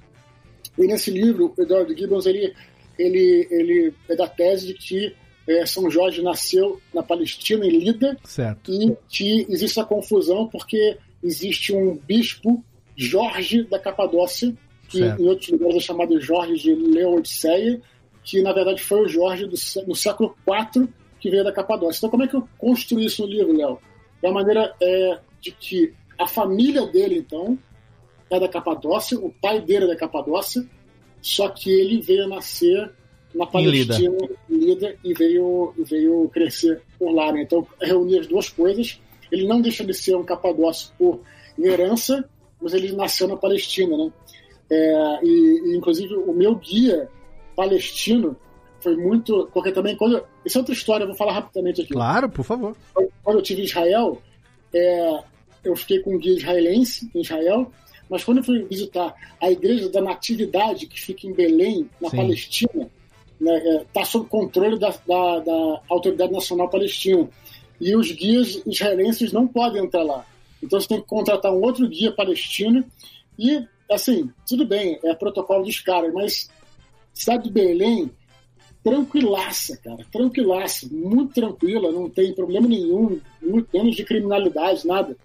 E nesse livro, Edward Gibbons ele, ele, ele é da tese de que eh, São Jorge nasceu na Palestina, em Lida, Certo. e que existe essa confusão porque existe um bispo, Jorge da Capadócia, que Certo. em outros lugares é chamado Jorge de Leodiceia, que na verdade foi o Jorge do, no século IV que veio da Capadócia. Então, como é que eu construí isso no livro, Léo? Da maneira é, de que a família dele, então, é da Capadócia, o pai dele é da Capadócia, só que ele veio nascer na. Palestina, em Lida, e veio, veio crescer por lá. Né? Então, reunir as duas coisas. Ele não deixa de ser um capadócio por herança, mas ele nasceu na Palestina. Né? É, e, e, inclusive, o meu guia palestino foi muito. Porque também, quando. Isso é outra história, eu vou falar rapidamente aqui. Claro, por favor. Quando eu estive em Israel, é, eu fiquei com um guia israelense em Israel, mas quando eu fui visitar a Igreja da Natividade, que fica em Belém, na Sim. Palestina, está sob controle da, da- da Autoridade Nacional Palestina. E os guias israelenses não podem entrar lá. Então você tem que contratar um outro guia palestino. E, assim, tudo bem, é protocolo dos caras, mas cidade de Belém, tranquilaça, cara, tranquilaça, muito tranquila, não tem problema nenhum, menos de criminalidade, nada.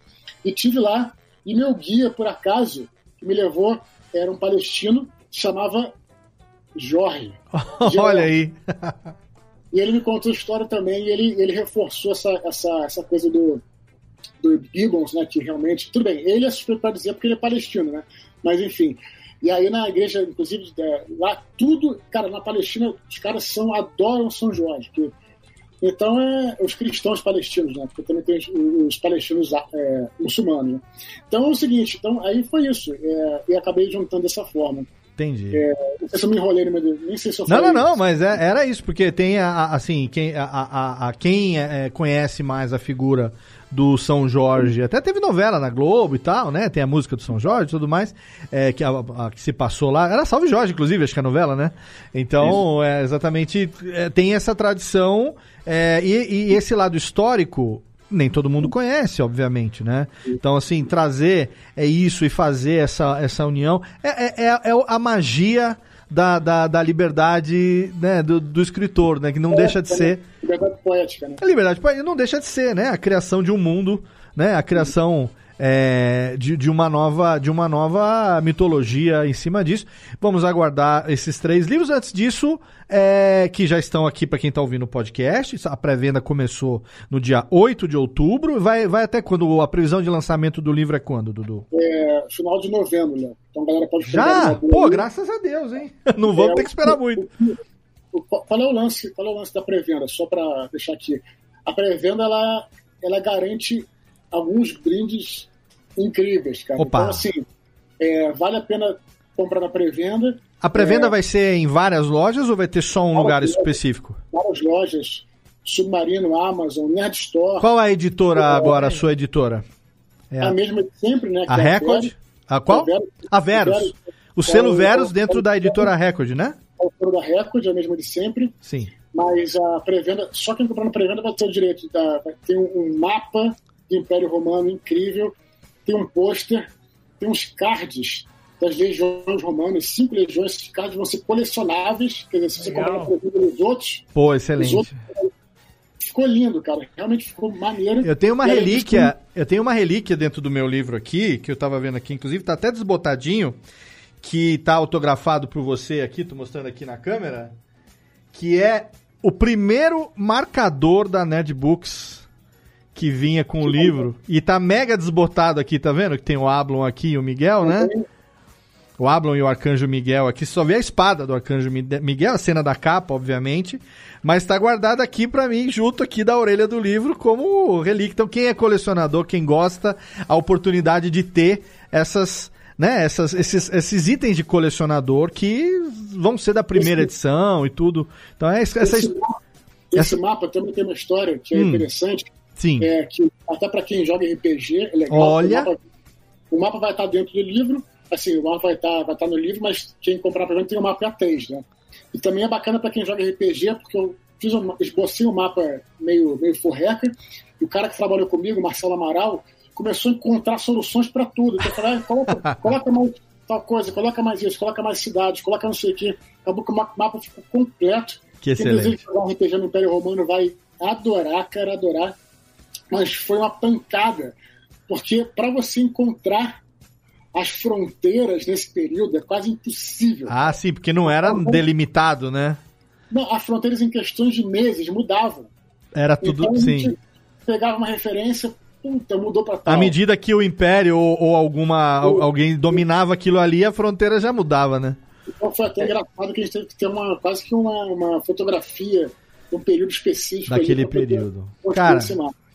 E tive lá, e meu guia, por acaso, que me levou, era um palestino, chamava Jorge. (laughs) Olha aí. E ele me contou a história também, e ele, ele reforçou essa, essa, essa coisa do, do Gibbons, né, que realmente, tudo bem, ele é suspeito para dizer porque ele é palestino, né, mas enfim. E aí na igreja, inclusive, é, lá tudo, cara, na Palestina, os caras são, adoram São Jorge, que, então é os cristãos palestinos, né, porque também tem os, os palestinos é, muçulmanos, né. Então é o seguinte, então aí foi isso, é, e acabei juntando dessa forma. Entendi. É, não sei se eu me enrolei, mas nem sei se eu Não, falei não, não, isso. mas é- era isso, porque tem, a- a- assim, quem, a, a- a- quem é, conhece mais a figura do São Jorge, até teve novela na Globo e tal, né? Tem a música do São Jorge e tudo mais, é, que, a, a- que se passou lá. Era Salve Jorge, inclusive, acho que é a novela, né? Então, é, exatamente, é, tem essa tradição é, e, e esse lado histórico nem todo mundo conhece, obviamente, né? Então, assim, trazer é isso e fazer essa, essa união é, é, é- é a magia da, da, da liberdade né, do, do escritor, né? Que não deixa de ser. Liberdade poética, né? A liberdade poética não deixa de ser, né? A criação de um mundo, né? A criação é, de, de, uma nova, de uma nova mitologia em cima disso. Vamos aguardar esses três livros. Antes disso, é, que já estão aqui para quem está ouvindo o podcast. A pré-venda começou no dia 8 de outubro. Vai, vai até quando? A previsão de lançamento do livro é quando, Dudu? É, final de novembro, né? Então a galera pode Já? Pô, graças a Deus, hein? (laughs) Não vamos é, ter que esperar muito. Qual é o lance, qual é o lance da pré-venda? Só para deixar aqui. A pré-venda, ela, ela garante alguns brindes incríveis, cara. Opa. Então, assim, é, vale a pena comprar na pré-venda. A pré-venda é, vai ser em várias lojas ou vai ter só um lugar lojas, específico? Várias lojas. Submarino, Amazon, Nerd Store. Qual a editora agora, a sua editora? É a, mesma de sempre, né? A é Record? A, qual? A Verus. O selo Verus dentro da editora Record, né? A editora da Record, a mesma de sempre. Sim. Mas a pré-venda, só quem comprar na pré-venda vai ter o direito, da, vai ter um, um mapa do Império Romano incrível, tem um pôster, tem uns cards das legiões romanas, cinco legiões, esses cards vão ser colecionáveis, quer dizer, se você comprar pré-venda dos outros... Pô, excelente. Outros, ficou lindo, cara. Realmente ficou maneiro. Eu tenho uma relíquia, eu tenho uma relíquia dentro do meu livro aqui, que eu tava vendo aqui, inclusive tá até desbotadinho, que tá autografado por você aqui, tô mostrando aqui na câmera, que é o primeiro marcador da Netbooks que vinha com que o livro. E tá mega desbotado aqui, tá vendo? Que tem o Ablon aqui e o Miguel, né? O Ablon e o Arcanjo Miguel aqui. Só vê a espada do Arcanjo Miguel, a cena da capa, obviamente. Mas tá guardado aqui para mim, junto aqui da orelha do livro, como relíquia. Então, quem é colecionador, quem gosta, a oportunidade de ter essas. Né, essas, esses, esses itens de colecionador que vão ser da primeira esse, edição e tudo. Então é essa, esse, esse essa... mapa também tem uma história que é hum. interessante Sim. É, que até para quem joga RPG é legal. Olha. O mapa, o mapa, vai estar dentro do livro, assim, o mapa vai estar, vai estar no livro, mas quem comprar para tem o mapa A3, né? E também é bacana para quem joga RPG, porque eu fiz um, esbocei um mapa meio, meio forreca, e o cara que trabalhou comigo, Marcelo Amaral, começou a encontrar soluções para tudo. Então, eu falei, ah, coloca, (laughs) coloca mais tal coisa, coloca mais isso, coloca mais cidades, coloca não sei o quê. Acabou que o mapa ficou completo. Que Quem excelente. deseja jogar um RPG no Império Romano vai adorar, cara, adorar mas foi uma pancada, porque para você encontrar as fronteiras nesse período é quase impossível. Ah, sim, porque não era delimitado, né? Não, as fronteiras em questões de meses mudavam. Era tudo, então, sim. Pegava uma referência, puta, mudou para tal. À medida que o império ou, ou alguma alguém dominava aquilo ali, a fronteira já mudava, né? Então foi até engraçado que a gente teve que ter uma quase que uma, uma fotografia um período específico. Daquele período. Cara,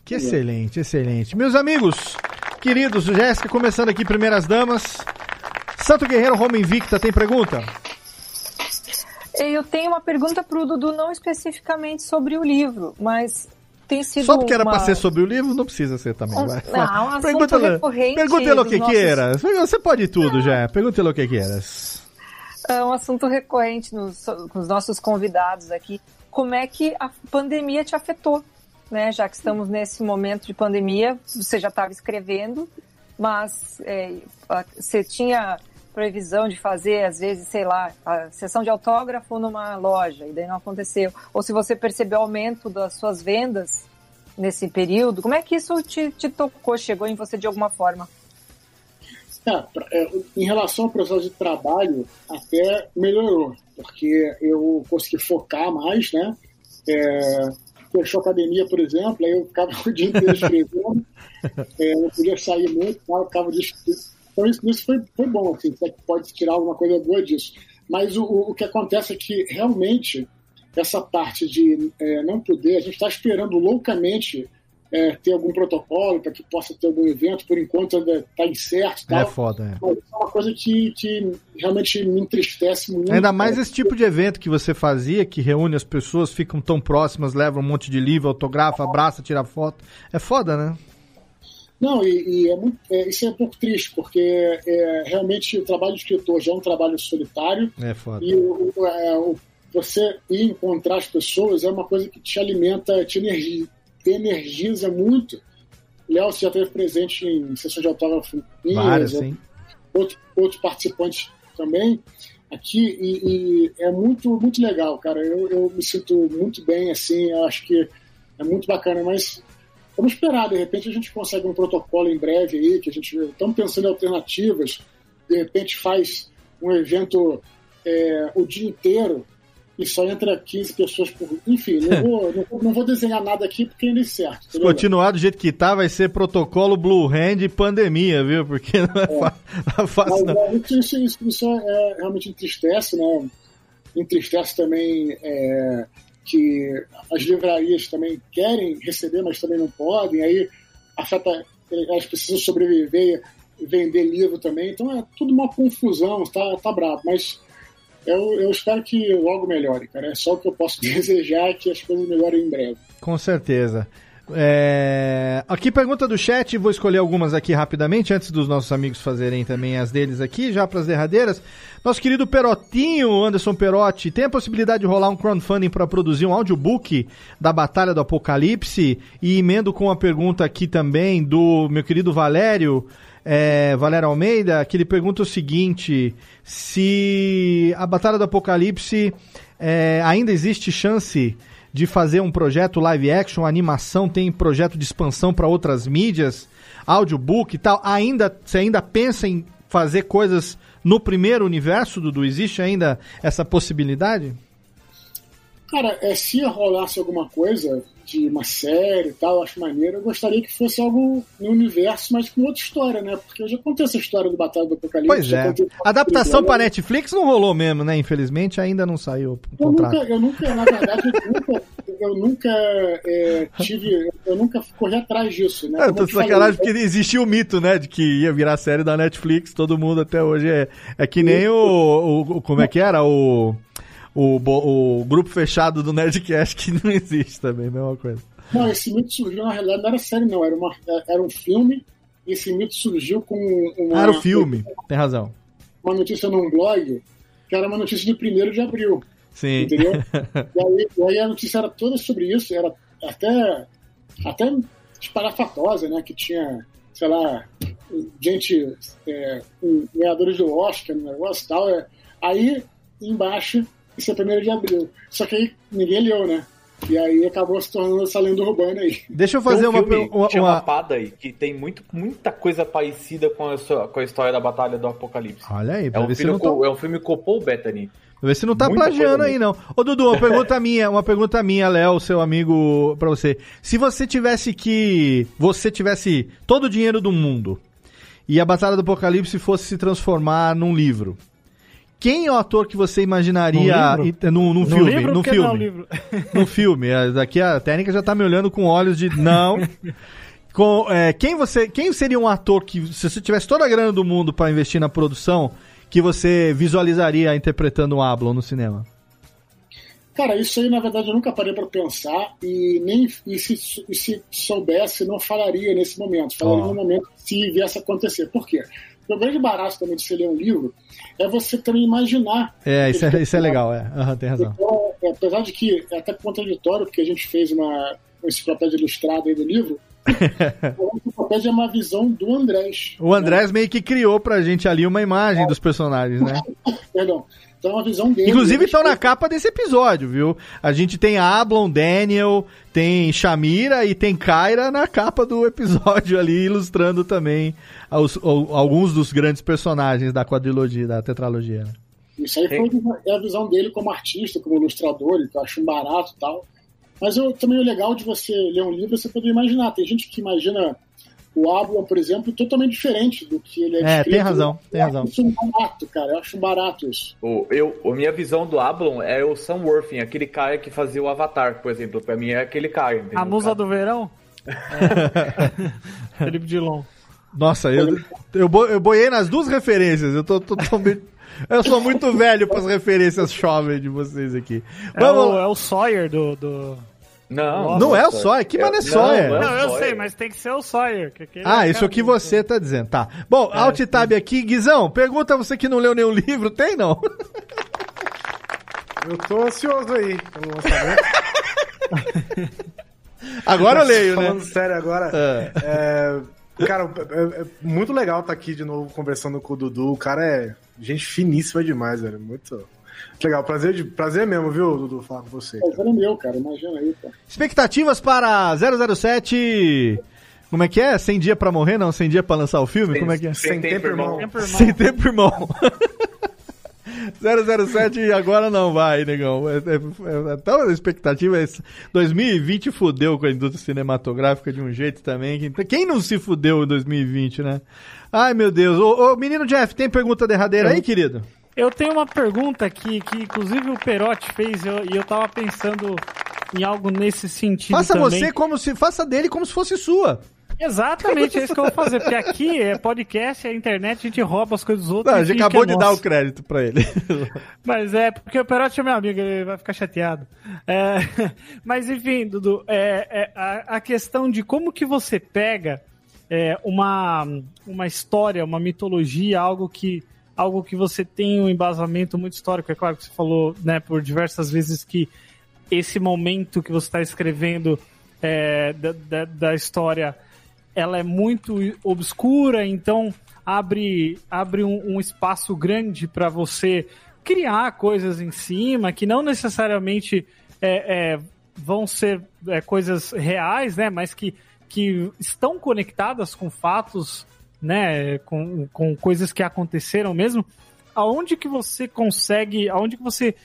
que excelente, excelente. Meus amigos, queridos, Jéssica, começando aqui, primeiras damas. Santo Guerreiro Roma Invicta, tem pergunta? Eu tenho uma pergunta para o Dudu, não especificamente sobre o livro, mas tem sido Só porque uma... era para ser sobre o livro, não precisa ser também. Um, não, um pergunta, pergunta o que nossos... queiras. Você pode tudo já. Pergunta o que queiras. É um assunto recorrente nos, com os nossos convidados aqui. Como é que a pandemia te afetou? Né? Já que estamos nesse momento de pandemia, você já estava escrevendo, mas é, você tinha previsão de fazer, às vezes, sei lá, a sessão de autógrafo numa loja, e daí não aconteceu. Ou se você percebeu aumento das suas vendas nesse período, como é que isso te, te tocou, chegou em você de alguma forma? É, é em relação ao processo de trabalho, até melhorou, porque eu consegui focar mais, né? É, fechou a academia, por exemplo, aí eu ficava o dia inteiro escrevendo, (laughs) é, não podia sair muito, tal, ficava de... Então isso, isso foi, foi bom, assim, que pode tirar alguma coisa boa disso. Mas o, o que acontece é que realmente essa parte de é, não poder, a gente está esperando loucamente é, ter algum protocolo para que possa ter algum evento, por enquanto ainda está incerto. Tal, é foda, é. Mas é uma coisa que, que realmente me entristece muito. Ainda mais esse tipo de evento que você fazia, que reúne as pessoas, ficam tão próximas, levam um monte de livro, autografa, abraça, tira foto. É foda, né? Não, e, e é muito, é, isso é um pouco triste, porque é, realmente o trabalho de escritor já é um trabalho solitário. É foda. E o, é, o, você ir encontrar as pessoas é uma coisa que te alimenta, te energia, energiza muito. Léo, você já esteve presente em sessões de autógrafo Várias, sim. Outro, outros participantes também aqui e, e, é muito muito legal, cara. Eu, eu me sinto muito bem, assim, eu acho que é muito bacana, mas vamos esperar, de repente a gente consegue um protocolo em breve aí, que a gente estamos pensando em alternativas, de repente faz um evento é, o dia inteiro e só entra 15 pessoas por. Enfim, não (laughs) vou, não, vou- não vou desenhar nada aqui porque ainda é certo. Se continuar do jeito que tá, vai ser protocolo Blue Hand e pandemia, viu? Porque não é, fa- não é fácil, Mas, não. é, isso, isso, isso, isso é, realmente entristece, né? Entristece também é, que as livrarias também querem receber, mas também não podem. Aí afeta, elas precisam sobreviver e vender livro também. Então é tudo uma confusão, tá, tá bravo. Mas eu, eu espero que logo melhore, cara. É só o que eu posso (laughs) desejar que as coisas melhorem em breve. Com certeza. É, Aqui pergunta do chat, vou escolher algumas aqui rapidamente, antes dos nossos amigos fazerem também as deles aqui, já para as derradeiras. Nosso querido Perotinho, Anderson Perotti, tem a possibilidade de rolar um crowdfunding para produzir um audiobook da Batalha do Apocalipse? E emendo com a pergunta aqui também do meu querido Valério, é, Valério Almeida, que ele pergunta o seguinte: se a Batalha do Apocalipse é, ainda existe chance de fazer um projeto live action, animação, tem projeto de expansão para outras mídias, audiobook e tal, ainda você ainda pensa em fazer coisas no primeiro universo, Dudu? Existe ainda essa possibilidade? Cara, é, se rolasse alguma coisa de uma série e tal, eu acho maneiro, eu gostaria que fosse algo no universo, mas com outra história, né? Porque eu já contei essa história do Batalha do Apocalipse. Pois é. Adaptação para Netflix não rolou mesmo, né? Infelizmente ainda não saiu o Eu contrato. nunca, eu nunca, na verdade, eu nunca, eu nunca é, tive, eu nunca corri atrás disso, né? É, eu tô eu te falei, sacanagem porque existia o mito, né, de que ia virar série da Netflix, todo mundo até hoje é, é que nem o- o- como é que era, o, o, o grupo fechado do Nerdcast que não existe também, mesma coisa. Não, esse mito surgiu, na realidade, não era série, não, era, uma, era um filme, e esse mito surgiu com uma, Ah, era o filme, tem razão. uma notícia num blog, que era uma notícia de 1 de abril. Sim. Entendeu? (laughs) E aí, e aí a notícia era toda sobre isso, era até, até espalhafatosa, né? Que tinha, sei lá, gente, é, com ganhadores do Oscar no negócio e tal. É. Aí, embaixo, isso é 1 de abril. Só que aí ninguém leu, né? E aí acabou se tornando essa lenda urbana aí. Deixa eu Tem fazer um uma, filme per- uma, uma- Padai, que tem muito, muita coisa parecida com a, sua- com a história da Batalha do Apocalipse. Olha aí, É um, ver se filme não com, tô- é um filme com o Paul Bettany. Vê se não tá Muita plagiando aí, não. Ô, Dudu, uma pergunta (laughs) minha, uma pergunta minha, Léo, seu amigo, pra você. Se você tivesse que. Você tivesse todo o dinheiro do mundo e a Batalha do Apocalipse fosse se transformar num livro. Quem é o ator que você imaginaria Num livro? e- num, num No filme? livro, (laughs) num que não filme. livro? No filme. É, Daqui a técnica já tá me olhando com olhos de não. Com, é, quem você, quem seria um ator que, se você tivesse toda a grana do mundo pra investir na produção, que você visualizaria interpretando o Ablon no cinema? Cara, isso aí na verdade eu nunca parei para pensar e nem e se, e se soubesse não falaria nesse momento. Falaria Ó. no momento se viesse a acontecer. Por quê? O grande barato também de você ler um livro é você também imaginar. É, isso é, isso é legal, é. Aham, tem razão. Então, é, apesar de que é até contraditório, porque a gente fez uma, uma enciclopédia ilustrada aí do livro, (laughs) a enciclopédia é uma visão do Andrés. O Andrés meio que criou pra gente ali uma imagem dos personagens, né? (laughs) Perdão. Então é uma visão dele. Inclusive estão na capa desse episódio, viu? A gente tem Ablon, Daniel, tem Shamira e tem Kyra na capa do episódio ali, ilustrando também os- o- alguns dos grandes personagens da quadrilogia, da tetralogia. né? Isso aí foi é a visão dele como artista, como ilustrador, que eu acho um barato e tal. Mas eu, também o legal de você ler um livro é você poder imaginar. Tem gente que imagina o Ablon, por exemplo, totalmente diferente do que ele é É, descrito. tem razão, tem Eu razão. acho Isso barato, cara. Eu acho barato isso. O, eu, a minha visão do Ablon é o Sam Worthing, aquele cara que fazia o Avatar, por exemplo. Pra mim é aquele cara. entendeu? A musa do verão? É. (laughs) Felipe Dilon. Nossa, eu, eu, eu boiei nas duas referências. Eu tô totalmente. Eu sou muito velho pras referências jovens de vocês aqui. É Vamos o, é o Sawyer do. do... Não, Não é o Sawyer? Que mano é Sawyer? Não, eu sei, mas tem que ser o Sawyer. que Ah, é isso que você tá dizendo, tá. Bom, alt tab aqui, Guizão, pergunta você que não leu nenhum livro, tem não? Eu tô ansioso aí pelo lançamento. (laughs) Agora eu leio, né? Falando sério agora. é, cara, é, é muito legal estar aqui de novo conversando com o Dudu. O cara é gente finíssima demais, velho. Muito. Legal, prazer, de, prazer mesmo, viu, Dudu, falar com você. Prazer é meu, cara, imagina aí, cara. Expectativas para 007... Como é que é? 100 dias pra morrer, não? 100 dias pra lançar o filme? Sem- Como é que é? sem tempo, irmão. (laughs) Sem tempo, irmão. (laughs) 007 agora não vai, negão. É, é, é, então a expectativa é. essa. 2020 fudeu com a indústria cinematográfica de um jeito também. que- Quem não se fudeu em 2020, né? Ai, meu Deus. Ô, ô, menino Jeff, tem pergunta derradeira aí, querido? Eu tenho uma pergunta aqui que, inclusive, o Perotti fez eu- e eu tava pensando em algo nesse sentido. Faça também. você como se. Faça dele como se fosse sua. Exatamente, é isso que eu vou fazer. Porque aqui é podcast, é internet, a gente rouba as coisas dos outros. Não, a gente acabou é de dar o crédito pra ele. (laughs) Mas é, porque o Perotti é meu amigo, ele vai ficar chateado. É, (laughs) mas enfim, Dudu, é, é, a, a questão de como que você pega é, uma, uma história, uma mitologia, algo que, algo que você tem um embasamento muito histórico. É claro que você falou né, por diversas vezes que esse momento que você está escrevendo é, da, da, da história ela é muito obscura, então abre, abre um, um espaço grande para você criar coisas em cima que não necessariamente é, é, vão ser é, coisas reais, né? Mas que, que estão conectadas com fatos, né? Com, com coisas que aconteceram mesmo. Aonde que você consegue, aonde que você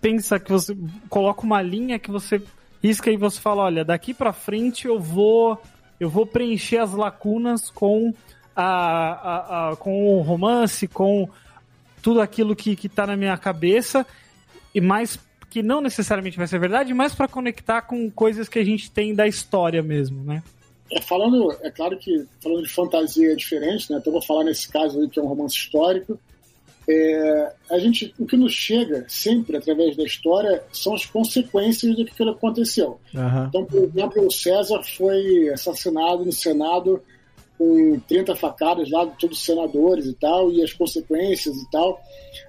pensa que você coloca uma linha que você risca e você fala, olha, daqui para frente eu vou eu vou preencher as lacunas com a, a, a- com o romance, com tudo aquilo que, que tá na minha cabeça e mais que não necessariamente vai ser verdade, mas para conectar com coisas que a gente tem da história mesmo, né? É, falando, é claro que falando de fantasia é diferente, né? Então vou falar nesse caso aí que é um romance histórico. É, a gente, o que nos chega sempre através da história são as consequências do que aconteceu. Então, por exemplo, o César foi assassinado no Senado com 30 facadas lá de todos os senadores e tal, e as consequências e tal.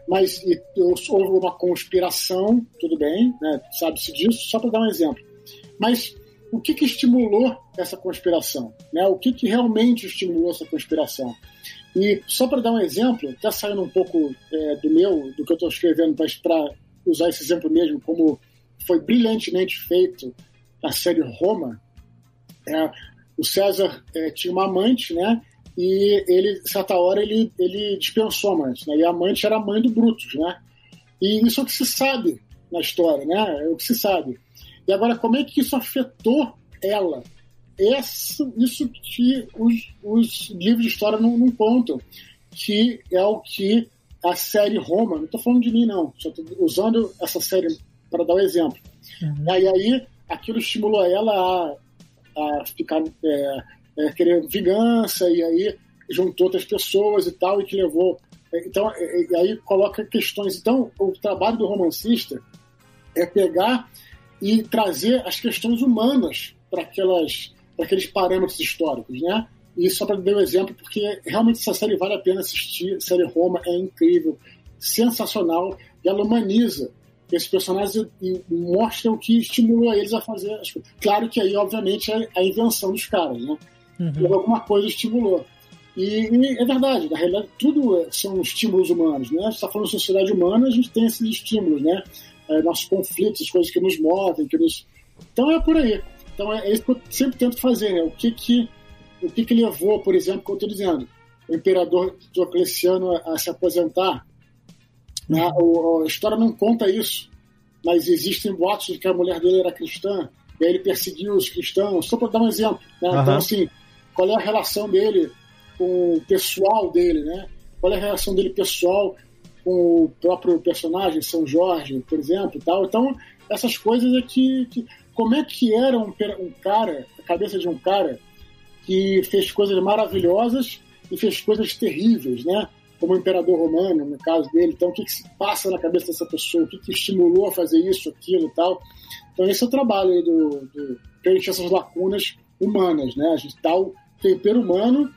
Mas e, houve uma conspiração, tudo bem, né, sabe-se disso, só para dar um exemplo. Mas o que, que estimulou essa conspiração? Né? O que, que realmente estimulou essa conspiração? E só para dar um exemplo, até saindo um pouco é, do meu, do que eu estou escrevendo, para usar esse exemplo mesmo, como foi brilhantemente feito a série Roma, é, o César é, tinha uma amante, né? E ele, certa hora, ele, ele dispensou a amante, né? E a amante era a mãe do Brutus, né? E isso é o que se sabe na história, né? É o que se sabe. E agora, como é que isso afetou ela? Isso, isso que os, os livros de história não, não contam, que é o que a série Roma, não estou falando de mim, não, só estou usando essa série para dar um exemplo. E aí, aquilo estimulou ela a, a ficar, é, é, querer vingança, e aí juntou outras pessoas e tal, e que levou. Então, e, e aí coloca questões. Então, o trabalho do romancista é pegar e trazer as questões humanas para aquelas para aqueles parâmetros históricos, né? E só para dar um exemplo, porque realmente essa série vale a pena assistir. A série Roma é incrível, sensacional, e ela humaniza esses personagens e mostra o que estimulou eles a fazer as coisas. Claro que aí, obviamente, é a invenção dos caras, né? Uhum. Alguma coisa estimulou. E, e, é verdade, na realidade, tudo são estímulos humanos, né? Você está falando de sociedade humana, a gente tem esses estímulos, né? É, nossos conflitos, as coisas que nos movem, que nos... Então é por aí. Então é, é isso que eu sempre tento fazer, né? O que que, o que, que levou, por exemplo, como eu estou dizendo, o imperador Diocleciano a, a se aposentar? Né? O, a história não conta isso, mas existem boatos de que a mulher dele era cristã, e aí ele perseguiu os cristãos, só para dar um exemplo. Né? Uhum. Então, assim, qual é a relação dele com o pessoal dele, né? Qual é a relação dele pessoal com o próprio personagem, São Jorge, por exemplo, tal. Então, essas coisas é que, que como é que era um, um, cara, a cabeça de um cara que fez coisas maravilhosas e fez coisas terríveis, né? Como o imperador romano, no caso dele. Então, o que, que se passa na cabeça dessa pessoa? O que, que estimulou a fazer isso, aquilo tal? Então, esse é o trabalho aí do, do preencher essas lacunas humanas, né? A gente dá o tempero humano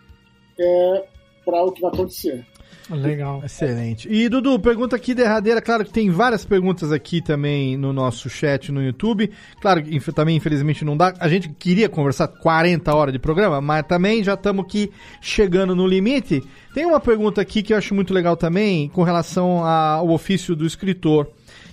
é, para o que vai acontecer. Legal. Excelente. E Dudu, pergunta aqui derradeira, claro que tem várias perguntas aqui também no nosso chat no YouTube. Claro que também infelizmente não dá. A gente queria conversar 40 horas de programa, mas também já estamos aqui chegando no limite. Tem uma pergunta aqui que eu acho muito legal também com relação ao ofício do escritor,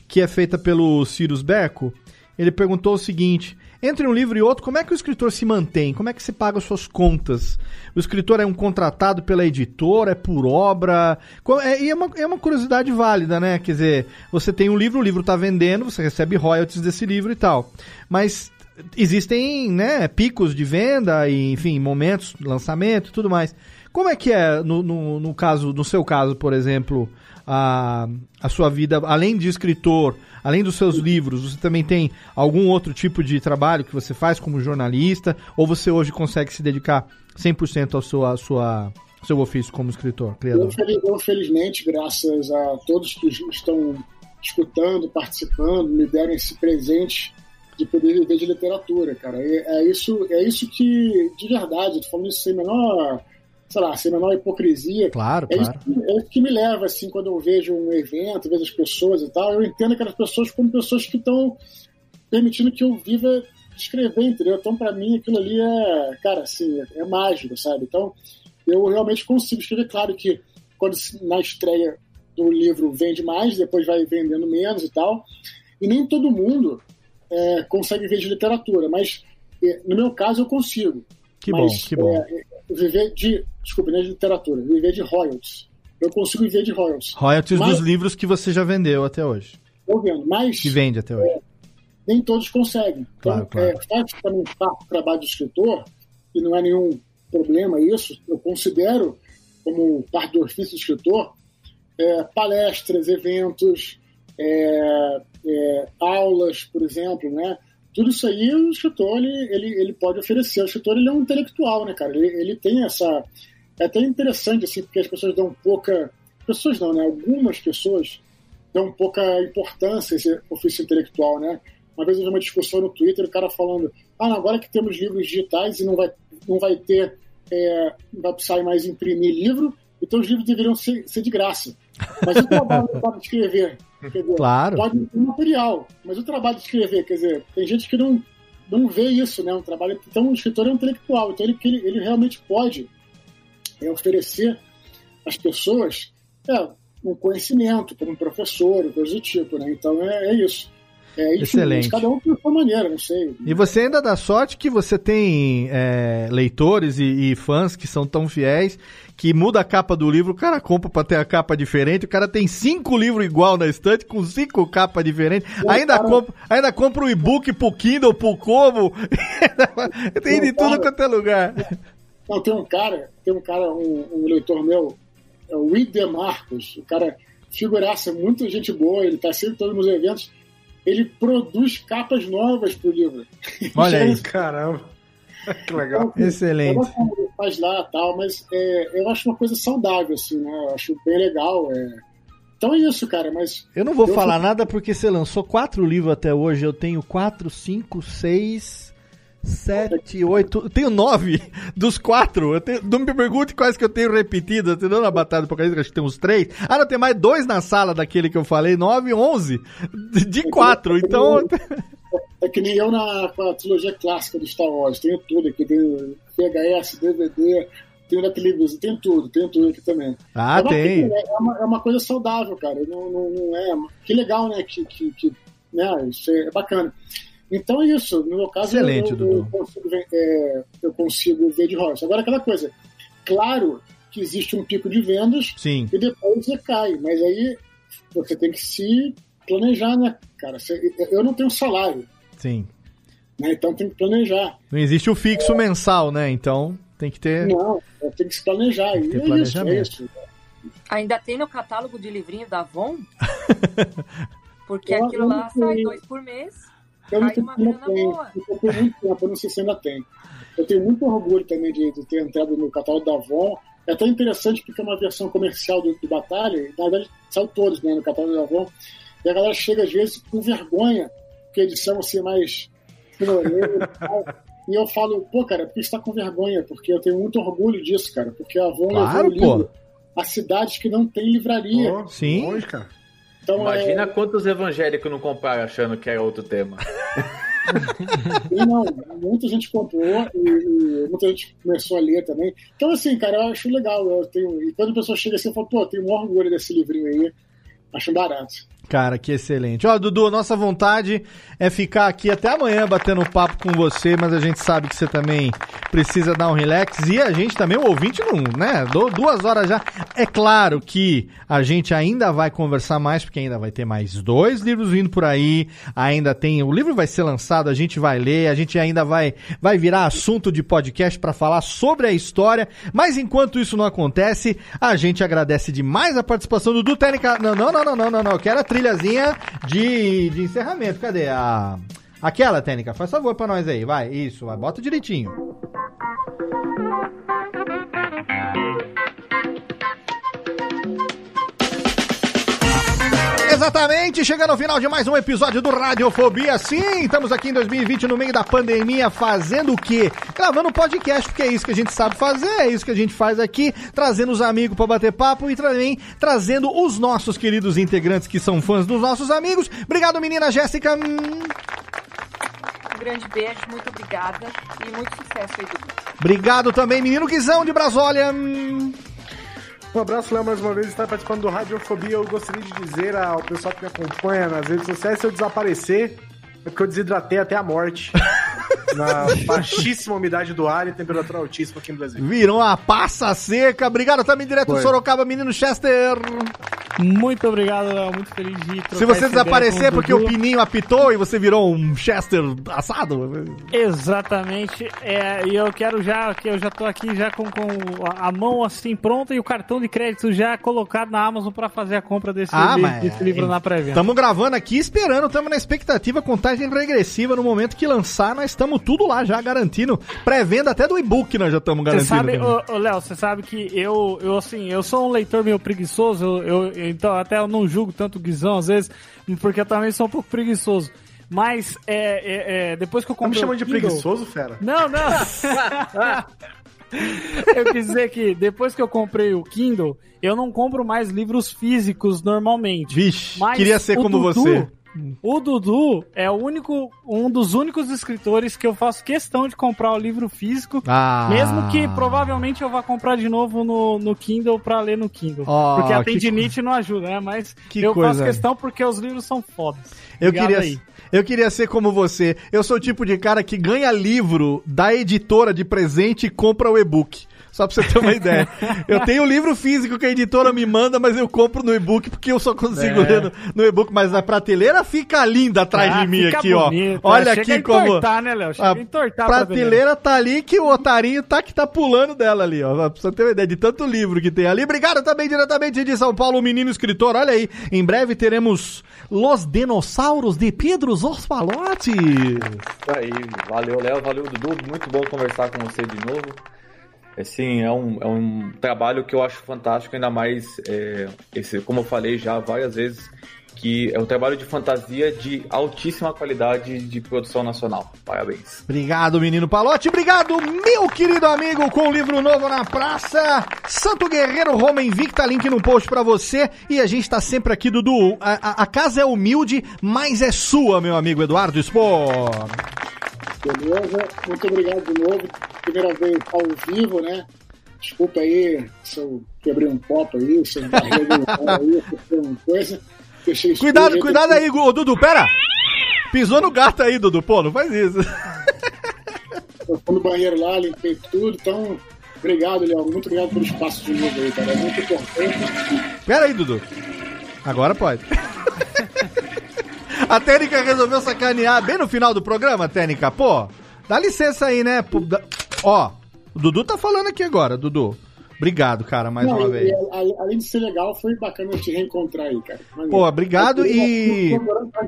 que é feita pelo Cyrus Berco. Ele perguntou o seguinte: entre um livro e outro, como é que o escritor se mantém? Como é que se paga as suas contas? O escritor é um contratado pela editora, é por obra? É- E é uma, é uma curiosidade válida, né? Quer dizer, você tem um livro, o livro está vendendo, você recebe royalties desse livro e tal. Mas existem né, picos de venda e, enfim, momentos, lançamento e tudo mais. Como é que é, no, no, no caso, no seu caso, por exemplo, a, a sua vida, além de escritor, além dos seus livros, você também tem algum outro tipo de trabalho que você faz como jornalista? Ou você hoje consegue se dedicar 100% ao seu, à sua, seu ofício como escritor, criador? fel- eu, felizmente, graças a todos que estão escutando, participando, me deram esse presente de poder viver de literatura, cara. É, isso, é isso que, de verdade, tô falando isso sem menor, sei lá, sem menor hipocrisia. Claro, É, claro. Isso, que- é isso que me leva, assim, quando eu vejo um evento, vejo as pessoas e tal, eu entendo aquelas pessoas como pessoas que estão permitindo que eu viva escrever, entendeu? Então, para mim, aquilo ali é, cara, assim, é, mágico, sabe? Então, eu realmente consigo escrever. Claro que quando na estreia do livro vende mais, depois vai vendendo menos e tal. E nem todo mundo é, consegue viver de literatura, mas é, no meu caso eu consigo. Que Mas, bom, que bom. é, viver de, desculpa, não é de literatura, viver de royalties. Eu consigo viver de royalties. Royalties Mas- dos livros que você já vendeu até hoje. Tô vendo, mas Que vende até hoje. nem todos conseguem. Claro, Então, claro. é, faz também parte do trabalho do escritor, e não é nenhum problema isso, eu considero como parte do ofício do escritor, é, palestras, eventos, é, é, aulas, por exemplo, né? Tudo isso aí o escritor ele, ele, ele pode oferecer. O escritor ele é um intelectual, né, cara? Ele, ele tem essa. É até interessante, assim, porque as pessoas dão pouca. Pessoas não, né? Algumas pessoas dão pouca importância a esse ofício intelectual, né? Uma vez eu vi uma discussão no Twitter, o cara falando, ah, agora que temos livros digitais e não vai, não vai ter, é, não vai precisar mais imprimir livro, então os livros deveriam ser, ser de graça. Mas o trabalho de escrever, quer dizer, Claro. pode ter material, mas o trabalho de escrever, quer dizer, tem gente que não, não vê isso, né? Um trabalho, então o escritor é um intelectual, então ele, ele, ele realmente pode é, oferecer às pessoas é, um conhecimento, como um professor, coisa do tipo, né? Então é, é isso. É, Excelente. Cada um de sua maneira, não sei. E você ainda dá sorte que você tem é, leitores e, e fãs que são tão fiéis que muda a capa do livro, o cara compra pra ter a capa diferente, o cara tem cinco livros igual na estante com cinco capas diferentes, ainda, compra, ainda compra o e-book pro Kindle, pro Como, (laughs) tem de tudo quanto é lugar. Não, tem um cara, tem um cara, um, um leitor meu, é o Ide Marcos, o cara figuraça, muita gente boa, ele tá sempre todo nos eventos, ele produz capas novas pro livro. Olha aí. (laughs) Caramba. (laughs) Que legal. Excelente. Eu não sei como ele faz lá tal, mas é, eu acho uma coisa saudável, assim, né? Eu acho bem legal. é. Então é isso, cara, mas. Eu não vou eu falar nada porque você lançou quatro livros até hoje. Eu tenho quatro, cinco, seis, sete, oito. Eu tenho nove dos quatro. Eu tenho- não me pergunte quais que eu tenho repetido. Eu tenho na Batalha do Apocalipse, acho que tem uns três. Ah, não, tem mais dois na sala daquele que eu falei. Nove, onze. De- quatro. Então. É que nem eu na trilogia clássica do Star Wars. Tenho tudo aqui. Tenho VHS, DVD, tenho na televisão, tenho tudo, tenho tudo aqui também. Ah, é tem. né? É uma, é uma coisa saudável, cara. Não, não, não é. Que legal, né? Que, que, que, né? Isso é bacana. Então é isso. No meu caso, Excelente, eu, Dudu. eu, consigo, ver- é, eu consigo ver de royalties. Agora, aquela coisa. Claro que existe um pico de vendas Sim. e depois você cai. Mas aí você tem que se planejar, né, cara? Você- Eu não tenho salário, Sim. né? Então tem que planejar. Não existe o fixo mensal, né? Então tem que ter. Não, tem que se planejar. E ter é isso, é planejamento. isso. Ainda tem no catálogo de livrinho da Avon? (laughs) Porque Eu- aquilo lá sai dois por mês. Eu não Cai sei uma se ainda grana tem. boa. Eu muito tempo, eu não sei se ainda tem. Eu tenho muito orgulho também de, de ter entrado no catálogo da Avon. É até interessante porque é uma versão comercial do, do Batalha, e, na verdade saiu todos né, no catálogo da Avon. E a galera chega às vezes com vergonha, porque a edição assim, mais e tal. E eu falo, pô, cara, por que você tá com vergonha? Porque eu tenho muito orgulho disso, cara. Porque a Avon Claro, levou o livro pô. a cidades que não tem livraria. Ó, Sim. Longe, cara. Então, Imagina é, quantos evangélicos não compraram achando que era outro tema. (laughs) e não, muita gente comprou e, e muita gente começou a ler também. Então, assim, cara, eu acho legal. Eu tenho, e quando a pessoa chega assim, eu falo, pô, eu tenho um orgulho desse livrinho aí. Acho barato. Cara, que excelente. Ó, Dudu, nossa vontade é ficar aqui até amanhã batendo papo com você, mas a gente sabe que você também precisa dar um relax e a gente também, o ouvinte, não, né? Du- Duas horas já. É claro que a gente ainda vai conversar mais, porque ainda vai ter mais dois livros vindo por aí. Ainda tem. O livro vai ser lançado, a gente vai ler, a gente ainda vai, vai virar assunto de podcast para falar sobre a história. Mas enquanto isso não acontece, a gente agradece demais a participação do Dudu Técnica. Não, não, não, não, não, não, não. Eu quero a trilhazinha de, de encerramento. Cadê a. Aquela, Técnica, faz favor pra nós aí, vai. Isso, vai, bota direitinho. Exatamente, chegando ao final de mais um episódio do Radiofobia. Sim, estamos aqui em 2020 no meio da pandemia fazendo o quê? Gravando podcast, porque é isso que a gente sabe fazer, é isso que a gente faz aqui, trazendo os amigos para bater papo e também trazendo os nossos queridos integrantes que são fãs dos nossos amigos. Obrigado, menina Jéssica. Um grande beijo, muito obrigada e muito sucesso aí, Dudu. Obrigado também, menino Guizão de Brasólia. Um abraço, Léo, mais uma vez, está participando do Radiofobia. Eu gostaria de dizer ao pessoal que me acompanha nas redes sociais, se eu desaparecer, é porque eu desidratei até a morte. (laughs) na baixíssima umidade do ar e temperatura altíssima aqui no Brasil. Virou uma passa seca. Obrigado também, direto do. Sorocaba, menino Chester. Muito obrigado, Léo. Muito feliz de trocar Se você desaparecer porque o. Pininho apitou e você virou um Chester assado. Exatamente. É, e eu quero já, que eu já tô aqui já com, com a a mão assim pronta e o cartão de crédito já colocado na Amazon pra fazer a compra desse, Ah, li- mas- desse livro na pré-venda. Estamos gravando aqui, esperando, estamos na expectativa, contagem regressiva. No momento que lançar, nós estamos tudo lá já garantindo. Pré-venda até do e-book nós já estamos Você garantindo. sabe, também. ô, ô, Léo, você sabe que eu, eu, assim, eu sou um leitor meio preguiçoso, eu, eu- então até eu não julgo tanto o Guizão às vezes, porque eu também sou um pouco preguiçoso. Mas, é, é, é, depois que eu Tá me comprei chamando o de Kindle- preguiçoso, fera? Não, não. (laughs) eu quis dizer que depois que eu comprei o Kindle, eu não compro mais livros físicos normalmente. Vixe, Mas queria ser como Dudu- você. O Dudu é o único, um dos únicos escritores que eu faço questão de comprar o livro físico, Ah. mesmo que provavelmente eu vá comprar de novo no, no Kindle pra ler no Kindle. Oh, porque a que tendinite não ajuda, né? Mas Que eu faço coisa. questão porque os livros são fodas. Eu queria, aí. eu queria ser como você. Eu sou o tipo de cara que ganha livro da editora de presente e compra o e-book. Só pra você ter uma ideia. Eu tenho o livro físico que a editora me manda, mas eu compro no e-book porque eu só consigo É. ler no, no e-book. Mas a prateleira fica linda atrás Ah, de mim aqui, bonito, ó. Olha chega aqui a como. entortar, né, Léo? Chega a entortar a prateleira. prateleira tá ali que o otarinho tá que tá pulando dela ali, ó. Pra você ter uma ideia de tanto livro que tem ali. Obrigado também diretamente de São Paulo, o menino escritor. Olha aí, em breve teremos Los Dinossauros de Pedro Zospalotti. Isso aí, valeu, Léo, valeu, Dudu. Muito bom conversar com você de novo. Assim, é um, é um trabalho que eu acho fantástico, ainda mais, é, esse, como eu falei já várias vezes, que é um trabalho de fantasia de altíssima qualidade de produção nacional. Parabéns. Obrigado, menino Palote. Obrigado, meu querido amigo, com o livro novo na praça. Santo Guerreiro Roma Invicta, link no post pra você. E a gente tá sempre aqui, Dudu. A, a- a casa é humilde, mas é sua, meu amigo Eduardo Spor. Beleza? Muito obrigado de novo. Primeira vez ao vivo, né? Desculpa aí se eu quebrei um copo aí, se eu barrei aí, se foi uma coisa. Deixei Cuidado, cuidado aí, Dudu, pera! Pisou no gato aí, Dudu. Pô, não faz isso. (laughs) Eu fui no banheiro lá, limpei tudo, então. Obrigado, Léo. Muito obrigado pelo espaço de novo aí, cara. É muito importante. Pera aí, Dudu. Agora pode. (laughs) A técnica resolveu sacanear bem no final do programa, técnica. Pô, dá licença aí, né? Pô, dá- Ó, o Dudu tá falando aqui agora, Dudu. Obrigado, cara, mais Não, uma vez. e, além de ser legal, foi bacana te reencontrar aí, cara. Maneiro. Pô, obrigado e-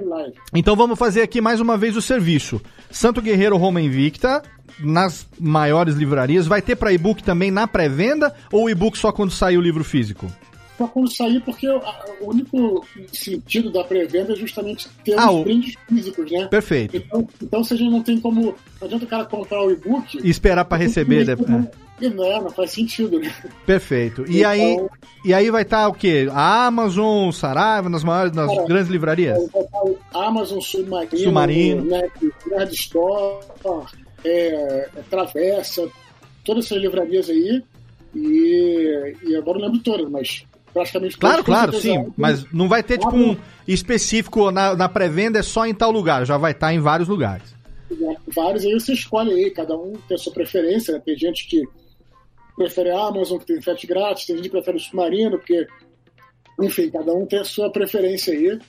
live. Então vamos fazer aqui mais uma vez o serviço. Santo Guerreiro Roma Invicta, nas maiores livrarias. Vai ter pra e-book também na pré-venda ou e-book só quando sair o livro físico? Só quando sair, porque o, único sentido da pré-venda é justamente ter Ah, os brindes físicos, né? Perfeito. Então, então, se a gente não tem como. Não adianta o cara comprar o e-book. E esperar pra receber, que né? E não, não faz sentido, né? Perfeito. E Então- aí, e aí vai estar o quê? A Amazon, Saraiva, nas maiores, nas Cara, grandes livrarias? Amazon Submarino, Submarino. Nerd Store, é, é, Travessa, todas essas livrarias aí. E, e agora eu não lembro todas, mas praticamente Claro, claro, sim. Mas não vai ter, tipo, um específico na, na pré-venda, é só em tal lugar. Já vai estar em vários lugares. Vários aí você escolhe aí, cada um tem a sua preferência. né? Tem gente que prefere a Amazon, que tem frete grátis, tem gente que prefere o Submarino, porque, enfim, cada um tem a sua preferência aí.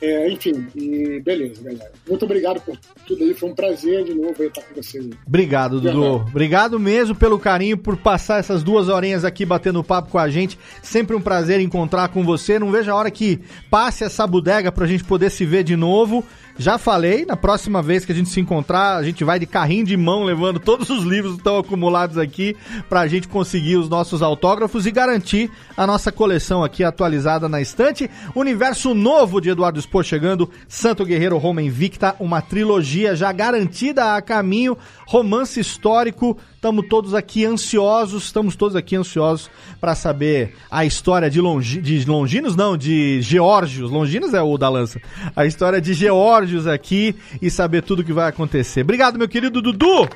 É, enfim, e beleza, galera. Muito obrigado por tudo aí, foi um prazer de novo estar com vocês. Obrigado, Dudu. Obrigado mesmo pelo carinho, por passar essas duas horinhas aqui batendo papo com a gente. Sempre um prazer encontrar com você. Não vejo a hora que passe essa bodega pra gente poder se ver de novo. Já falei, na próxima vez que a gente se encontrar, a gente vai de carrinho de mão levando todos os livros que estão acumulados aqui pra gente conseguir os nossos autógrafos e garantir a nossa coleção aqui atualizada na estante. Universo novo de Eduardo Spor chegando, Santo Guerreiro Roma Invicta, uma trilogia já garantida a caminho, romance histórico. Estamos todos aqui ansiosos, estamos todos aqui ansiosos para saber a história de, Longi, de Longinos, não, de Geórgios. Longinos é o da lança. A história de Geórgios aqui e saber tudo o que vai acontecer. Obrigado, meu querido Dudu.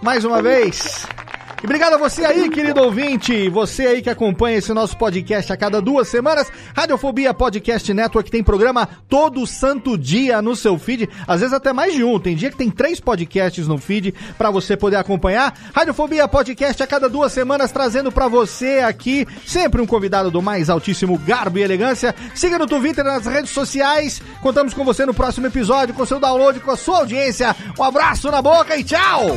Mais uma vez. E obrigado a você aí, querido ouvinte, você aí que acompanha esse nosso podcast a cada duas semanas. Radiofobia Podcast Network tem programa todo santo dia no seu feed, às vezes até mais de um. Tem dia que tem três podcasts no feed para você poder acompanhar. Radiofobia Podcast a cada duas semanas trazendo para você aqui sempre um convidado do mais altíssimo garbo e elegância. Siga no Twitter nas redes sociais. Contamos com você no próximo episódio com seu download, com a sua audiência. Um abraço na boca e tchau.